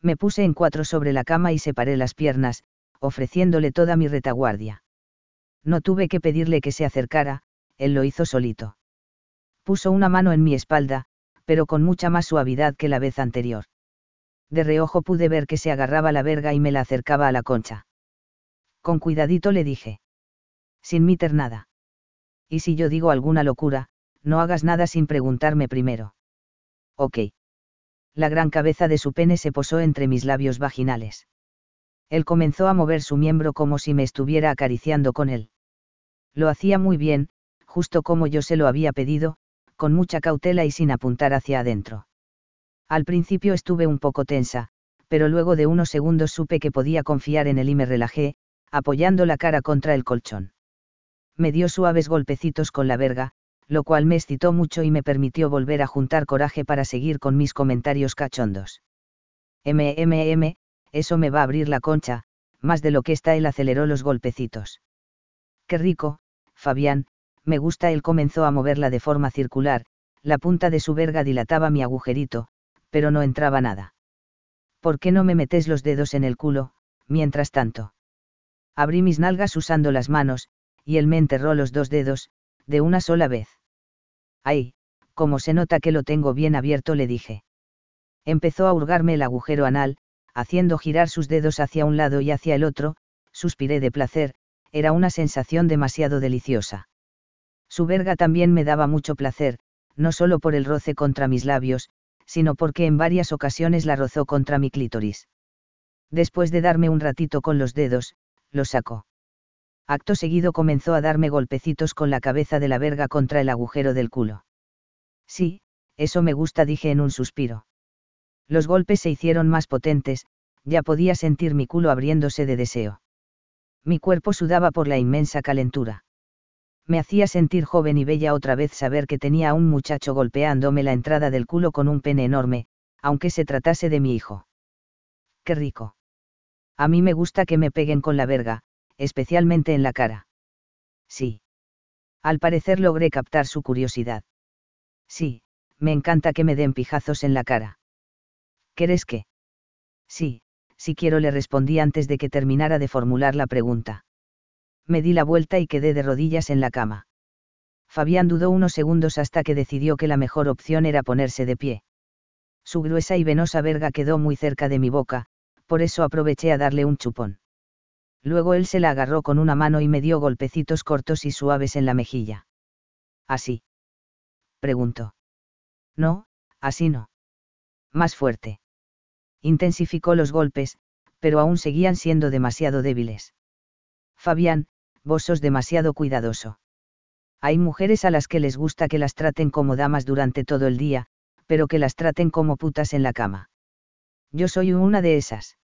Me puse en cuatro sobre la cama y separé las piernas, ofreciéndole toda mi retaguardia. No tuve que pedirle que se acercara, él lo hizo solito. Puso una mano en mi espalda, pero con mucha más suavidad que la vez anterior. De reojo pude ver que se agarraba la verga y me la acercaba a la concha. Con cuidadito le dije. Sin miter nada. Y si yo digo alguna locura, no hagas nada sin preguntarme primero. Ok. La gran cabeza de su pene se posó entre mis labios vaginales. Él comenzó a mover su miembro como si me estuviera acariciando con él. Lo hacía muy bien, justo como yo se lo había pedido, con mucha cautela y sin apuntar hacia adentro. Al principio estuve un poco tensa, pero luego de unos segundos supe que podía confiar en él y me relajé, apoyando la cara contra el colchón. Me dio suaves golpecitos con la verga, lo cual me excitó mucho y me permitió volver a juntar coraje para seguir con mis comentarios cachondos. MMM, eso me va a abrir la concha, más de lo que está él aceleró los golpecitos. Qué rico, Fabián, me gusta él comenzó a moverla de forma circular, la punta de su verga dilataba mi agujerito, pero no entraba nada. ¿Por qué no me metes los dedos en el culo, mientras tanto? Abrí mis nalgas usando las manos, y él me enterró los dos dedos, de una sola vez. ¡Ay! Como se nota que lo tengo bien abierto, le dije. Empezó a hurgarme el agujero anal, haciendo girar sus dedos hacia un lado y hacia el otro, suspiré de placer, era una sensación demasiado deliciosa. Su verga también me daba mucho placer, no solo por el roce contra mis labios, sino porque en varias ocasiones la rozó contra mi clítoris. Después de darme un ratito con los dedos, lo sacó. Acto seguido comenzó a darme golpecitos con la cabeza de la verga contra el agujero del culo. Sí, eso me gusta, dije en un suspiro. Los golpes se hicieron más potentes, ya podía sentir mi culo abriéndose de deseo. Mi cuerpo sudaba por la inmensa calentura. Me hacía sentir joven y bella otra vez saber que tenía a un muchacho golpeándome la entrada del culo con un pene enorme, aunque se tratase de mi hijo. Qué rico. A mí me gusta que me peguen con la verga, especialmente en la cara. Sí. Al parecer logré captar su curiosidad. Sí, me encanta que me den pijazos en la cara. ¿Quieres qué? Sí, si quiero le respondí antes de que terminara de formular la pregunta. Me di la vuelta y quedé de rodillas en la cama. Fabián dudó unos segundos hasta que decidió que la mejor opción era ponerse de pie. Su gruesa y venosa verga quedó muy cerca de mi boca, por eso aproveché a darle un chupón. Luego él se la agarró con una mano y me dio golpecitos cortos y suaves en la mejilla. ¿Así? preguntó. No, así no. Más fuerte. Intensificó los golpes, pero aún seguían siendo demasiado débiles. Fabián, vos sos demasiado cuidadoso. Hay mujeres a las que les gusta que las traten como damas durante todo el día, pero que las traten como putas en la cama. Yo soy una de esas.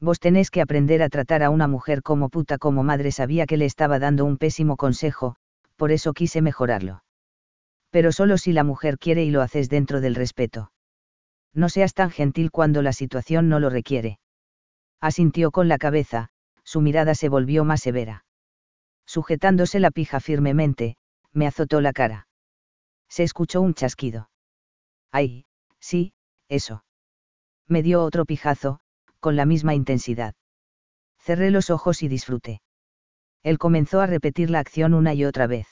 Vos tenés que aprender a tratar a una mujer como puta como madre sabía que le estaba dando un pésimo consejo, por eso quise mejorarlo. Pero solo si la mujer quiere y lo haces dentro del respeto. No seas tan gentil cuando la situación no lo requiere. Asintió con la cabeza, su mirada se volvió más severa. Sujetándose la pija firmemente, me azotó la cara. Se escuchó un chasquido. Ay, sí, eso. Me dio otro pijazo, con la misma intensidad. Cerré los ojos y disfruté. Él comenzó a repetir la acción una y otra vez.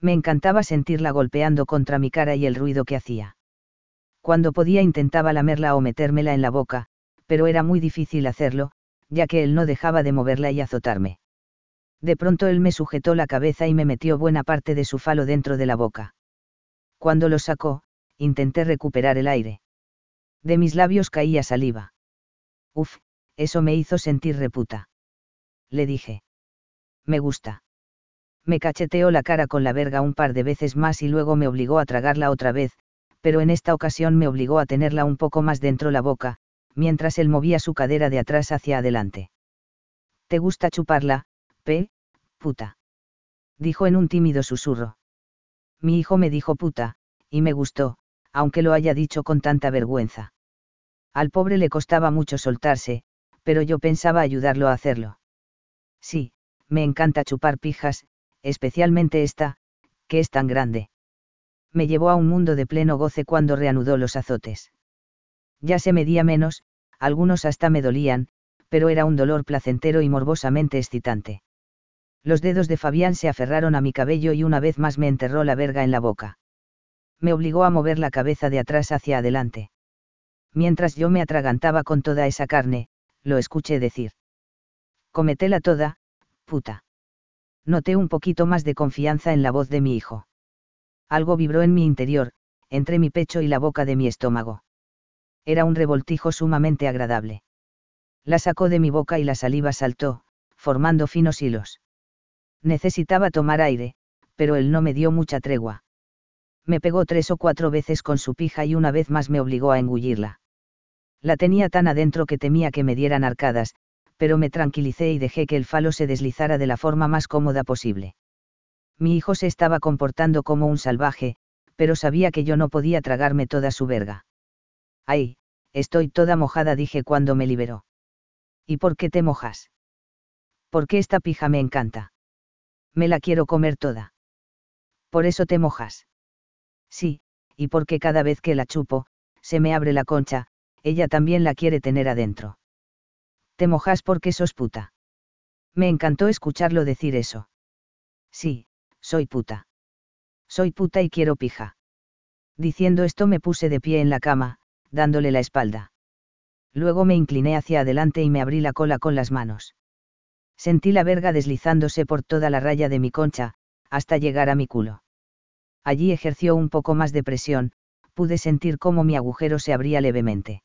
Me encantaba sentirla golpeando contra mi cara y el ruido que hacía. Cuando podía intentaba lamerla o metérmela en la boca, pero era muy difícil hacerlo, ya que él no dejaba de moverla y azotarme. De pronto él me sujetó la cabeza y me metió buena parte de su falo dentro de la boca. Cuando lo sacó, intenté recuperar el aire. De mis labios caía saliva. Uf, eso me hizo sentir reputa. Le dije. Me gusta. Me cacheteó la cara con la verga un par de veces más y luego me obligó a tragarla otra vez, pero en esta ocasión me obligó a tenerla un poco más dentro la boca, mientras él movía su cadera de atrás hacia adelante. ¿Te gusta chuparla, P, puta? Dijo en un tímido susurro. Mi hijo me dijo puta, y me gustó, aunque lo haya dicho con tanta vergüenza. Al pobre le costaba mucho soltarse, pero yo pensaba ayudarlo a hacerlo. Sí, me encanta chupar pijas, especialmente esta, que es tan grande. Me llevó a un mundo de pleno goce cuando reanudó los azotes. Ya se medía menos, algunos hasta me dolían, pero era un dolor placentero y morbosamente excitante. Los dedos de Fabián se aferraron a mi cabello y una vez más me enterró la verga en la boca. Me obligó a mover la cabeza de atrás hacia adelante. Mientras yo me atragantaba con toda esa carne, lo escuché decir. Cometela toda, puta. Noté un poquito más de confianza en la voz de mi hijo. Algo vibró en mi interior, entre mi pecho y la boca de mi estómago. Era un revoltijo sumamente agradable. La sacó de mi boca y la saliva saltó, formando finos hilos. Necesitaba tomar aire, pero él no me dio mucha tregua. Me pegó tres o cuatro veces con su pija y una vez más me obligó a engullirla. La tenía tan adentro que temía que me dieran arcadas, pero me tranquilicé y dejé que el falo se deslizara de la forma más cómoda posible. Mi hijo se estaba comportando como un salvaje, pero sabía que yo no podía tragarme toda su verga. ¡Ay! Estoy toda mojada, dije cuando me liberó. ¿Y por qué te mojas? Porque esta pija me encanta. Me la quiero comer toda. Por eso te mojas. Sí, y porque cada vez que la chupo, se me abre la concha, ella también la quiere tener adentro. Te mojas porque sos puta. Me encantó escucharlo decir eso. Sí, soy puta. Soy puta y quiero pija. Diciendo esto me puse de pie en la cama, dándole la espalda. Luego me incliné hacia adelante y me abrí la cola con las manos. Sentí la verga deslizándose por toda la raya de mi concha, hasta llegar a mi culo. Allí ejerció un poco más de presión, pude sentir cómo mi agujero se abría levemente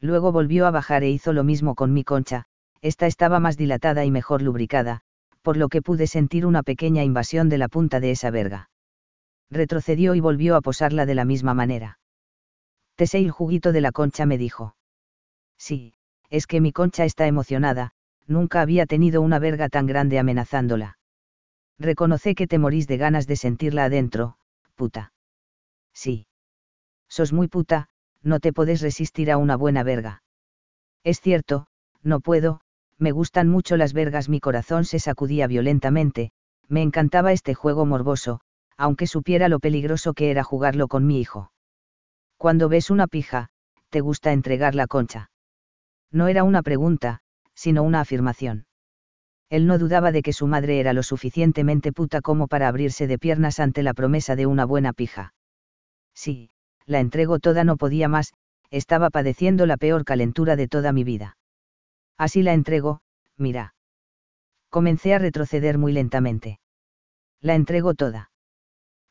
luego volvió a bajar e hizo lo mismo con mi concha, esta estaba más dilatada y mejor lubricada, por lo que pude sentir una pequeña invasión de la punta de esa verga. Retrocedió y volvió a posarla de la misma manera. Te sé el juguito de la concha, me dijo. Sí, es que mi concha está emocionada, nunca había tenido una verga tan grande amenazándola. Reconoce que te morís de ganas de sentirla adentro, puta. Sí. Sos muy puta, no te podés resistir a una buena verga. Es cierto, no puedo, me gustan mucho las vergas, mi corazón se sacudía violentamente, me encantaba este juego morboso, aunque supiera lo peligroso que era jugarlo con mi hijo. Cuando ves una pija, te gusta entregar la concha. No era una pregunta, sino una afirmación. Él no dudaba de que su madre era lo suficientemente puta como para abrirse de piernas ante la promesa de una buena pija. Sí, la entrego toda no podía más, estaba padeciendo la peor calentura de toda mi vida. Así la entrego, mira. Comencé a retroceder muy lentamente. La entrego toda.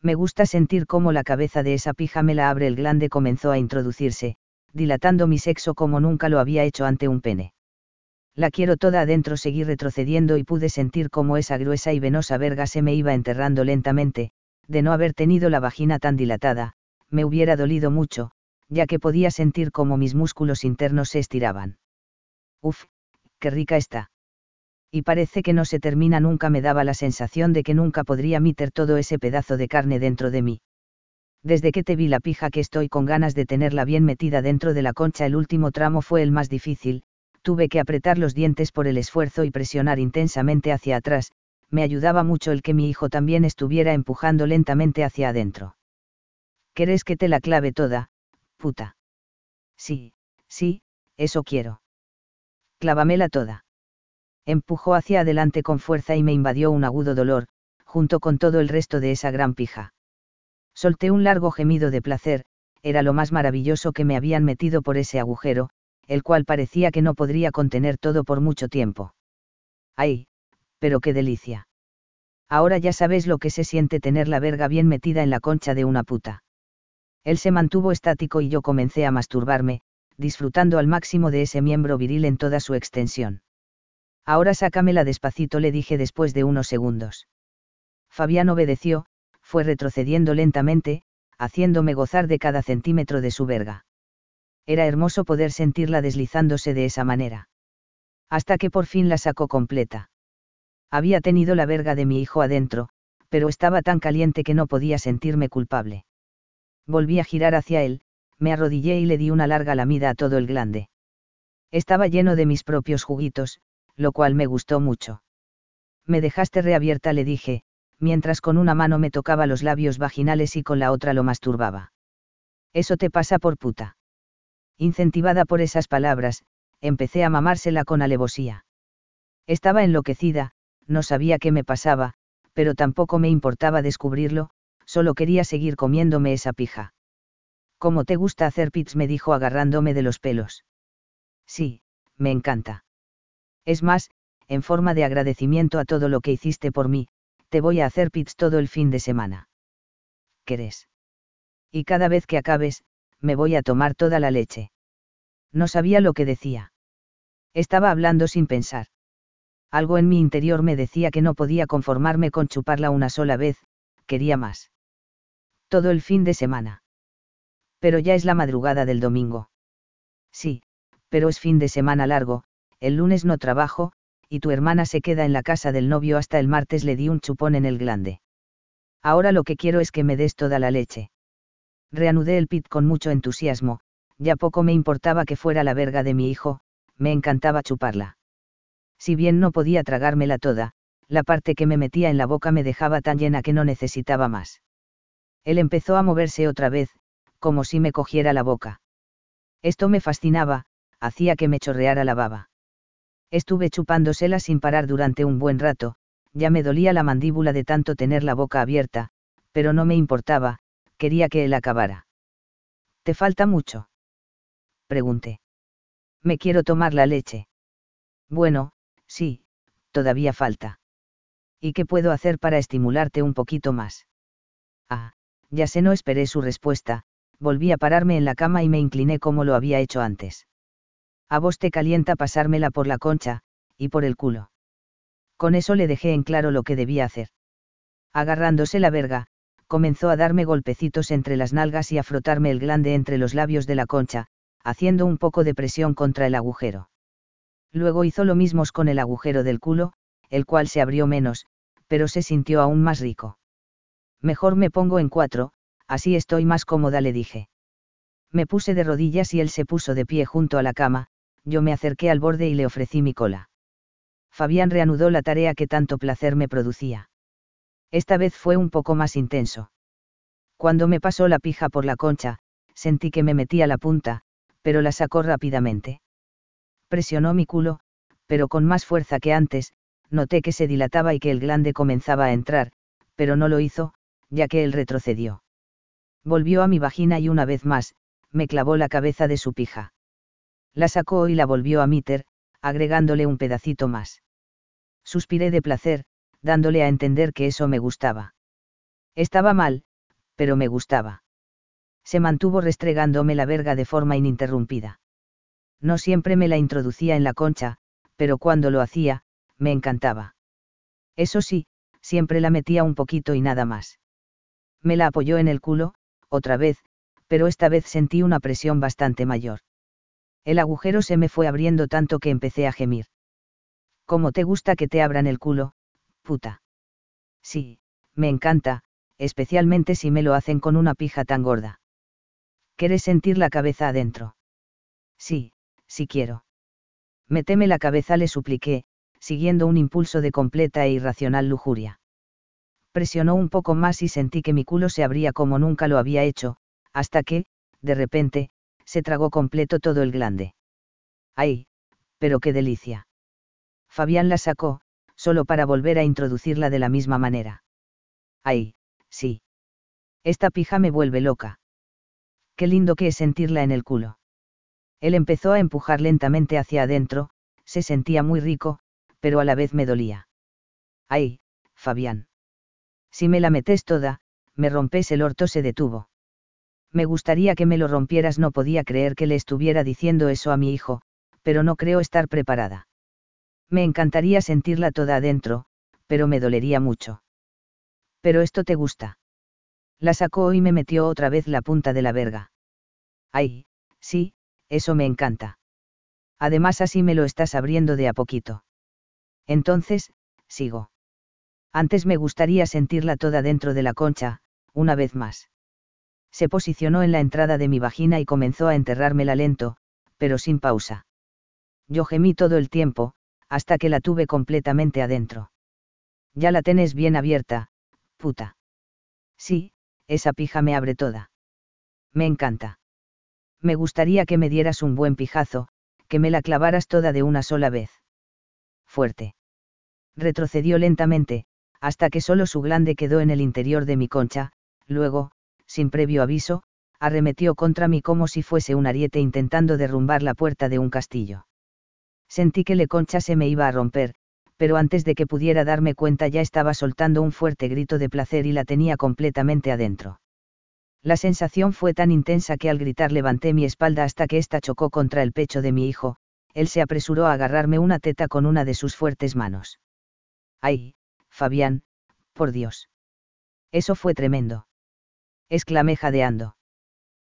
Me gusta sentir cómo la cabeza de esa pija me la abre el glande comenzó a introducirse, dilatando mi sexo como nunca lo había hecho ante un pene. La quiero toda adentro, seguí retrocediendo y pude sentir cómo esa gruesa y venosa verga se me iba enterrando lentamente, de no haber tenido la vagina tan dilatada, me hubiera dolido mucho, ya que podía sentir cómo mis músculos internos se estiraban. Uf, qué rica está. Y parece que no se termina nunca me daba la sensación de que nunca podría meter todo ese pedazo de carne dentro de mí. Desde que te vi la pija que estoy con ganas de tenerla bien metida dentro de la concha el último tramo fue el más difícil, tuve que apretar los dientes por el esfuerzo y presionar intensamente hacia atrás, me ayudaba mucho el que mi hijo también estuviera empujando lentamente hacia adentro. ¿Querés que te la clave toda, puta? Sí, sí, eso quiero. Clávamela toda. Empujó hacia adelante con fuerza y me invadió un agudo dolor, junto con todo el resto de esa gran pija. Solté un largo gemido de placer, era lo más maravilloso que me habían metido por ese agujero, el cual parecía que no podría contener todo por mucho tiempo. ¡Ay! Pero qué delicia. Ahora ya sabes lo que se siente tener la verga bien metida en la concha de una puta. Él se mantuvo estático y yo comencé a masturbarme, disfrutando al máximo de ese miembro viril en toda su extensión. Ahora sácamela despacito, le dije después de unos segundos. Fabián obedeció, fue retrocediendo lentamente, haciéndome gozar de cada centímetro de su verga. Era hermoso poder sentirla deslizándose de esa manera. Hasta que por fin la sacó completa. Había tenido la verga de mi hijo adentro, pero estaba tan caliente que no podía sentirme culpable volví a girar hacia él, me arrodillé y le di una larga lamida a todo el glande. Estaba lleno de mis propios juguitos, lo cual me gustó mucho. Me dejaste reabierta, le dije, mientras con una mano me tocaba los labios vaginales y con la otra lo masturbaba. Eso te pasa por puta. Incentivada por esas palabras, empecé a mamársela con alevosía. Estaba enloquecida, no sabía qué me pasaba, pero tampoco me importaba descubrirlo, solo quería seguir comiéndome esa pija. ¿Cómo te gusta hacer pits? me dijo agarrándome de los pelos. Sí, me encanta. Es más, en forma de agradecimiento a todo lo que hiciste por mí, te voy a hacer pits todo el fin de semana. ¿Querés? Y cada vez que acabes, me voy a tomar toda la leche. No sabía lo que decía. Estaba hablando sin pensar. Algo en mi interior me decía que no podía conformarme con chuparla una sola vez, quería más. Todo el fin de semana. Pero ya es la madrugada del domingo. Sí, pero es fin de semana largo, el lunes no trabajo, y tu hermana se queda en la casa del novio hasta el martes le di un chupón en el glande. Ahora lo que quiero es que me des toda la leche. Reanudé el pit con mucho entusiasmo, ya poco me importaba que fuera la verga de mi hijo, me encantaba chuparla. Si bien no podía tragármela toda, la parte que me metía en la boca me dejaba tan llena que no necesitaba más. Él empezó a moverse otra vez, como si me cogiera la boca. Esto me fascinaba, hacía que me chorreara la baba. Estuve chupándosela sin parar durante un buen rato, ya me dolía la mandíbula de tanto tener la boca abierta, pero no me importaba, quería que él acabara. ¿Te falta mucho? Pregunté. Me quiero tomar la leche. Bueno, sí, todavía falta. ¿Y qué puedo hacer para estimularte un poquito más? Ah, ya sé, no esperé su respuesta, volví a pararme en la cama y me incliné como lo había hecho antes. A vos te calienta pasármela por la concha, y por el culo. Con eso le dejé en claro lo que debía hacer. Agarrándose la verga, comenzó a darme golpecitos entre las nalgas y a frotarme el glande entre los labios de la concha, haciendo un poco de presión contra el agujero. Luego hizo lo mismo con el agujero del culo, el cual se abrió menos, pero se sintió aún más rico. Mejor me pongo en cuatro, así estoy más cómoda, le dije. Me puse de rodillas y él se puso de pie junto a la cama, yo me acerqué al borde y le ofrecí mi cola. Fabián reanudó la tarea que tanto placer me producía. Esta vez fue un poco más intenso. Cuando me pasó la pija por la concha, sentí que me metía la punta, pero la sacó rápidamente. Presionó mi culo, pero con más fuerza que antes, noté que se dilataba y que el glande comenzaba a entrar, pero no lo hizo, ya que él retrocedió. Volvió a mi vagina y una vez más, me clavó la cabeza de su pija. La sacó y la volvió a Mitter, agregándole un pedacito más. Suspiré de placer, dándole a entender que eso me gustaba. Estaba mal, pero me gustaba. Se mantuvo restregándome la verga de forma ininterrumpida. No siempre me la introducía en la concha, pero cuando lo hacía, me encantaba. Eso sí, siempre la metía un poquito y nada más. Me la apoyó en el culo, otra vez, pero esta vez sentí una presión bastante mayor. El agujero se me fue abriendo tanto que empecé a gemir. ¿Cómo te gusta que te abran el culo, puta? Sí, me encanta, especialmente si me lo hacen con una pija tan gorda. ¿Quieres sentir la cabeza adentro? Sí, sí quiero. Méteme la cabeza, le supliqué, siguiendo un impulso de completa e irracional lujuria. Presionó un poco más y sentí que mi culo se abría como nunca lo había hecho, hasta que, de repente, se tragó completo todo el glande. ¡Ay! Pero qué delicia. Fabián la sacó, solo para volver a introducirla de la misma manera. ¡Ay! Sí. Esta pija me vuelve loca. Qué lindo que es sentirla en el culo. Él empezó a empujar lentamente hacia adentro, se sentía muy rico, pero a la vez me dolía. ¡Ay, Fabián! Si me la metes toda, me rompes el orto, se detuvo. Me gustaría que me lo rompieras, no podía creer que le estuviera diciendo eso a mi hijo, pero no creo estar preparada. Me encantaría sentirla toda adentro, pero me dolería mucho. Pero esto te gusta. La sacó y me metió otra vez la punta de la verga. Ay, sí, eso me encanta. Además así me lo estás abriendo de a poquito. Entonces, sigo. Antes me gustaría sentirla toda dentro de la concha, una vez más. Se posicionó en la entrada de mi vagina y comenzó a enterrármela lento, pero sin pausa. Yo gemí todo el tiempo, hasta que la tuve completamente adentro. Ya la tenés bien abierta, puta. Sí, esa pija me abre toda. Me encanta. Me gustaría que me dieras un buen pijazo, que me la clavaras toda de una sola vez. Fuerte. Retrocedió lentamente, hasta que solo su glande quedó en el interior de mi concha, luego, sin previo aviso, arremetió contra mí como si fuese un ariete intentando derrumbar la puerta de un castillo. Sentí que le concha se me iba a romper, pero antes de que pudiera darme cuenta ya estaba soltando un fuerte grito de placer y la tenía completamente adentro. La sensación fue tan intensa que al gritar levanté mi espalda hasta que ésta chocó contra el pecho de mi hijo, él se apresuró a agarrarme una teta con una de sus fuertes manos. ¡Ay, Fabián, por Dios! Eso fue tremendo. exclamé jadeando.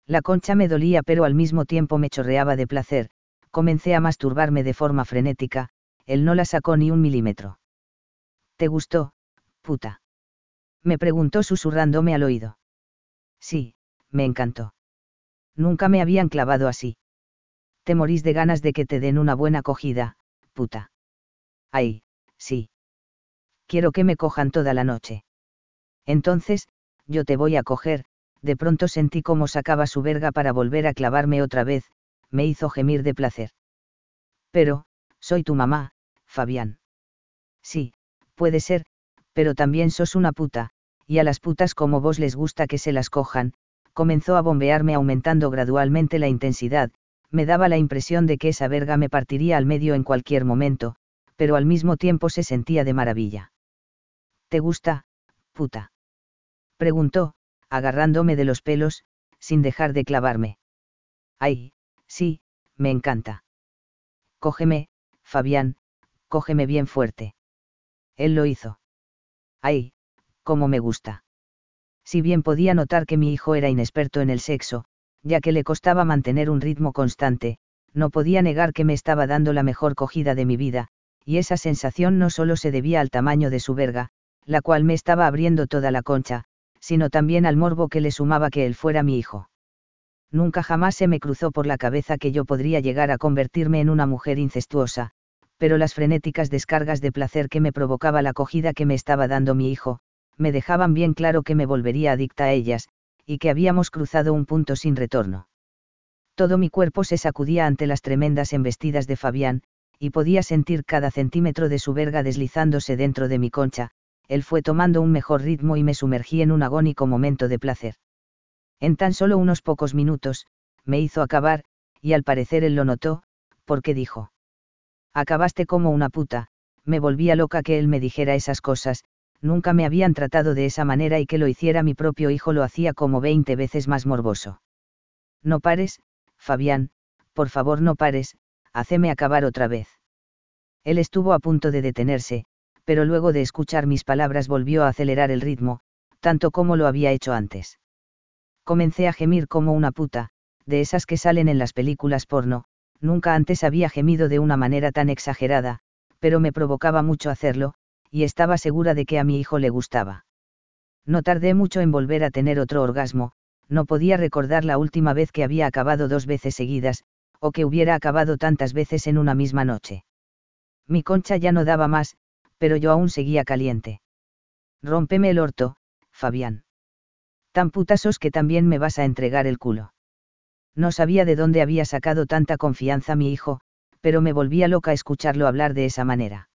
La concha me dolía pero al mismo tiempo me chorreaba de placer, comencé a masturbarme de forma frenética, él no la sacó ni un milímetro. ¿Te gustó, puta? Me preguntó susurrándome al oído. Sí, me encantó. Nunca me habían clavado así. Te morís de ganas de que te den una buena cogida, puta. Ay, sí. Quiero que me cojan toda la noche. Entonces, yo te voy a coger, de pronto sentí cómo sacaba su verga para volver a clavarme otra vez, me hizo gemir de placer. Pero, soy tu mamá, Fabián. Sí, puede ser, pero también sos una puta, y a las putas como vos les gusta que se las cojan, comenzó a bombearme aumentando gradualmente la intensidad, me daba la impresión de que esa verga me partiría al medio en cualquier momento, pero al mismo tiempo se sentía de maravilla. ¿Te gusta, puta? preguntó, agarrándome de los pelos, sin dejar de clavarme. Ay, sí, me encanta. Cógeme, Fabián, cógeme bien fuerte. Él lo hizo. Ay, cómo me gusta. Si bien podía notar que mi hijo era inexperto en el sexo, ya que le costaba mantener un ritmo constante, no podía negar que me estaba dando la mejor cogida de mi vida, y esa sensación no solo se debía al tamaño de su verga, la cual me estaba abriendo toda la concha, sino también al morbo que le sumaba que él fuera mi hijo. Nunca jamás se me cruzó por la cabeza que yo podría llegar a convertirme en una mujer incestuosa, pero las frenéticas descargas de placer que me provocaba la acogida que me estaba dando mi hijo, me dejaban bien claro que me volvería adicta a ellas, y que habíamos cruzado un punto sin retorno. Todo mi cuerpo se sacudía ante las tremendas embestidas de Fabián, y podía sentir cada centímetro de su verga deslizándose dentro de mi concha, él fue tomando un mejor ritmo y me sumergí en un agónico momento de placer. En tan solo unos pocos minutos, me hizo acabar, y al parecer él lo notó, porque dijo. Acabaste como una puta, me volvía loca que él me dijera esas cosas, nunca me habían tratado de esa manera y que lo hiciera mi propio hijo lo hacía como veinte veces más morboso. No pares, Fabián, por favor no pares, haceme acabar otra vez. Él estuvo a punto de detenerse, pero luego de escuchar mis palabras volvió a acelerar el ritmo, tanto como lo había hecho antes. Comencé a gemir como una puta, de esas que salen en las películas porno, nunca antes había gemido de una manera tan exagerada, pero me provocaba mucho hacerlo, y estaba segura de que a mi hijo le gustaba. No tardé mucho en volver a tener otro orgasmo, no podía recordar la última vez que había acabado dos veces seguidas, o que hubiera acabado tantas veces en una misma noche. Mi concha ya no daba más, pero yo aún seguía caliente. Rómpeme el orto, Fabián. Tan putasos que también me vas a entregar el culo. No sabía de dónde había sacado tanta confianza mi hijo, pero me volvía loca escucharlo hablar de esa manera.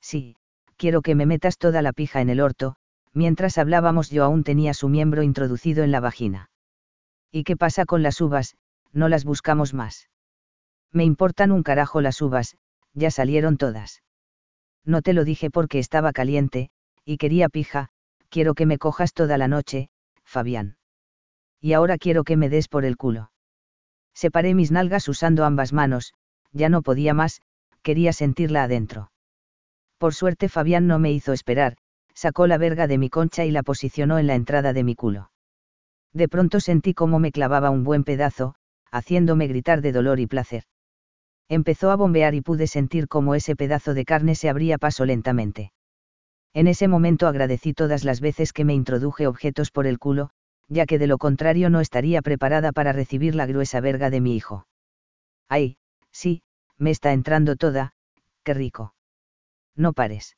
Sí, quiero que me metas toda la pija en el orto, mientras hablábamos yo aún tenía su miembro introducido en la vagina. ¿Y qué pasa con las uvas? No las buscamos más. Me importan un carajo las uvas, ya salieron todas. No te lo dije porque estaba caliente, y quería pija, quiero que me cojas toda la noche, Fabián. Y ahora quiero que me des por el culo. Separé mis nalgas usando ambas manos, ya no podía más, quería sentirla adentro. Por suerte Fabián no me hizo esperar, sacó la verga de mi concha y la posicionó en la entrada de mi culo. De pronto sentí cómo me clavaba un buen pedazo, haciéndome gritar de dolor y placer. Empezó a bombear y pude sentir cómo ese pedazo de carne se abría paso lentamente. En ese momento agradecí todas las veces que me introduje objetos por el culo, ya que de lo contrario no estaría preparada para recibir la gruesa verga de mi hijo. Ay, sí, me está entrando toda, qué rico no pares.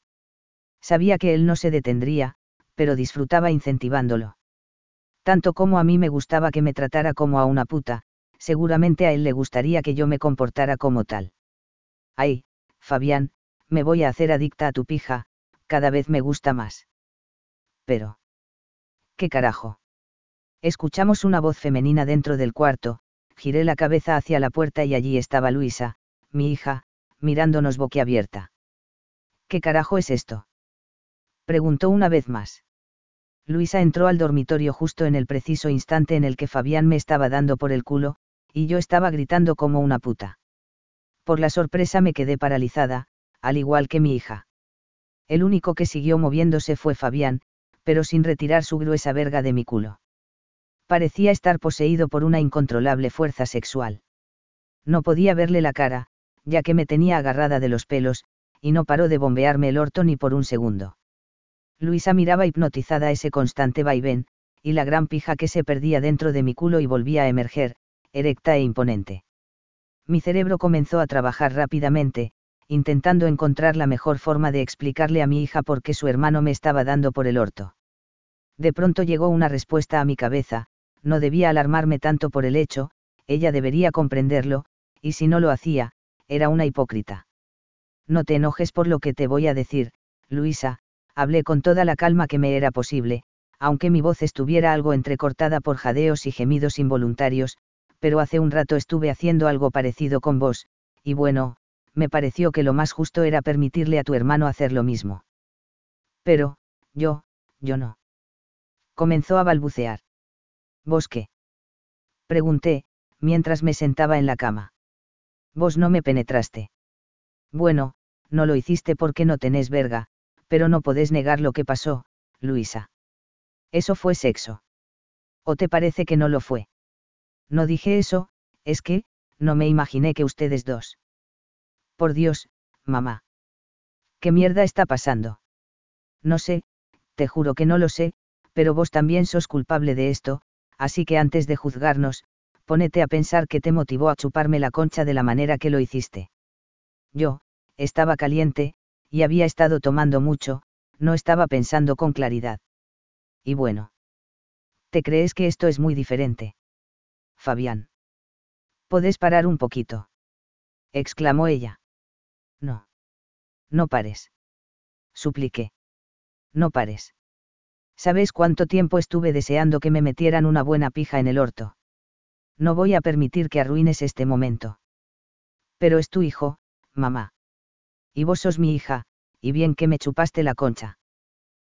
Sabía que él no se detendría, pero disfrutaba incentivándolo. Tanto como a mí me gustaba que me tratara como a una puta, seguramente a él le gustaría que yo me comportara como tal. Ay, Fabián, me voy a hacer adicta a tu pija, cada vez me gusta más. Pero. ¿Qué carajo? Escuchamos una voz femenina dentro del cuarto, giré la cabeza hacia la puerta y allí estaba Luisa, mi hija, mirándonos boquiabierta. ¿Qué carajo es esto? Preguntó una vez más. Luisa entró al dormitorio justo en el preciso instante en el que Fabián me estaba dando por el culo, y yo estaba gritando como una puta. Por la sorpresa me quedé paralizada, al igual que mi hija. El único que siguió moviéndose fue Fabián, pero sin retirar su gruesa verga de mi culo. Parecía estar poseído por una incontrolable fuerza sexual. No podía verle la cara, ya que me tenía agarrada de los pelos, y no paró de bombearme el orto ni por un segundo. Luisa miraba hipnotizada ese constante vaivén, y la gran pija que se perdía dentro de mi culo y volvía a emerger, erecta e imponente. Mi cerebro comenzó a trabajar rápidamente, intentando encontrar la mejor forma de explicarle a mi hija por qué su hermano me estaba dando por el orto. De pronto llegó una respuesta a mi cabeza, no debía alarmarme tanto por el hecho, ella debería comprenderlo, y si no lo hacía, era una hipócrita. No te enojes por lo que te voy a decir, Luisa, hablé con toda la calma que me era posible, aunque mi voz estuviera algo entrecortada por jadeos y gemidos involuntarios, pero hace un rato estuve haciendo algo parecido con vos, y bueno, me pareció que lo más justo era permitirle a tu hermano hacer lo mismo. Pero, yo, yo no. Comenzó a balbucear. ¿Vos qué? Pregunté, mientras me sentaba en la cama. Vos no me penetraste. Bueno, no lo hiciste porque no tenés verga, pero no podés negar lo que pasó, Luisa. Eso fue sexo. ¿O te parece que no lo fue? No dije eso, es que, no me imaginé que ustedes dos. Por Dios, mamá. ¿Qué mierda está pasando? No sé, te juro que no lo sé, pero vos también sos culpable de esto, así que antes de juzgarnos, ponete a pensar qué te motivó a chuparme la concha de la manera que lo hiciste. Yo, estaba caliente, y había estado tomando mucho, no estaba pensando con claridad. Y bueno. ¿Te crees que esto es muy diferente? Fabián. ¿Podés parar un poquito? exclamó ella. No. No pares. Supliqué. No pares. ¿Sabes cuánto tiempo estuve deseando que me metieran una buena pija en el orto? No voy a permitir que arruines este momento. Pero es tu hijo, mamá y vos sos mi hija, y bien que me chupaste la concha.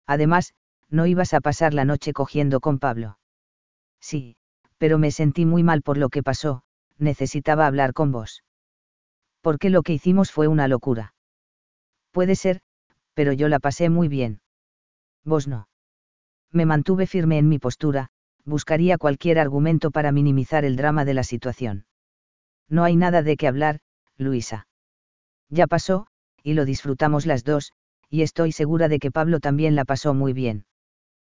Además, no ibas a pasar la noche cogiendo con Pablo. Sí, pero me sentí muy mal por lo que pasó, necesitaba hablar con vos. Porque lo que hicimos fue una locura. Puede ser, pero yo la pasé muy bien. Vos no. Me mantuve firme en mi postura, buscaría cualquier argumento para minimizar el drama de la situación. No hay nada de qué hablar, Luisa. Ya pasó, y lo disfrutamos las dos, y estoy segura de que Pablo también la pasó muy bien.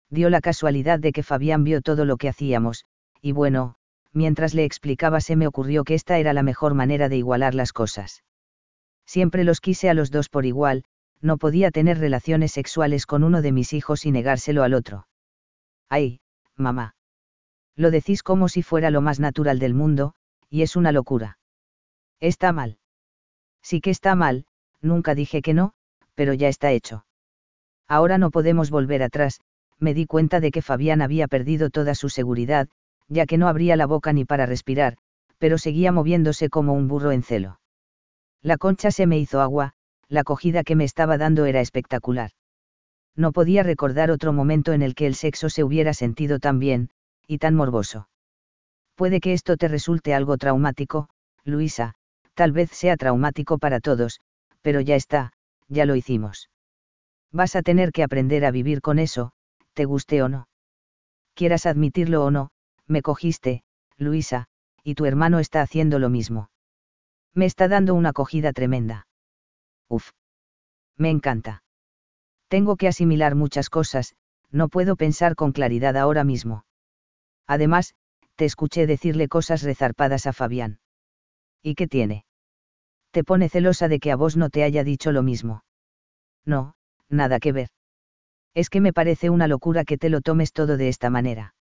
Dio la casualidad de que Fabián vio todo lo que hacíamos, y bueno, mientras le explicaba se me ocurrió que esta era la mejor manera de igualar las cosas. Siempre los quise a los dos por igual, no podía tener relaciones sexuales con uno de mis hijos y negárselo al otro. Ay, mamá. Lo decís como si fuera lo más natural del mundo, y es una locura. Está mal. Sí que está mal, nunca dije que no, pero ya está hecho. Ahora no podemos volver atrás, me di cuenta de que Fabián había perdido toda su seguridad, ya que no abría la boca ni para respirar, pero seguía moviéndose como un burro en celo. La concha se me hizo agua, la acogida que me estaba dando era espectacular. No podía recordar otro momento en el que el sexo se hubiera sentido tan bien, y tan morboso. Puede que esto te resulte algo traumático, Luisa, tal vez sea traumático para todos, pero ya está, ya lo hicimos. Vas a tener que aprender a vivir con eso, te guste o no. Quieras admitirlo o no, me cogiste, Luisa, y tu hermano está haciendo lo mismo. Me está dando una acogida tremenda. Uf. Me encanta. Tengo que asimilar muchas cosas, no puedo pensar con claridad ahora mismo. Además, te escuché decirle cosas rezarpadas a Fabián. ¿Y qué tiene? te pone celosa de que a vos no te haya dicho lo mismo. No, nada que ver. Es que me parece una locura que te lo tomes todo de esta manera.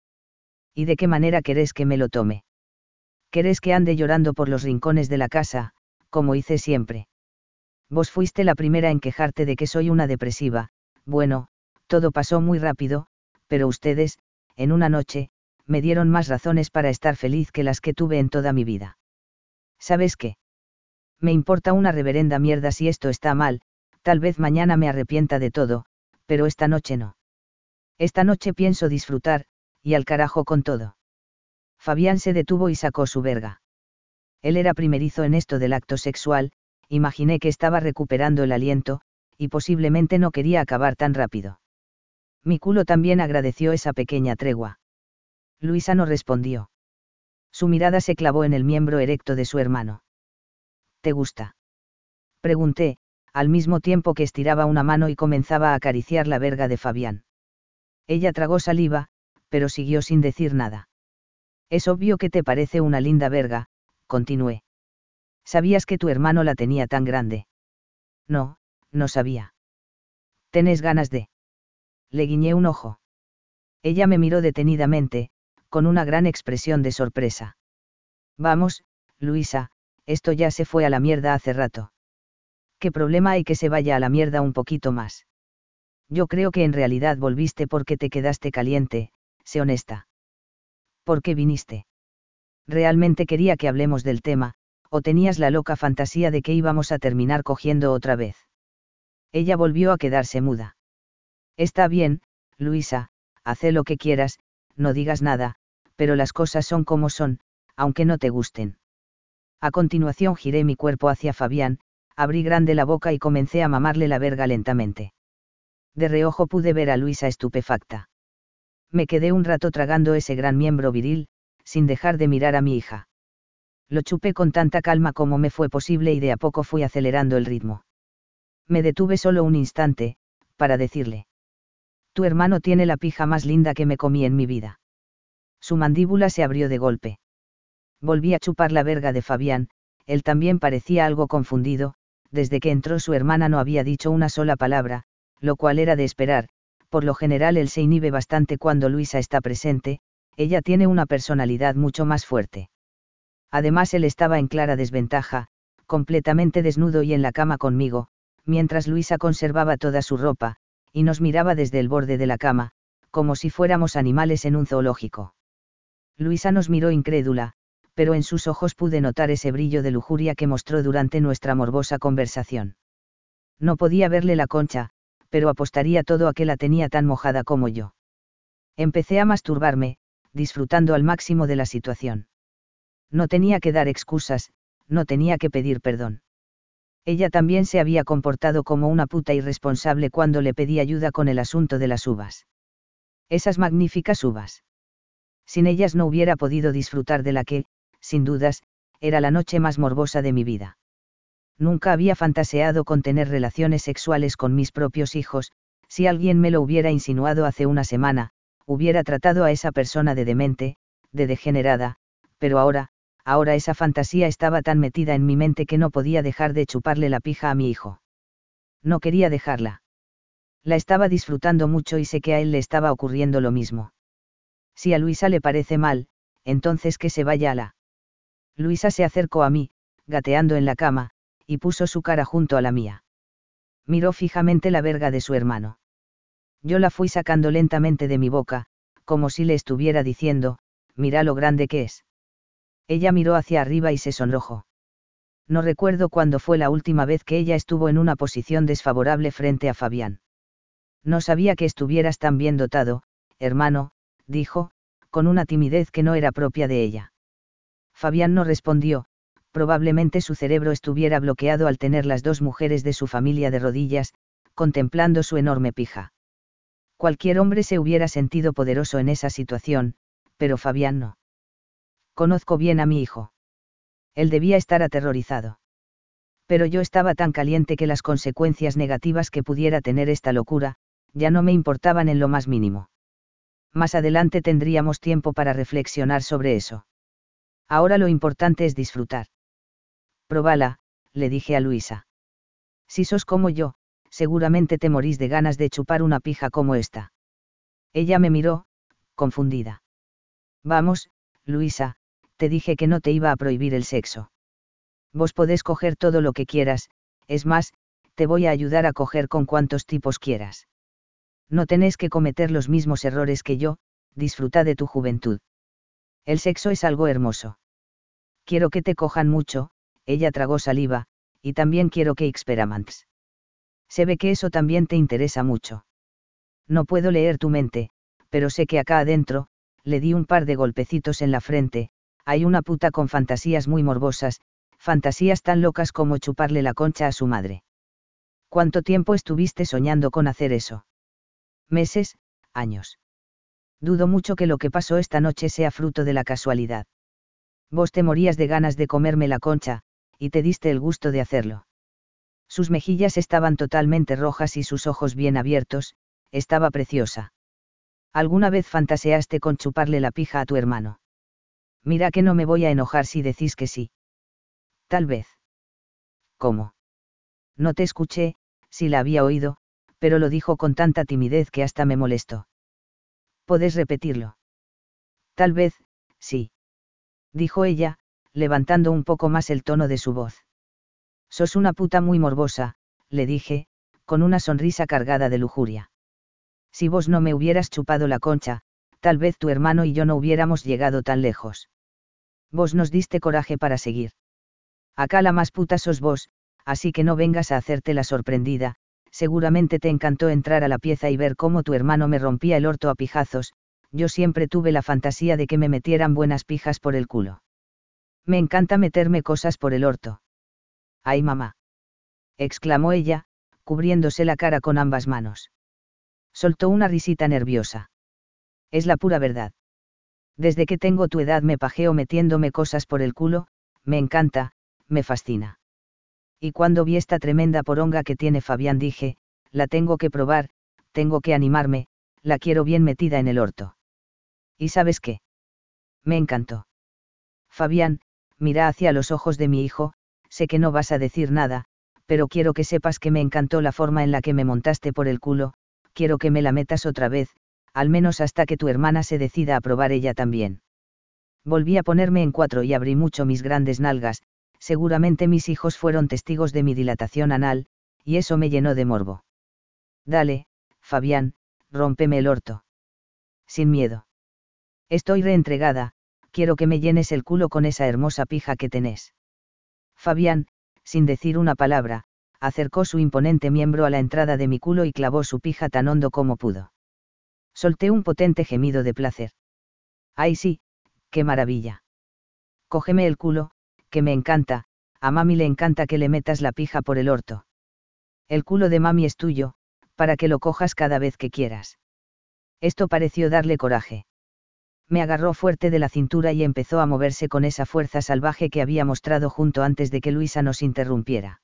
¿Y de qué manera querés que me lo tome? ¿Querés que ande llorando por los rincones de la casa, como hice siempre? Vos fuiste la primera en quejarte de que soy una depresiva, bueno, todo pasó muy rápido, pero ustedes, en una noche, me dieron más razones para estar feliz que las que tuve en toda mi vida. ¿Sabes qué? Me importa una reverenda mierda si esto está mal, tal vez mañana me arrepienta de todo, pero esta noche no. Esta noche pienso disfrutar, y al carajo con todo. Fabián se detuvo y sacó su verga. Él era primerizo en esto del acto sexual, imaginé que estaba recuperando el aliento, y posiblemente no quería acabar tan rápido. Mi culo también agradeció esa pequeña tregua. Luisa no respondió. Su mirada se clavó en el miembro erecto de su hermano. ¿Te gusta? Pregunté, al mismo tiempo que estiraba una mano y comenzaba a acariciar la verga de Fabián. Ella tragó saliva, pero siguió sin decir nada. Es obvio que te parece una linda verga, continué. ¿Sabías que tu hermano la tenía tan grande? No, no sabía. ¿Tenés ganas de? Le guiñé un ojo. Ella me miró detenidamente, con una gran expresión de sorpresa. Vamos, Luisa, esto ya se fue a la mierda hace rato. ¿Qué problema hay que se vaya a la mierda un poquito más? Yo creo que en realidad volviste porque te quedaste caliente, sé honesta. ¿Por qué viniste? Realmente quería que hablemos del tema, o tenías la loca fantasía de que íbamos a terminar cogiendo otra vez. Ella volvió a quedarse muda. Está bien, Luisa, haz lo que quieras, no digas nada, pero las cosas son como son, aunque no te gusten. A continuación giré mi cuerpo hacia Fabián, abrí grande la boca y comencé a mamarle la verga lentamente. De reojo pude ver a Luisa estupefacta me quedé un rato tragando ese gran miembro viril, sin dejar de mirar a mi hija. Lo chupé con tanta calma como me fue posible y de a poco fui acelerando el ritmo. Me detuve solo un instante, para decirle. Tu hermano tiene la pija más linda que me comí en mi vida. Su mandíbula se abrió de golpe. Volví a chupar la verga de Fabián, él también parecía algo confundido, desde que entró su hermana no había dicho una sola palabra, lo cual era de esperar, por lo general él se inhibe bastante cuando Luisa está presente, ella tiene una personalidad mucho más fuerte. Además él estaba en clara desventaja, completamente desnudo y en la cama conmigo, mientras Luisa conservaba toda su ropa, y nos miraba desde el borde de la cama, como si fuéramos animales en un zoológico. Luisa nos miró incrédula, pero en sus ojos pude notar ese brillo de lujuria que mostró durante nuestra morbosa conversación. No podía verle la concha, pero apostaría todo a que la tenía tan mojada como yo. Empecé a masturbarme, disfrutando al máximo de la situación. No tenía que dar excusas, no tenía que pedir perdón. Ella también se había comportado como una puta irresponsable cuando le pedí ayuda con el asunto de las uvas. Esas magníficas uvas. Sin ellas no hubiera podido disfrutar de la que, sin dudas, era la noche más morbosa de mi vida nunca había fantaseado con tener relaciones sexuales con mis propios hijos, si alguien me lo hubiera insinuado hace una semana, hubiera tratado a esa persona de demente, de degenerada, pero ahora, ahora esa fantasía estaba tan metida en mi mente que no podía dejar de chuparle la pija a mi hijo. No quería dejarla. La estaba disfrutando mucho y sé que a él le estaba ocurriendo lo mismo. Si a Luisa le parece mal, entonces que se vaya a la. Luisa se acercó a mí, gateando en la cama, y puso su cara junto a la mía. Miró fijamente la verga de su hermano. Yo la fui sacando lentamente de mi boca, como si le estuviera diciendo, mira lo grande que es. Ella miró hacia arriba y se sonrojó. No recuerdo cuándo fue la última vez que ella estuvo en una posición desfavorable frente a Fabián. No sabía que estuvieras tan bien dotado, hermano, dijo, con una timidez que no era propia de ella. Fabián no respondió, probablemente su cerebro estuviera bloqueado al tener las dos mujeres de su familia de rodillas, contemplando su enorme pija. Cualquier hombre se hubiera sentido poderoso en esa situación, pero Fabián no. Conozco bien a mi hijo. Él debía estar aterrorizado. Pero yo estaba tan caliente que las consecuencias negativas que pudiera tener esta locura, ya no me importaban en lo más mínimo. Más adelante tendríamos tiempo para reflexionar sobre eso. Ahora lo importante es disfrutar. Probala, le dije a Luisa. Si sos como yo, seguramente te morís de ganas de chupar una pija como esta. Ella me miró, confundida. Vamos, Luisa, te dije que no te iba a prohibir el sexo. Vos podés coger todo lo que quieras, es más, te voy a ayudar a coger con cuantos tipos quieras. No tenés que cometer los mismos errores que yo, disfruta de tu juventud. El sexo es algo hermoso. Quiero que te cojan mucho, ella tragó saliva, y también quiero que experimentes. Se ve que eso también te interesa mucho. No puedo leer tu mente, pero sé que acá adentro, le di un par de golpecitos en la frente, hay una puta con fantasías muy morbosas, fantasías tan locas como chuparle la concha a su madre. ¿Cuánto tiempo estuviste soñando con hacer eso? Meses, años. Dudo mucho que lo que pasó esta noche sea fruto de la casualidad. Vos te morías de ganas de comerme la concha, y te diste el gusto de hacerlo. Sus mejillas estaban totalmente rojas y sus ojos bien abiertos, estaba preciosa. ¿Alguna vez fantaseaste con chuparle la pija a tu hermano? Mira que no me voy a enojar si decís que sí. Tal vez. ¿Cómo? No te escuché, si la había oído, pero lo dijo con tanta timidez que hasta me molestó. ¿Podés repetirlo? Tal vez, sí. Dijo ella, levantando un poco más el tono de su voz. Sos una puta muy morbosa, le dije, con una sonrisa cargada de lujuria. Si vos no me hubieras chupado la concha, tal vez tu hermano y yo no hubiéramos llegado tan lejos. Vos nos diste coraje para seguir. Acá la más puta sos vos, así que no vengas a hacerte la sorprendida, seguramente te encantó entrar a la pieza y ver cómo tu hermano me rompía el orto a pijazos, yo siempre tuve la fantasía de que me metieran buenas pijas por el culo. Me encanta meterme cosas por el orto. ¡Ay mamá! exclamó ella, cubriéndose la cara con ambas manos. Soltó una risita nerviosa. Es la pura verdad. Desde que tengo tu edad me pajeo metiéndome cosas por el culo, me encanta, me fascina. Y cuando vi esta tremenda poronga que tiene Fabián dije, la tengo que probar, tengo que animarme, la quiero bien metida en el orto. ¿Y sabes qué? Me encantó. Fabián, mira hacia los ojos de mi hijo, sé que no vas a decir nada, pero quiero que sepas que me encantó la forma en la que me montaste por el culo, quiero que me la metas otra vez, al menos hasta que tu hermana se decida a probar ella también. Volví a ponerme en cuatro y abrí mucho mis grandes nalgas, seguramente mis hijos fueron testigos de mi dilatación anal, y eso me llenó de morbo. Dale, Fabián, rómpeme el orto. Sin miedo. Estoy reentregada, quiero que me llenes el culo con esa hermosa pija que tenés. Fabián, sin decir una palabra, acercó su imponente miembro a la entrada de mi culo y clavó su pija tan hondo como pudo. Solté un potente gemido de placer. ¡Ay sí, qué maravilla! Cógeme el culo, que me encanta, a mami le encanta que le metas la pija por el orto. El culo de mami es tuyo, para que lo cojas cada vez que quieras. Esto pareció darle coraje. Me agarró fuerte de la cintura y empezó a moverse con esa fuerza salvaje que había mostrado junto antes de que Luisa nos interrumpiera.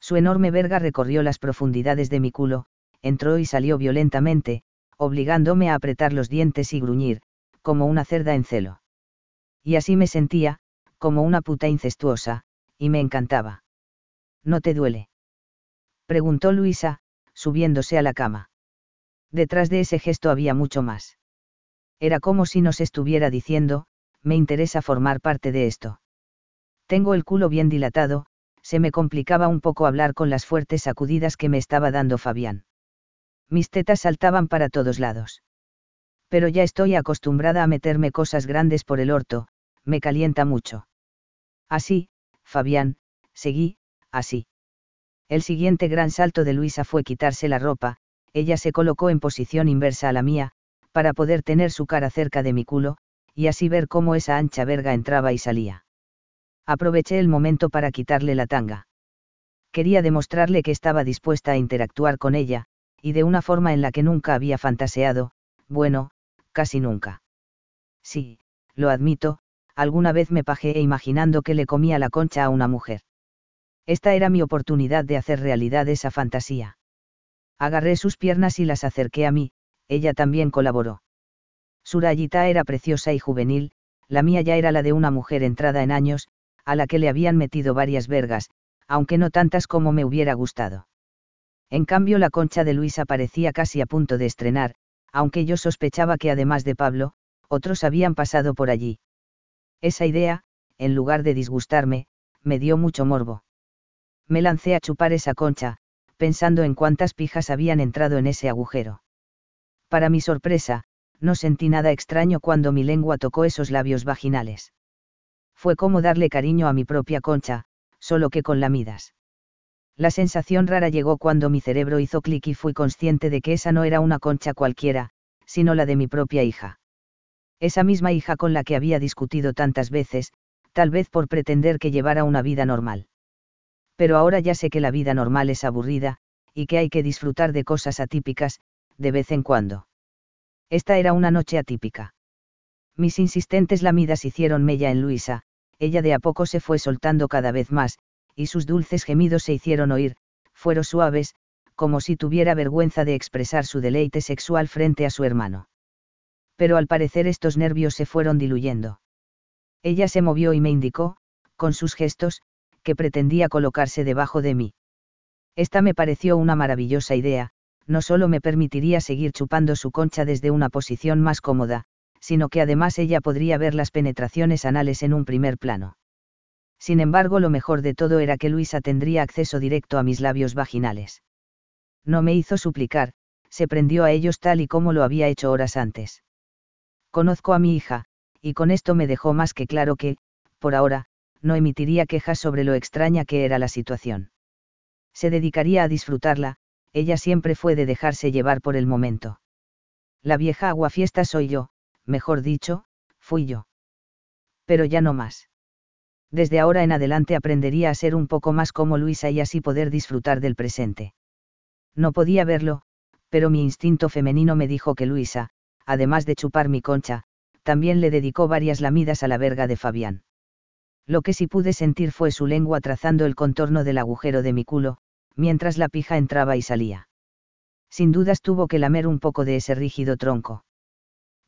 Su enorme verga recorrió las profundidades de mi culo, entró y salió violentamente, obligándome a apretar los dientes y gruñir, como una cerda en celo. Y así me sentía, como una puta incestuosa, y me encantaba. ¿No te duele? preguntó Luisa, subiéndose a la cama. Detrás de ese gesto había mucho más. Era como si nos estuviera diciendo, me interesa formar parte de esto. Tengo el culo bien dilatado, se me complicaba un poco hablar con las fuertes sacudidas que me estaba dando Fabián. Mis tetas saltaban para todos lados. Pero ya estoy acostumbrada a meterme cosas grandes por el orto, me calienta mucho. Así, Fabián, seguí, así. El siguiente gran salto de Luisa fue quitarse la ropa, ella se colocó en posición inversa a la mía, para poder tener su cara cerca de mi culo, y así ver cómo esa ancha verga entraba y salía. Aproveché el momento para quitarle la tanga. Quería demostrarle que estaba dispuesta a interactuar con ella, y de una forma en la que nunca había fantaseado, bueno, casi nunca. Sí, lo admito, alguna vez me pajeé imaginando que le comía la concha a una mujer. Esta era mi oportunidad de hacer realidad esa fantasía. Agarré sus piernas y las acerqué a mí, ella también colaboró. Surayita era preciosa y juvenil, la mía ya era la de una mujer entrada en años, a la que le habían metido varias vergas, aunque no tantas como me hubiera gustado. En cambio la concha de Luisa parecía casi a punto de estrenar, aunque yo sospechaba que además de Pablo, otros habían pasado por allí. Esa idea, en lugar de disgustarme, me dio mucho morbo. Me lancé a chupar esa concha, pensando en cuántas pijas habían entrado en ese agujero. Para mi sorpresa, no sentí nada extraño cuando mi lengua tocó esos labios vaginales. Fue como darle cariño a mi propia concha, solo que con lamidas. La sensación rara llegó cuando mi cerebro hizo clic y fui consciente de que esa no era una concha cualquiera, sino la de mi propia hija. Esa misma hija con la que había discutido tantas veces, tal vez por pretender que llevara una vida normal. Pero ahora ya sé que la vida normal es aburrida, y que hay que disfrutar de cosas atípicas, de vez en cuando. Esta era una noche atípica. Mis insistentes lamidas hicieron mella en Luisa, ella de a poco se fue soltando cada vez más, y sus dulces gemidos se hicieron oír, fueron suaves, como si tuviera vergüenza de expresar su deleite sexual frente a su hermano. Pero al parecer estos nervios se fueron diluyendo. Ella se movió y me indicó, con sus gestos, que pretendía colocarse debajo de mí. Esta me pareció una maravillosa idea, no solo me permitiría seguir chupando su concha desde una posición más cómoda, sino que además ella podría ver las penetraciones anales en un primer plano. Sin embargo, lo mejor de todo era que Luisa tendría acceso directo a mis labios vaginales. No me hizo suplicar, se prendió a ellos tal y como lo había hecho horas antes. Conozco a mi hija, y con esto me dejó más que claro que, por ahora, no emitiría quejas sobre lo extraña que era la situación. Se dedicaría a disfrutarla, ella siempre fue de dejarse llevar por el momento. La vieja aguafiesta soy yo, mejor dicho, fui yo. Pero ya no más. Desde ahora en adelante aprendería a ser un poco más como Luisa y así poder disfrutar del presente. No podía verlo, pero mi instinto femenino me dijo que Luisa, además de chupar mi concha, también le dedicó varias lamidas a la verga de Fabián. Lo que sí pude sentir fue su lengua trazando el contorno del agujero de mi culo, mientras la pija entraba y salía. Sin dudas tuvo que lamer un poco de ese rígido tronco.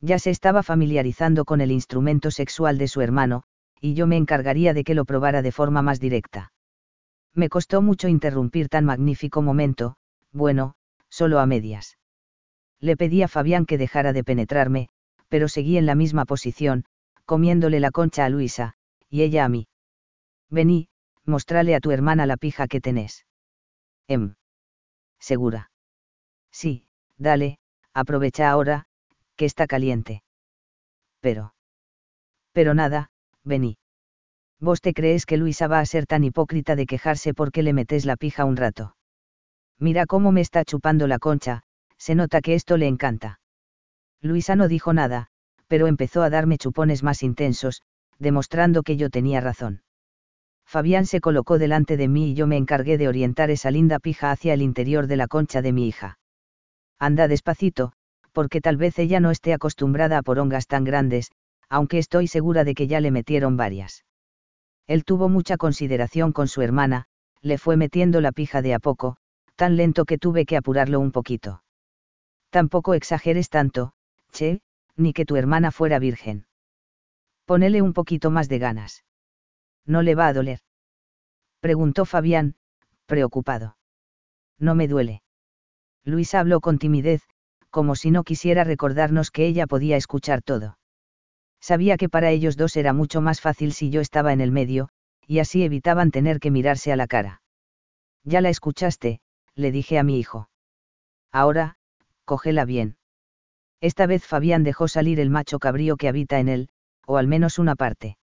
Ya se estaba familiarizando con el instrumento sexual de su hermano, y yo me encargaría de que lo probara de forma más directa. Me costó mucho interrumpir tan magnífico momento, bueno, solo a medias. Le pedí a Fabián que dejara de penetrarme, pero seguí en la misma posición, comiéndole la concha a Luisa, y ella a mí. Vení, mostrale a tu hermana la pija que tenés. Em. ¿Segura? Sí, dale, aprovecha ahora, que está caliente. Pero. Pero nada, vení. ¿Vos te crees que Luisa va a ser tan hipócrita de quejarse porque le metes la pija un rato? Mira cómo me está chupando la concha, se nota que esto le encanta. Luisa no dijo nada, pero empezó a darme chupones más intensos, demostrando que yo tenía razón. Fabián se colocó delante de mí y yo me encargué de orientar esa linda pija hacia el interior de la concha de mi hija. Anda despacito, porque tal vez ella no esté acostumbrada a porongas tan grandes, aunque estoy segura de que ya le metieron varias. Él tuvo mucha consideración con su hermana, le fue metiendo la pija de a poco, tan lento que tuve que apurarlo un poquito. Tampoco exageres tanto, che, ni que tu hermana fuera virgen. Ponele un poquito más de ganas. ¿No le va a doler? Preguntó Fabián, preocupado. No me duele. Luisa habló con timidez, como si no quisiera recordarnos que ella podía escuchar todo. Sabía que para ellos dos era mucho más fácil si yo estaba en el medio, y así evitaban tener que mirarse a la cara. Ya la escuchaste, le dije a mi hijo. Ahora, cógela bien. Esta vez Fabián dejó salir el macho cabrío que habita en él, o al menos una parte.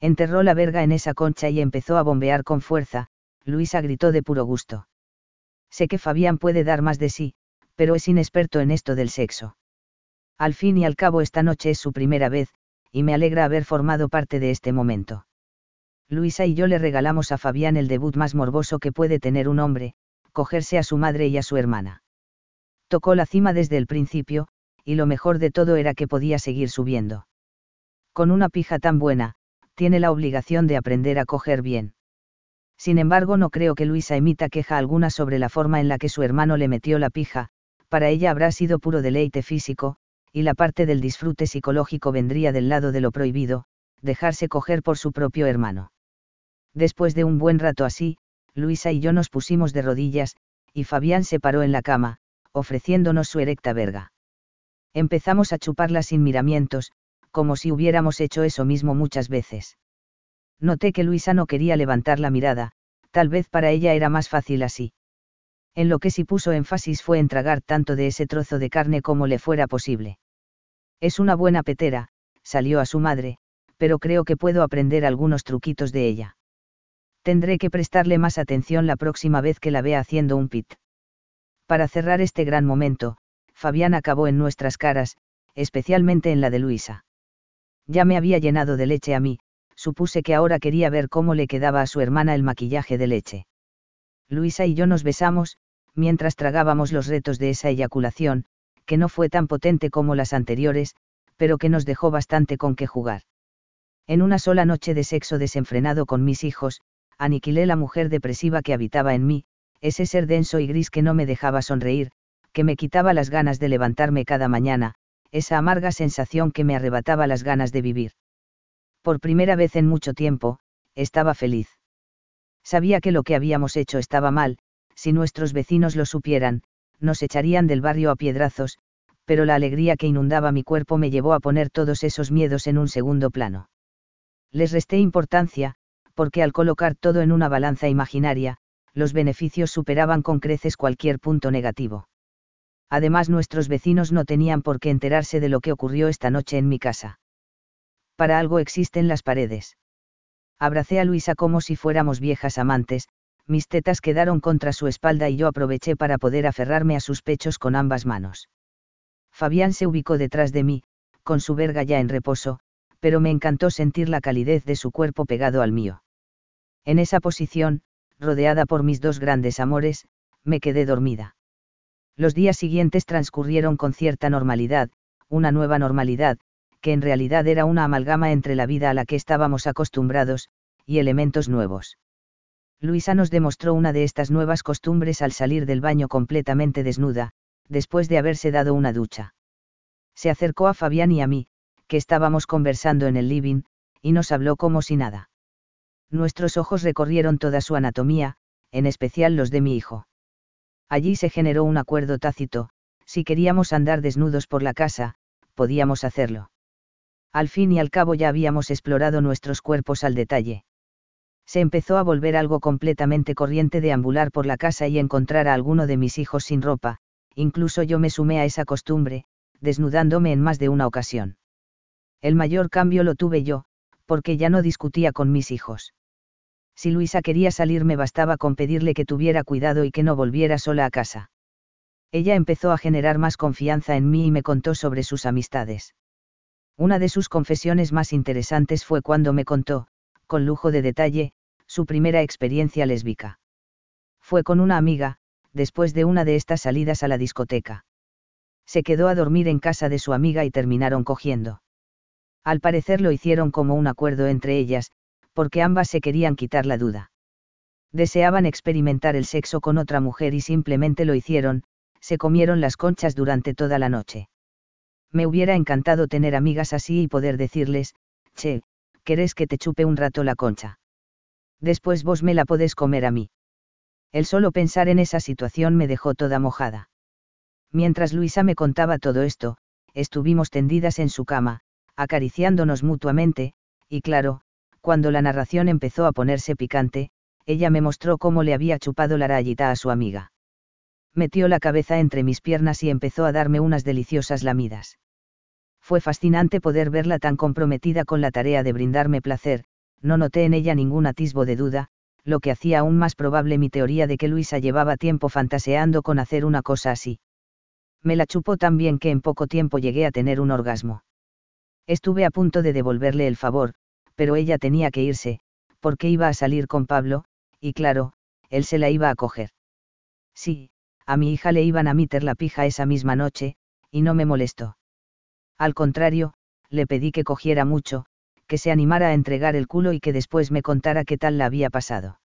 Enterró la verga en esa concha y empezó a bombear con fuerza, Luisa gritó de puro gusto. Sé que Fabián puede dar más de sí, pero es inexperto en esto del sexo. Al fin y al cabo esta noche es su primera vez, y me alegra haber formado parte de este momento. Luisa y yo le regalamos a Fabián el debut más morboso que puede tener un hombre, cogerse a su madre y a su hermana. Tocó la cima desde el principio, y lo mejor de todo era que podía seguir subiendo. Con una pija tan buena, tiene la obligación de aprender a coger bien. Sin embargo, no creo que Luisa emita queja alguna sobre la forma en la que su hermano le metió la pija, para ella habrá sido puro deleite físico, y la parte del disfrute psicológico vendría del lado de lo prohibido, dejarse coger por su propio hermano. Después de un buen rato así, Luisa y yo nos pusimos de rodillas, y Fabián se paró en la cama, ofreciéndonos su erecta verga. Empezamos a chuparla sin miramientos, como si hubiéramos hecho eso mismo muchas veces. Noté que Luisa no quería levantar la mirada, tal vez para ella era más fácil así. En lo que sí puso énfasis fue en tragar tanto de ese trozo de carne como le fuera posible. Es una buena petera, salió a su madre, pero creo que puedo aprender algunos truquitos de ella. Tendré que prestarle más atención la próxima vez que la vea haciendo un pit. Para cerrar este gran momento, Fabián acabó en nuestras caras, especialmente en la de Luisa. Ya me había llenado de leche a mí, supuse que ahora quería ver cómo le quedaba a su hermana el maquillaje de leche. Luisa y yo nos besamos, mientras tragábamos los retos de esa eyaculación, que no fue tan potente como las anteriores, pero que nos dejó bastante con qué jugar. En una sola noche de sexo desenfrenado con mis hijos, aniquilé la mujer depresiva que habitaba en mí, ese ser denso y gris que no me dejaba sonreír, que me quitaba las ganas de levantarme cada mañana, esa amarga sensación que me arrebataba las ganas de vivir. Por primera vez en mucho tiempo, estaba feliz. Sabía que lo que habíamos hecho estaba mal, si nuestros vecinos lo supieran, nos echarían del barrio a piedrazos, pero la alegría que inundaba mi cuerpo me llevó a poner todos esos miedos en un segundo plano. Les resté importancia, porque al colocar todo en una balanza imaginaria, los beneficios superaban con creces cualquier punto negativo. Además nuestros vecinos no tenían por qué enterarse de lo que ocurrió esta noche en mi casa. Para algo existen las paredes. Abracé a Luisa como si fuéramos viejas amantes, mis tetas quedaron contra su espalda y yo aproveché para poder aferrarme a sus pechos con ambas manos. Fabián se ubicó detrás de mí, con su verga ya en reposo, pero me encantó sentir la calidez de su cuerpo pegado al mío. En esa posición, rodeada por mis dos grandes amores, me quedé dormida. Los días siguientes transcurrieron con cierta normalidad, una nueva normalidad, que en realidad era una amalgama entre la vida a la que estábamos acostumbrados, y elementos nuevos. Luisa nos demostró una de estas nuevas costumbres al salir del baño completamente desnuda, después de haberse dado una ducha. Se acercó a Fabián y a mí, que estábamos conversando en el living, y nos habló como si nada. Nuestros ojos recorrieron toda su anatomía, en especial los de mi hijo. Allí se generó un acuerdo tácito, si queríamos andar desnudos por la casa, podíamos hacerlo. Al fin y al cabo ya habíamos explorado nuestros cuerpos al detalle. Se empezó a volver algo completamente corriente de ambular por la casa y encontrar a alguno de mis hijos sin ropa, incluso yo me sumé a esa costumbre, desnudándome en más de una ocasión. El mayor cambio lo tuve yo, porque ya no discutía con mis hijos. Si Luisa quería salir me bastaba con pedirle que tuviera cuidado y que no volviera sola a casa. Ella empezó a generar más confianza en mí y me contó sobre sus amistades. Una de sus confesiones más interesantes fue cuando me contó, con lujo de detalle, su primera experiencia lésbica. Fue con una amiga, después de una de estas salidas a la discoteca. Se quedó a dormir en casa de su amiga y terminaron cogiendo. Al parecer lo hicieron como un acuerdo entre ellas, porque ambas se querían quitar la duda. Deseaban experimentar el sexo con otra mujer y simplemente lo hicieron, se comieron las conchas durante toda la noche. Me hubiera encantado tener amigas así y poder decirles, che, ¿querés que te chupe un rato la concha? Después vos me la podés comer a mí. El solo pensar en esa situación me dejó toda mojada. Mientras Luisa me contaba todo esto, estuvimos tendidas en su cama, acariciándonos mutuamente, y claro, cuando la narración empezó a ponerse picante, ella me mostró cómo le había chupado la rayita a su amiga. Metió la cabeza entre mis piernas y empezó a darme unas deliciosas lamidas. Fue fascinante poder verla tan comprometida con la tarea de brindarme placer, no noté en ella ningún atisbo de duda, lo que hacía aún más probable mi teoría de que Luisa llevaba tiempo fantaseando con hacer una cosa así. Me la chupó tan bien que en poco tiempo llegué a tener un orgasmo. Estuve a punto de devolverle el favor, pero ella tenía que irse, porque iba a salir con Pablo, y claro, él se la iba a coger. Sí, a mi hija le iban a meter la pija esa misma noche, y no me molestó. Al contrario, le pedí que cogiera mucho, que se animara a entregar el culo y que después me contara qué tal la había pasado.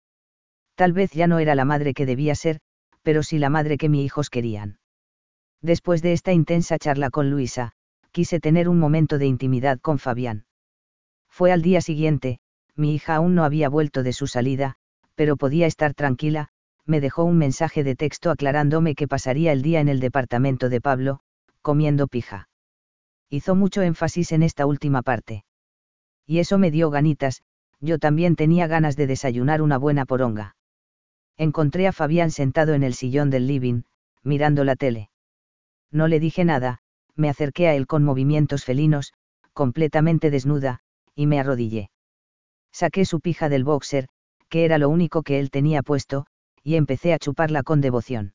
Tal vez ya no era la madre que debía ser, pero sí la madre que mis hijos querían. Después de esta intensa charla con Luisa, quise tener un momento de intimidad con Fabián. Fue al día siguiente, mi hija aún no había vuelto de su salida, pero podía estar tranquila, me dejó un mensaje de texto aclarándome que pasaría el día en el departamento de Pablo, comiendo pija. Hizo mucho énfasis en esta última parte. Y eso me dio ganitas, yo también tenía ganas de desayunar una buena poronga. Encontré a Fabián sentado en el sillón del living, mirando la tele. No le dije nada, me acerqué a él con movimientos felinos, completamente desnuda, y me arrodillé. Saqué su pija del boxer, que era lo único que él tenía puesto, y empecé a chuparla con devoción.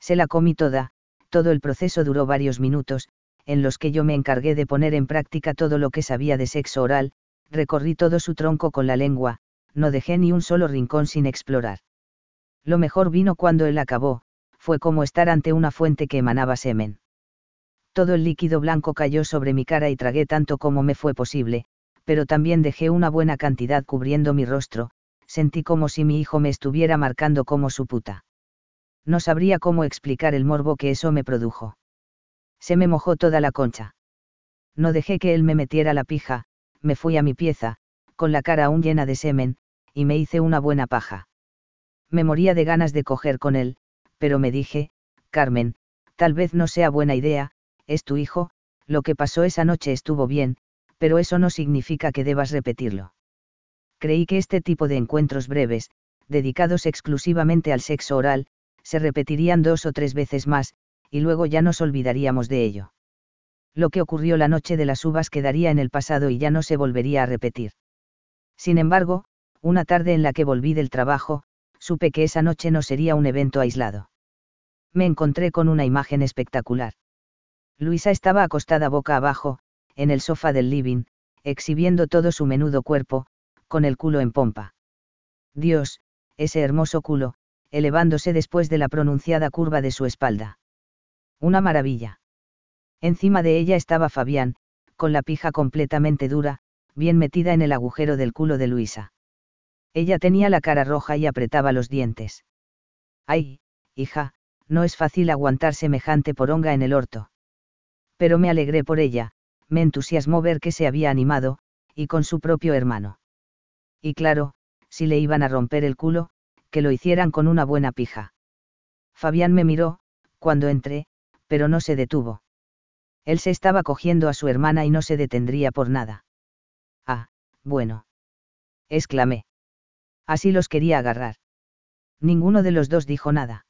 Se la comí toda, todo el proceso duró varios minutos, en los que yo me encargué de poner en práctica todo lo que sabía de sexo oral, recorrí todo su tronco con la lengua, no dejé ni un solo rincón sin explorar. Lo mejor vino cuando él acabó, fue como estar ante una fuente que emanaba semen. Todo el líquido blanco cayó sobre mi cara y tragué tanto como me fue posible, pero también dejé una buena cantidad cubriendo mi rostro, sentí como si mi hijo me estuviera marcando como su puta. No sabría cómo explicar el morbo que eso me produjo. Se me mojó toda la concha. No dejé que él me metiera la pija, me fui a mi pieza, con la cara aún llena de semen, y me hice una buena paja. Me moría de ganas de coger con él, pero me dije, Carmen, tal vez no sea buena idea, es tu hijo, lo que pasó esa noche estuvo bien, pero eso no significa que debas repetirlo creí que este tipo de encuentros breves, dedicados exclusivamente al sexo oral, se repetirían dos o tres veces más, y luego ya nos olvidaríamos de ello. Lo que ocurrió la noche de las uvas quedaría en el pasado y ya no se volvería a repetir. Sin embargo, una tarde en la que volví del trabajo, supe que esa noche no sería un evento aislado. Me encontré con una imagen espectacular. Luisa estaba acostada boca abajo, en el sofá del living, exhibiendo todo su menudo cuerpo, con el culo en pompa. Dios, ese hermoso culo, elevándose después de la pronunciada curva de su espalda. Una maravilla. Encima de ella estaba Fabián, con la pija completamente dura, bien metida en el agujero del culo de Luisa. Ella tenía la cara roja y apretaba los dientes. Ay, hija, no es fácil aguantar semejante poronga en el orto. Pero me alegré por ella, me entusiasmó ver que se había animado, y con su propio hermano y claro, si le iban a romper el culo, que lo hicieran con una buena pija. Fabián me miró, cuando entré, pero no se detuvo. Él se estaba cogiendo a su hermana y no se detendría por nada. Ah, bueno. exclamé. Así los quería agarrar. Ninguno de los dos dijo nada.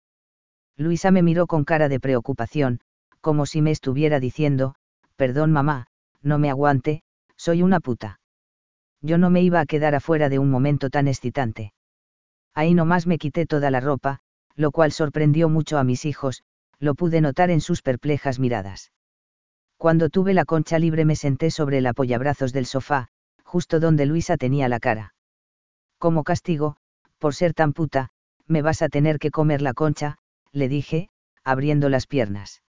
Luisa me miró con cara de preocupación, como si me estuviera diciendo, perdón mamá, no me aguante, soy una puta yo no me iba a quedar afuera de un momento tan excitante. Ahí nomás me quité toda la ropa, lo cual sorprendió mucho a mis hijos, lo pude notar en sus perplejas miradas. Cuando tuve la concha libre me senté sobre el apoyabrazos del sofá, justo donde Luisa tenía la cara. Como castigo, por ser tan puta, me vas a tener que comer la concha, le dije, abriendo las piernas.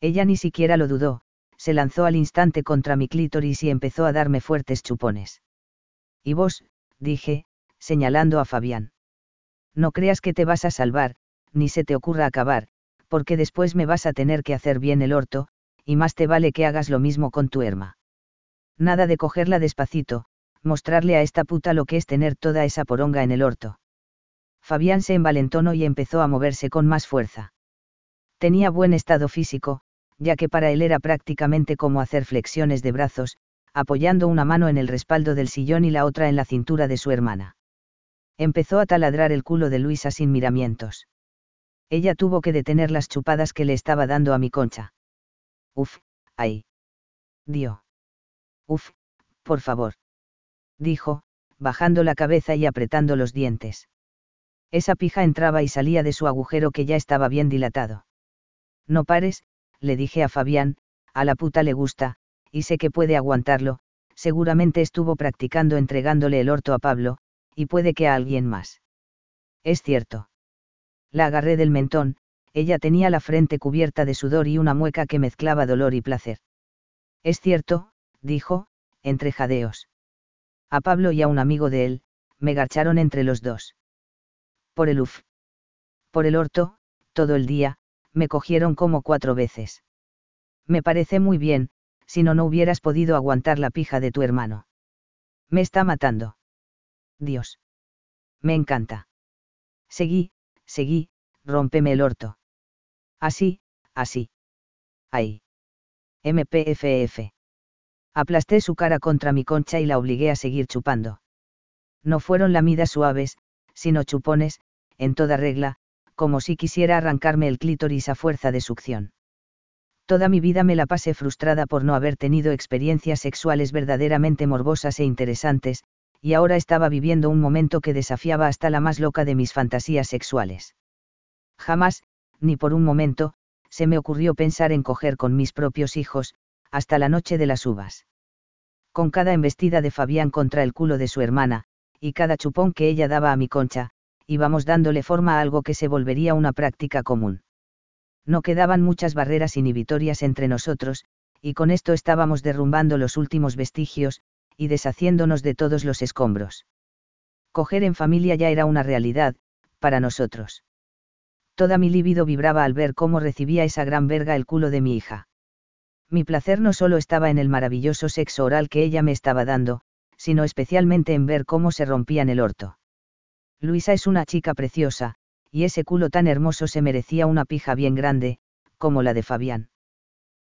Ella ni siquiera lo dudó, se lanzó al instante contra mi clítoris y empezó a darme fuertes chupones. Y vos, dije, señalando a Fabián. No creas que te vas a salvar, ni se te ocurra acabar, porque después me vas a tener que hacer bien el orto, y más te vale que hagas lo mismo con tu herma. Nada de cogerla despacito, mostrarle a esta puta lo que es tener toda esa poronga en el orto. Fabián se envalentonó y empezó a moverse con más fuerza. Tenía buen estado físico, ya que para él era prácticamente como hacer flexiones de brazos, apoyando una mano en el respaldo del sillón y la otra en la cintura de su hermana. Empezó a taladrar el culo de Luisa sin miramientos. Ella tuvo que detener las chupadas que le estaba dando a mi concha. Uf, ay. Dio. Uf, por favor. Dijo, bajando la cabeza y apretando los dientes. Esa pija entraba y salía de su agujero que ya estaba bien dilatado. No pares, le dije a Fabián, a la puta le gusta, y sé que puede aguantarlo, seguramente estuvo practicando entregándole el orto a Pablo, y puede que a alguien más. Es cierto. La agarré del mentón, ella tenía la frente cubierta de sudor y una mueca que mezclaba dolor y placer. Es cierto, dijo, entre jadeos. A Pablo y a un amigo de él, me garcharon entre los dos. Por el uf. Por el orto, todo el día, me cogieron como cuatro veces. Me parece muy bien, si no no hubieras podido aguantar la pija de tu hermano. Me está matando. Dios. Me encanta. Seguí, Seguí, rómpeme el orto. Así, así. Ahí. MPFF. Aplasté su cara contra mi concha y la obligué a seguir chupando. No fueron lamidas suaves, sino chupones, en toda regla, como si quisiera arrancarme el clítoris a fuerza de succión. Toda mi vida me la pasé frustrada por no haber tenido experiencias sexuales verdaderamente morbosas e interesantes, y ahora estaba viviendo un momento que desafiaba hasta la más loca de mis fantasías sexuales. Jamás, ni por un momento, se me ocurrió pensar en coger con mis propios hijos, hasta la noche de las uvas. Con cada embestida de Fabián contra el culo de su hermana, y cada chupón que ella daba a mi concha, íbamos dándole forma a algo que se volvería una práctica común. No quedaban muchas barreras inhibitorias entre nosotros, y con esto estábamos derrumbando los últimos vestigios, y deshaciéndonos de todos los escombros. Coger en familia ya era una realidad, para nosotros. Toda mi líbido vibraba al ver cómo recibía esa gran verga el culo de mi hija. Mi placer no solo estaba en el maravilloso sexo oral que ella me estaba dando, sino especialmente en ver cómo se rompían el orto. Luisa es una chica preciosa, y ese culo tan hermoso se merecía una pija bien grande, como la de Fabián.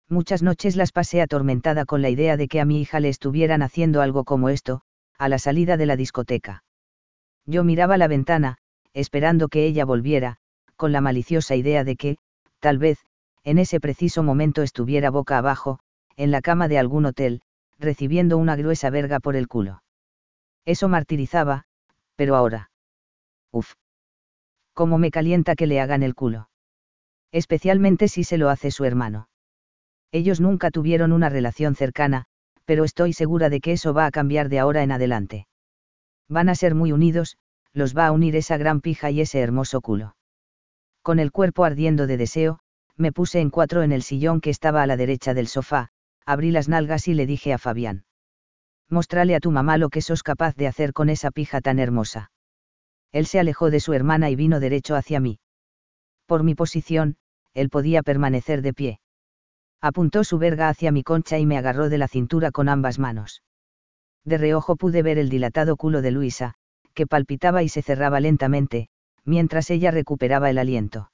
Muchas noches las pasé atormentada con la idea de que a mi hija le estuvieran haciendo algo como esto, a la salida de la discoteca. Yo miraba la ventana, esperando que ella volviera, con la maliciosa idea de que, tal vez, en ese preciso momento estuviera boca abajo, en la cama de algún hotel, recibiendo una gruesa verga por el culo. Eso martirizaba, pero ahora. Uf. Cómo me calienta que le hagan el culo. Especialmente si se lo hace su hermano. Ellos nunca tuvieron una relación cercana, pero estoy segura de que eso va a cambiar de ahora en adelante. Van a ser muy unidos, los va a unir esa gran pija y ese hermoso culo. Con el cuerpo ardiendo de deseo, me puse en cuatro en el sillón que estaba a la derecha del sofá, abrí las nalgas y le dije a Fabián. Mostrale a tu mamá lo que sos capaz de hacer con esa pija tan hermosa él se alejó de su hermana y vino derecho hacia mí. Por mi posición, él podía permanecer de pie. Apuntó su verga hacia mi concha y me agarró de la cintura con ambas manos. De reojo pude ver el dilatado culo de Luisa, que palpitaba y se cerraba lentamente, mientras ella recuperaba el aliento.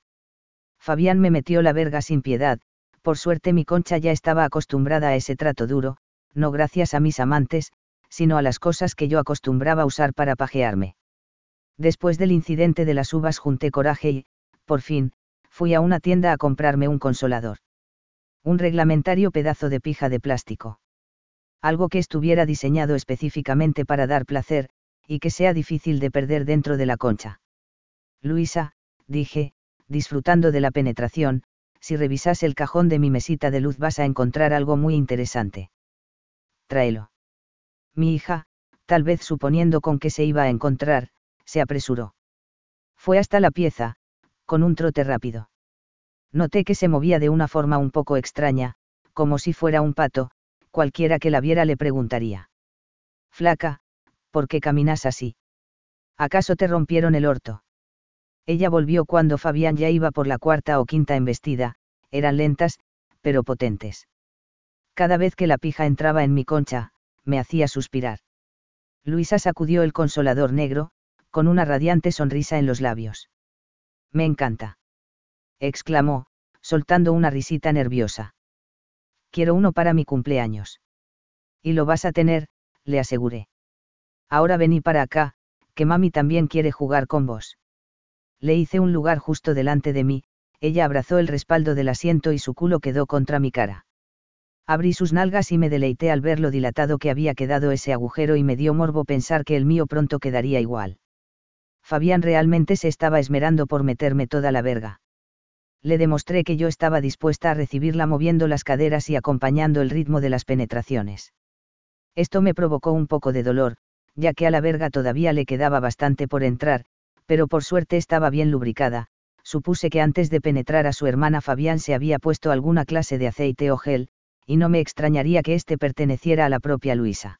Fabián me metió la verga sin piedad, por suerte mi concha ya estaba acostumbrada a ese trato duro, no gracias a mis amantes, sino a las cosas que yo acostumbraba usar para pajearme. Después del incidente de las uvas junté coraje y, por fin, fui a una tienda a comprarme un consolador. Un reglamentario pedazo de pija de plástico. Algo que estuviera diseñado específicamente para dar placer, y que sea difícil de perder dentro de la concha. Luisa, dije, disfrutando de la penetración, si revisas el cajón de mi mesita de luz vas a encontrar algo muy interesante. Tráelo. Mi hija, tal vez suponiendo con qué se iba a encontrar, se apresuró. Fue hasta la pieza, con un trote rápido. Noté que se movía de una forma un poco extraña, como si fuera un pato, cualquiera que la viera le preguntaría. Flaca, ¿por qué caminas así? ¿Acaso te rompieron el orto? Ella volvió cuando Fabián ya iba por la cuarta o quinta embestida, eran lentas, pero potentes. Cada vez que la pija entraba en mi concha, me hacía suspirar. Luisa sacudió el consolador negro, con una radiante sonrisa en los labios. Me encanta. exclamó, soltando una risita nerviosa. Quiero uno para mi cumpleaños. Y lo vas a tener, le aseguré. Ahora vení para acá, que mami también quiere jugar con vos. Le hice un lugar justo delante de mí, ella abrazó el respaldo del asiento y su culo quedó contra mi cara. Abrí sus nalgas y me deleité al ver lo dilatado que había quedado ese agujero y me dio morbo pensar que el mío pronto quedaría igual. Fabián realmente se estaba esmerando por meterme toda la verga. Le demostré que yo estaba dispuesta a recibirla moviendo las caderas y acompañando el ritmo de las penetraciones. Esto me provocó un poco de dolor, ya que a la verga todavía le quedaba bastante por entrar, pero por suerte estaba bien lubricada, supuse que antes de penetrar a su hermana Fabián se había puesto alguna clase de aceite o gel, y no me extrañaría que éste perteneciera a la propia Luisa.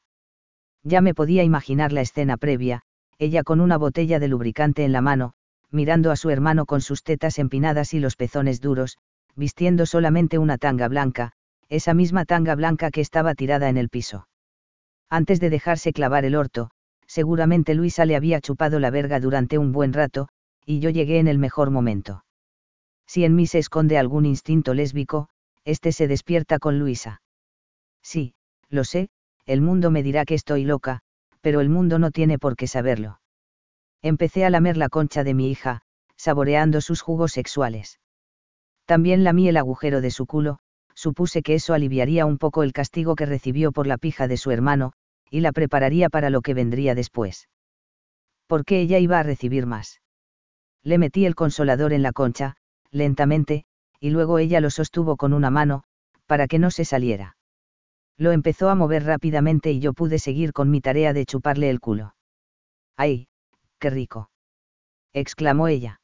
Ya me podía imaginar la escena previa, ella con una botella de lubricante en la mano, mirando a su hermano con sus tetas empinadas y los pezones duros, vistiendo solamente una tanga blanca, esa misma tanga blanca que estaba tirada en el piso. Antes de dejarse clavar el orto, seguramente Luisa le había chupado la verga durante un buen rato, y yo llegué en el mejor momento. Si en mí se esconde algún instinto lésbico, este se despierta con Luisa. Sí, lo sé, el mundo me dirá que estoy loca, pero el mundo no tiene por qué saberlo. Empecé a lamer la concha de mi hija, saboreando sus jugos sexuales. También lamí el agujero de su culo, supuse que eso aliviaría un poco el castigo que recibió por la pija de su hermano, y la prepararía para lo que vendría después. ¿Por qué ella iba a recibir más? Le metí el consolador en la concha, lentamente, y luego ella lo sostuvo con una mano, para que no se saliera. Lo empezó a mover rápidamente y yo pude seguir con mi tarea de chuparle el culo. ¡Ay, qué rico! exclamó ella.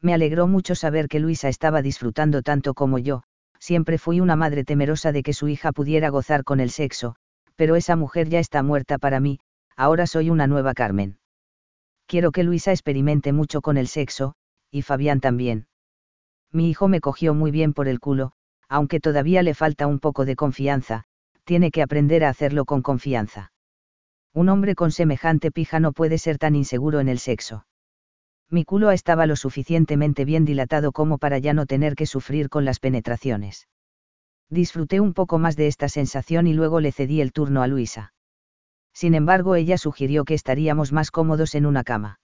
Me alegró mucho saber que Luisa estaba disfrutando tanto como yo, siempre fui una madre temerosa de que su hija pudiera gozar con el sexo, pero esa mujer ya está muerta para mí, ahora soy una nueva Carmen. Quiero que Luisa experimente mucho con el sexo, y Fabián también. Mi hijo me cogió muy bien por el culo, aunque todavía le falta un poco de confianza, tiene que aprender a hacerlo con confianza. Un hombre con semejante pija no puede ser tan inseguro en el sexo. Mi culo estaba lo suficientemente bien dilatado como para ya no tener que sufrir con las penetraciones. Disfruté un poco más de esta sensación y luego le cedí el turno a Luisa. Sin embargo, ella sugirió que estaríamos más cómodos en una cama.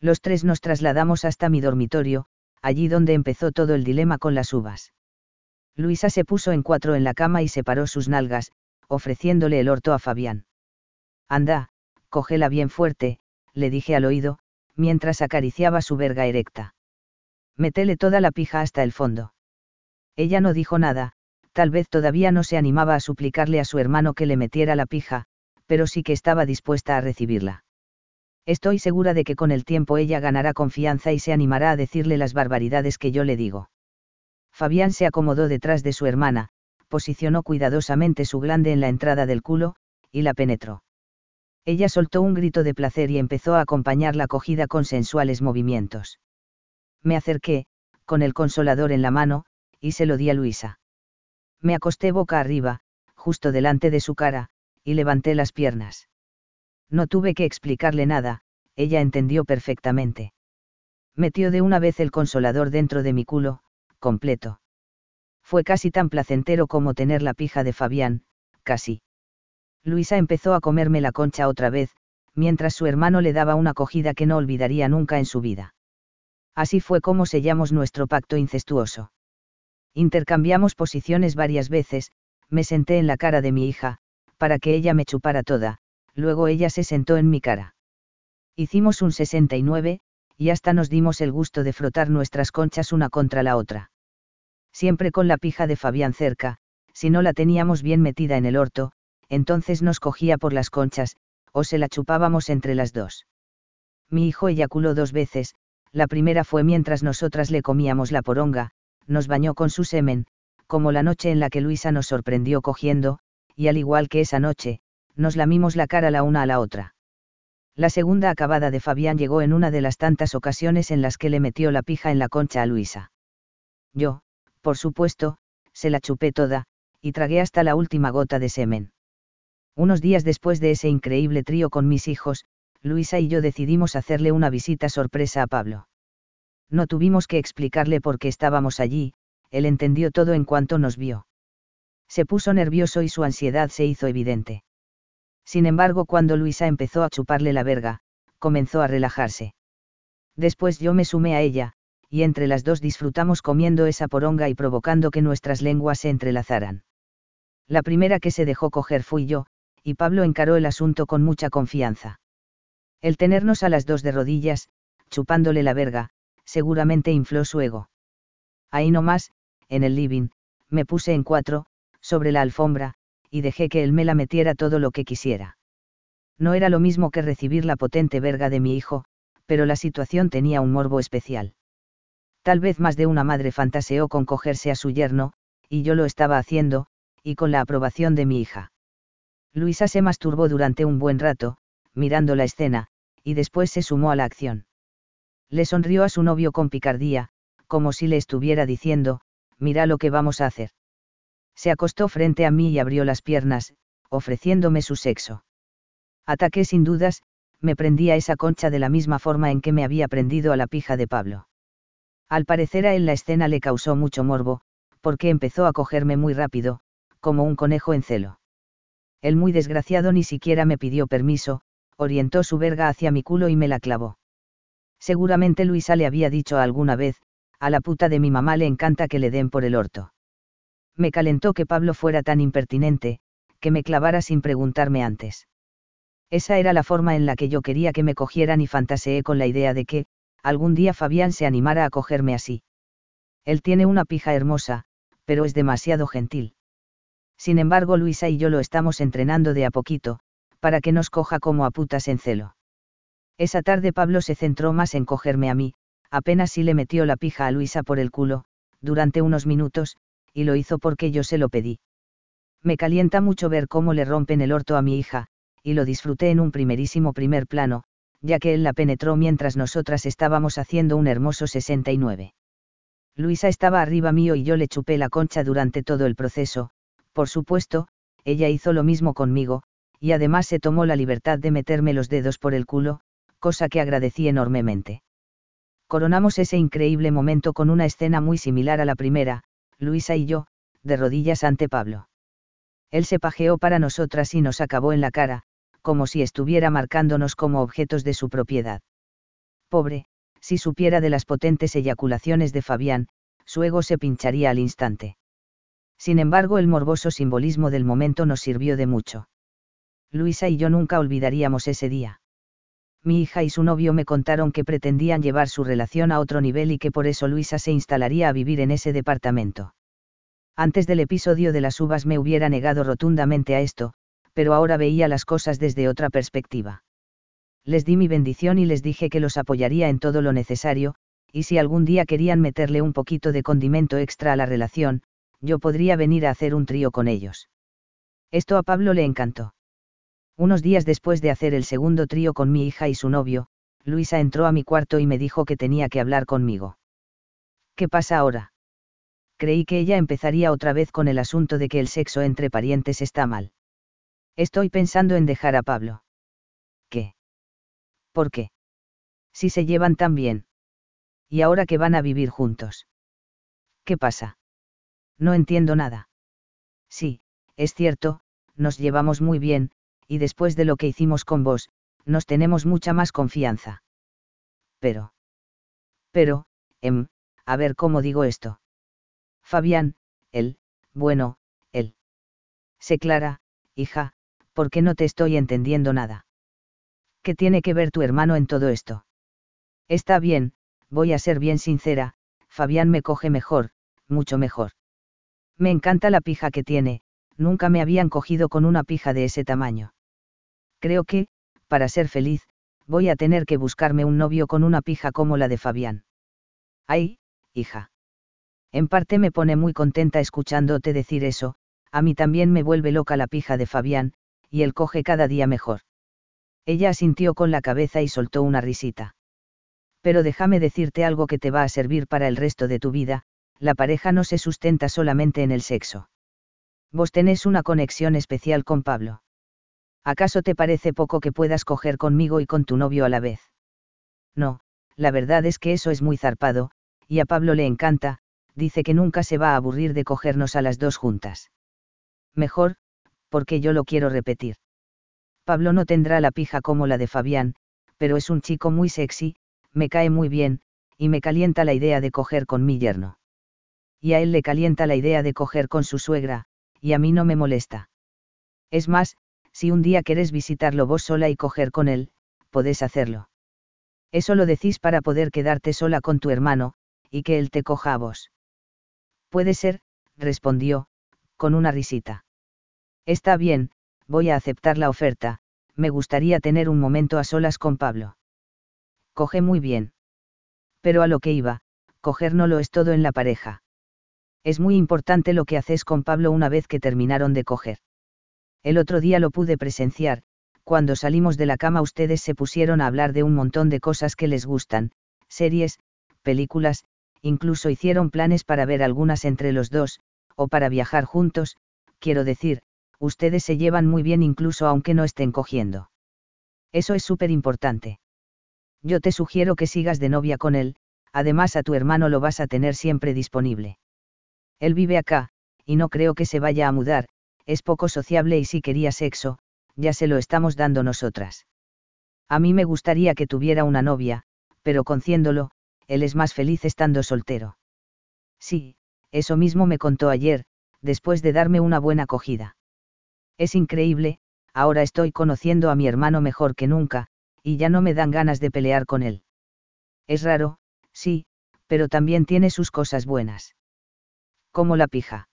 Los tres nos trasladamos hasta mi dormitorio, allí donde empezó todo el dilema con las uvas. Luisa se puso en cuatro en la cama y separó sus nalgas, ofreciéndole el orto a Fabián. Anda, cógela bien fuerte, le dije al oído, mientras acariciaba su verga erecta. Métele toda la pija hasta el fondo. Ella no dijo nada, tal vez todavía no se animaba a suplicarle a su hermano que le metiera la pija, pero sí que estaba dispuesta a recibirla. Estoy segura de que con el tiempo ella ganará confianza y se animará a decirle las barbaridades que yo le digo. Fabián se acomodó detrás de su hermana, posicionó cuidadosamente su glande en la entrada del culo, y la penetró. Ella soltó un grito de placer y empezó a acompañar la cogida con sensuales movimientos. Me acerqué, con el consolador en la mano, y se lo di a Luisa. Me acosté boca arriba, justo delante de su cara, y levanté las piernas. No tuve que explicarle nada, ella entendió perfectamente. Metió de una vez el consolador dentro de mi culo, completo. Fue casi tan placentero como tener la pija de Fabián, casi. Luisa empezó a comerme la concha otra vez, mientras su hermano le daba una acogida que no olvidaría nunca en su vida. Así fue como sellamos nuestro pacto incestuoso. Intercambiamos posiciones varias veces, me senté en la cara de mi hija, para que ella me chupara toda, luego ella se sentó en mi cara. Hicimos un 69, y hasta nos dimos el gusto de frotar nuestras conchas una contra la otra. Siempre con la pija de Fabián cerca, si no la teníamos bien metida en el orto, entonces nos cogía por las conchas, o se la chupábamos entre las dos. Mi hijo eyaculó dos veces, la primera fue mientras nosotras le comíamos la poronga, nos bañó con su semen, como la noche en la que Luisa nos sorprendió cogiendo, y al igual que esa noche, nos lamimos la cara la una a la otra. La segunda acabada de Fabián llegó en una de las tantas ocasiones en las que le metió la pija en la concha a Luisa. Yo, por supuesto, se la chupé toda, y tragué hasta la última gota de semen. Unos días después de ese increíble trío con mis hijos, Luisa y yo decidimos hacerle una visita sorpresa a Pablo. No tuvimos que explicarle por qué estábamos allí, él entendió todo en cuanto nos vio. Se puso nervioso y su ansiedad se hizo evidente. Sin embargo, cuando Luisa empezó a chuparle la verga, comenzó a relajarse. Después yo me sumé a ella, y entre las dos disfrutamos comiendo esa poronga y provocando que nuestras lenguas se entrelazaran. La primera que se dejó coger fui yo, y Pablo encaró el asunto con mucha confianza. El tenernos a las dos de rodillas, chupándole la verga, seguramente infló su ego. Ahí nomás, en el living, me puse en cuatro, sobre la alfombra, y dejé que él me la metiera todo lo que quisiera. No era lo mismo que recibir la potente verga de mi hijo, pero la situación tenía un morbo especial. Tal vez más de una madre fantaseó con cogerse a su yerno, y yo lo estaba haciendo, y con la aprobación de mi hija. Luisa se masturbó durante un buen rato, mirando la escena, y después se sumó a la acción. Le sonrió a su novio con picardía, como si le estuviera diciendo, mira lo que vamos a hacer se acostó frente a mí y abrió las piernas, ofreciéndome su sexo. Ataqué sin dudas, me prendí a esa concha de la misma forma en que me había prendido a la pija de Pablo. Al parecer a él la escena le causó mucho morbo, porque empezó a cogerme muy rápido, como un conejo en celo. El muy desgraciado ni siquiera me pidió permiso, orientó su verga hacia mi culo y me la clavó. Seguramente Luisa le había dicho alguna vez, a la puta de mi mamá le encanta que le den por el orto. Me calentó que Pablo fuera tan impertinente, que me clavara sin preguntarme antes. Esa era la forma en la que yo quería que me cogieran y fantaseé con la idea de que, algún día Fabián se animara a cogerme así. Él tiene una pija hermosa, pero es demasiado gentil. Sin embargo, Luisa y yo lo estamos entrenando de a poquito, para que nos coja como a putas en celo. Esa tarde Pablo se centró más en cogerme a mí, apenas si le metió la pija a Luisa por el culo, durante unos minutos, y lo hizo porque yo se lo pedí. Me calienta mucho ver cómo le rompen el orto a mi hija, y lo disfruté en un primerísimo primer plano, ya que él la penetró mientras nosotras estábamos haciendo un hermoso 69. Luisa estaba arriba mío y yo le chupé la concha durante todo el proceso, por supuesto, ella hizo lo mismo conmigo, y además se tomó la libertad de meterme los dedos por el culo, cosa que agradecí enormemente. Coronamos ese increíble momento con una escena muy similar a la primera, Luisa y yo, de rodillas ante Pablo. Él se pajeó para nosotras y nos acabó en la cara, como si estuviera marcándonos como objetos de su propiedad. Pobre, si supiera de las potentes eyaculaciones de Fabián, su ego se pincharía al instante. Sin embargo, el morboso simbolismo del momento nos sirvió de mucho. Luisa y yo nunca olvidaríamos ese día. Mi hija y su novio me contaron que pretendían llevar su relación a otro nivel y que por eso Luisa se instalaría a vivir en ese departamento. Antes del episodio de las uvas me hubiera negado rotundamente a esto, pero ahora veía las cosas desde otra perspectiva. Les di mi bendición y les dije que los apoyaría en todo lo necesario, y si algún día querían meterle un poquito de condimento extra a la relación, yo podría venir a hacer un trío con ellos. Esto a Pablo le encantó. Unos días después de hacer el segundo trío con mi hija y su novio, Luisa entró a mi cuarto y me dijo que tenía que hablar conmigo. ¿Qué pasa ahora? Creí que ella empezaría otra vez con el asunto de que el sexo entre parientes está mal. Estoy pensando en dejar a Pablo. ¿Qué? ¿Por qué? Si se llevan tan bien. Y ahora que van a vivir juntos. ¿Qué pasa? No entiendo nada. Sí, es cierto, nos llevamos muy bien, y después de lo que hicimos con vos, nos tenemos mucha más confianza. Pero. Pero, em, a ver cómo digo esto. Fabián, él, bueno, él. Sé clara, hija, porque no te estoy entendiendo nada. ¿Qué tiene que ver tu hermano en todo esto? Está bien, voy a ser bien sincera, Fabián me coge mejor, mucho mejor. Me encanta la pija que tiene, nunca me habían cogido con una pija de ese tamaño. Creo que, para ser feliz, voy a tener que buscarme un novio con una pija como la de Fabián. Ay, hija. En parte me pone muy contenta escuchándote decir eso, a mí también me vuelve loca la pija de Fabián, y él coge cada día mejor. Ella asintió con la cabeza y soltó una risita. Pero déjame decirte algo que te va a servir para el resto de tu vida, la pareja no se sustenta solamente en el sexo. Vos tenés una conexión especial con Pablo. ¿Acaso te parece poco que puedas coger conmigo y con tu novio a la vez? No, la verdad es que eso es muy zarpado, y a Pablo le encanta, dice que nunca se va a aburrir de cogernos a las dos juntas. Mejor, porque yo lo quiero repetir. Pablo no tendrá la pija como la de Fabián, pero es un chico muy sexy, me cae muy bien, y me calienta la idea de coger con mi yerno. Y a él le calienta la idea de coger con su suegra, y a mí no me molesta. Es más, si un día querés visitarlo vos sola y coger con él, podés hacerlo. Eso lo decís para poder quedarte sola con tu hermano, y que él te coja a vos. Puede ser, respondió, con una risita. Está bien, voy a aceptar la oferta, me gustaría tener un momento a solas con Pablo. Coge muy bien. Pero a lo que iba, coger no lo es todo en la pareja. Es muy importante lo que haces con Pablo una vez que terminaron de coger. El otro día lo pude presenciar, cuando salimos de la cama ustedes se pusieron a hablar de un montón de cosas que les gustan, series, películas, incluso hicieron planes para ver algunas entre los dos, o para viajar juntos, quiero decir, ustedes se llevan muy bien incluso aunque no estén cogiendo. Eso es súper importante. Yo te sugiero que sigas de novia con él, además a tu hermano lo vas a tener siempre disponible. Él vive acá, y no creo que se vaya a mudar, es poco sociable y si quería sexo, ya se lo estamos dando nosotras. A mí me gustaría que tuviera una novia, pero conociéndolo, él es más feliz estando soltero. Sí, eso mismo me contó ayer, después de darme una buena acogida. Es increíble, ahora estoy conociendo a mi hermano mejor que nunca, y ya no me dan ganas de pelear con él. Es raro, sí, pero también tiene sus cosas buenas. Como la pija.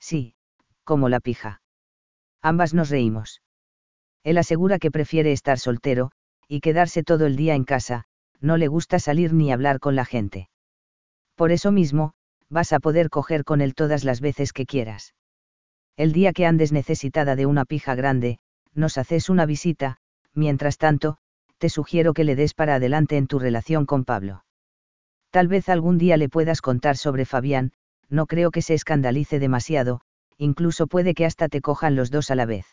Sí, como la pija. Ambas nos reímos. Él asegura que prefiere estar soltero, y quedarse todo el día en casa, no le gusta salir ni hablar con la gente. Por eso mismo, vas a poder coger con él todas las veces que quieras. El día que andes necesitada de una pija grande, nos haces una visita, mientras tanto, te sugiero que le des para adelante en tu relación con Pablo. Tal vez algún día le puedas contar sobre Fabián, no creo que se escandalice demasiado, incluso puede que hasta te cojan los dos a la vez.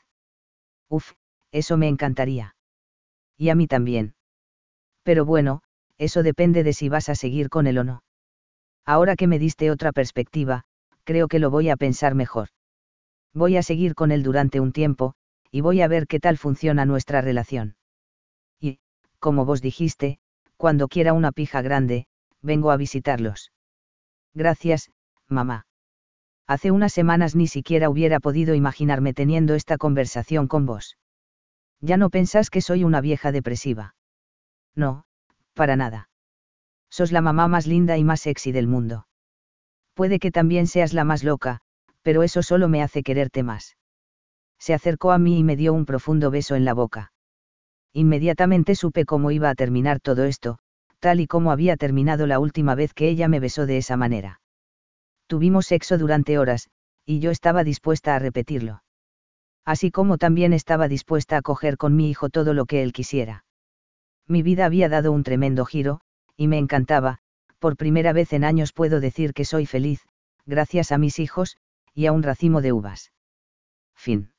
Uf, eso me encantaría. Y a mí también. Pero bueno, eso depende de si vas a seguir con él o no. Ahora que me diste otra perspectiva, creo que lo voy a pensar mejor. Voy a seguir con él durante un tiempo, y voy a ver qué tal funciona nuestra relación. Y, como vos dijiste, cuando quiera una pija grande, vengo a visitarlos. Gracias, mamá. Hace unas semanas ni siquiera hubiera podido imaginarme teniendo esta conversación con vos. Ya no pensás que soy una vieja depresiva. No, para nada. Sos la mamá más linda y más sexy del mundo. Puede que también seas la más loca, pero eso solo me hace quererte más. Se acercó a mí y me dio un profundo beso en la boca. Inmediatamente supe cómo iba a terminar todo esto, tal y como había terminado la última vez que ella me besó de esa manera. Tuvimos sexo durante horas, y yo estaba dispuesta a repetirlo. Así como también estaba dispuesta a coger con mi hijo todo lo que él quisiera. Mi vida había dado un tremendo giro, y me encantaba, por primera vez en años puedo decir que soy feliz, gracias a mis hijos, y a un racimo de uvas. Fin.